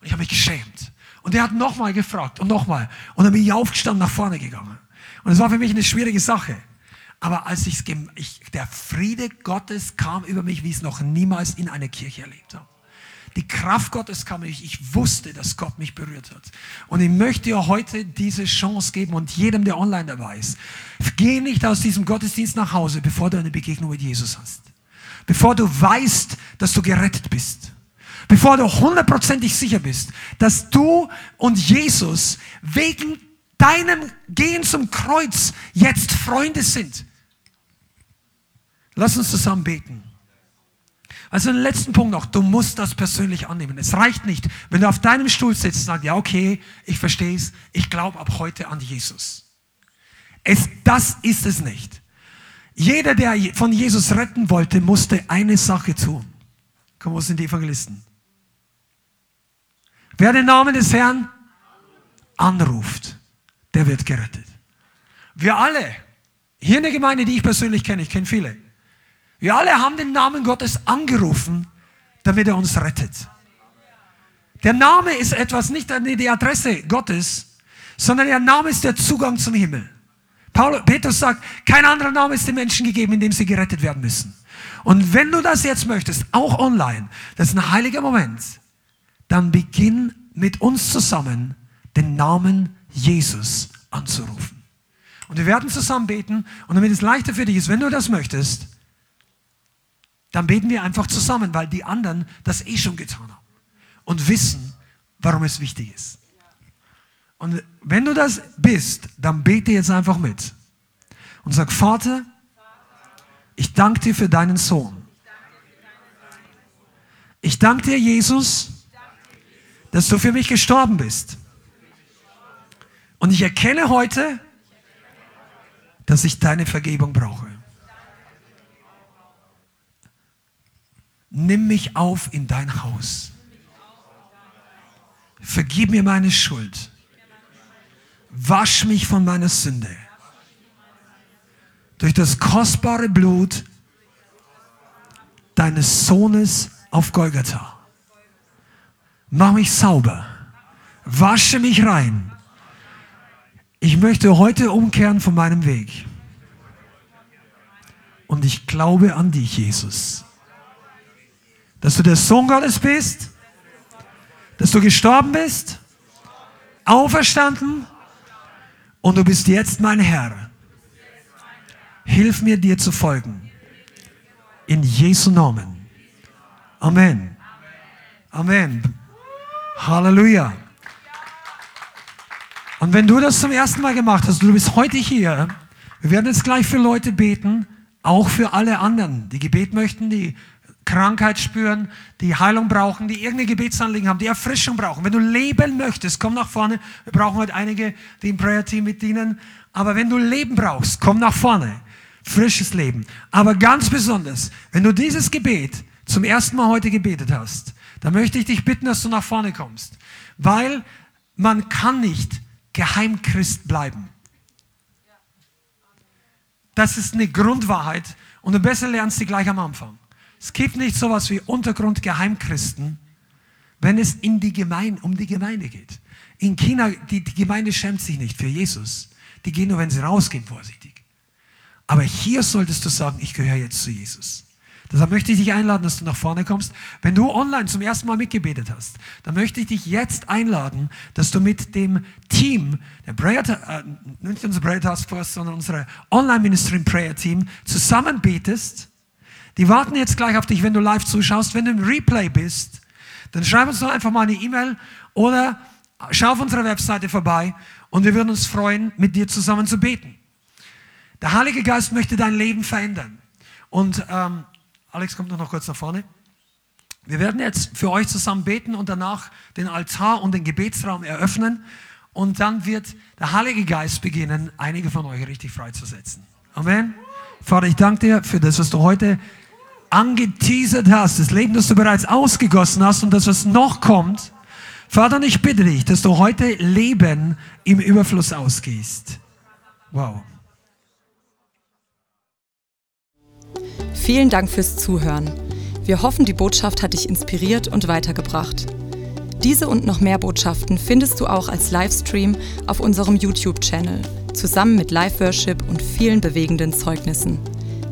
Und ich habe mich geschämt. Und er hat nochmal gefragt und nochmal. Und dann bin ich aufgestanden, nach vorne gegangen. Und es war für mich eine schwierige Sache. Aber als ich, der Friede Gottes kam über mich, wie ich es noch niemals in einer Kirche erlebt habe. Die Kraft Gottes kam mich. Ich wusste, dass Gott mich berührt hat. Und ich möchte dir heute diese Chance geben und jedem, der online dabei ist. Geh nicht aus diesem Gottesdienst nach Hause, bevor du eine Begegnung mit Jesus hast. Bevor du weißt, dass du gerettet bist. Bevor du hundertprozentig sicher bist, dass du und Jesus wegen deinem Gehen zum Kreuz jetzt Freunde sind. Lass uns zusammen beten. Also den letzten Punkt noch, du musst das persönlich annehmen. Es reicht nicht, wenn du auf deinem Stuhl sitzt und sagst, ja okay, ich verstehe es, ich glaube ab heute an Jesus. Es, das ist es nicht. Jeder, der von Jesus retten wollte, musste eine Sache tun. Komm, wo sind die Evangelisten? Wer den Namen des Herrn anruft, der wird gerettet. Wir alle, hier in der Gemeinde, die ich persönlich kenne, ich kenne viele, wir alle haben den Namen Gottes angerufen, damit er uns rettet. Der Name ist etwas, nicht die Adresse Gottes, sondern der Name ist der Zugang zum Himmel. Paul, Petrus sagt, kein anderer Name ist den Menschen gegeben, in dem sie gerettet werden müssen. Und wenn du das jetzt möchtest, auch online, das ist ein heiliger Moment, dann beginn mit uns zusammen den Namen Jesus anzurufen. Und wir werden zusammen beten und damit es leichter für dich ist, wenn du das möchtest, dann beten wir einfach zusammen, weil die anderen das eh schon getan haben und wissen, warum es wichtig ist. Und wenn du das bist, dann bete jetzt einfach mit und sag, Vater, ich danke dir für deinen Sohn. Ich danke dir, Jesus, dass du für mich gestorben bist. Und ich erkenne heute, dass ich deine Vergebung brauche. Nimm mich auf in dein Haus. Vergib mir meine Schuld. Wasch mich von meiner Sünde. Durch das kostbare Blut deines Sohnes auf Golgatha. Mach mich sauber. Wasche mich rein. Ich möchte heute umkehren von meinem Weg. Und ich glaube an dich, Jesus. Dass du der Sohn Gottes bist, dass du gestorben bist, auferstanden und du bist jetzt mein Herr. Hilf mir, dir zu folgen. In Jesu Namen. Amen. Amen. Halleluja. Und wenn du das zum ersten Mal gemacht hast, du bist heute hier, wir werden jetzt gleich für Leute beten, auch für alle anderen, die Gebet möchten, die Krankheit spüren, die Heilung brauchen, die irgendeine Gebetsanliegen haben, die Erfrischung brauchen. Wenn du leben möchtest, komm nach vorne. Wir brauchen heute einige, die im Prayer-Team mit dienen. Aber wenn du Leben brauchst, komm nach vorne. Frisches Leben. Aber ganz besonders, wenn du dieses Gebet zum ersten Mal heute gebetet hast, dann möchte ich dich bitten, dass du nach vorne kommst. Weil man kann nicht Geheimchrist bleiben. Das ist eine Grundwahrheit und du besser lernst sie gleich am Anfang. Es gibt nicht sowas wie Untergrundgeheimchristen, wenn es in die Gemeinde, um die Gemeinde geht. In China, die, die Gemeinde schämt sich nicht für Jesus. Die gehen nur, wenn sie rausgehen, vorsichtig. Aber hier solltest du sagen, ich gehöre jetzt zu Jesus. Deshalb möchte ich dich einladen, dass du nach vorne kommst. Wenn du online zum ersten Mal mitgebetet hast, dann möchte ich dich jetzt einladen, dass du mit dem Team, der Prayer, äh, nicht unser Prayer Task Force, sondern unsere Online Ministry Prayer Team zusammen betest. Die warten jetzt gleich auf dich, wenn du live zuschaust. Wenn du im Replay bist, dann schreib uns doch einfach mal eine E-Mail oder schau auf unserer Webseite vorbei und wir würden uns freuen, mit dir zusammen zu beten. Der Heilige Geist möchte dein Leben verändern. Und ähm, Alex kommt noch kurz nach vorne. Wir werden jetzt für euch zusammen beten und danach den Altar und den Gebetsraum eröffnen. Und dann wird der Heilige Geist beginnen, einige von euch richtig freizusetzen. Amen. Vater, ich danke dir für das, was du heute angeteasert hast, das Leben, das du bereits ausgegossen hast und das, was noch kommt. Vater, ich bitte dich, dass du heute Leben im Überfluss ausgehst. Wow. Vielen Dank fürs Zuhören. Wir hoffen, die Botschaft hat dich inspiriert und weitergebracht. Diese und noch mehr Botschaften findest du auch als Livestream auf unserem YouTube-Channel, zusammen mit Live-Worship und vielen bewegenden Zeugnissen.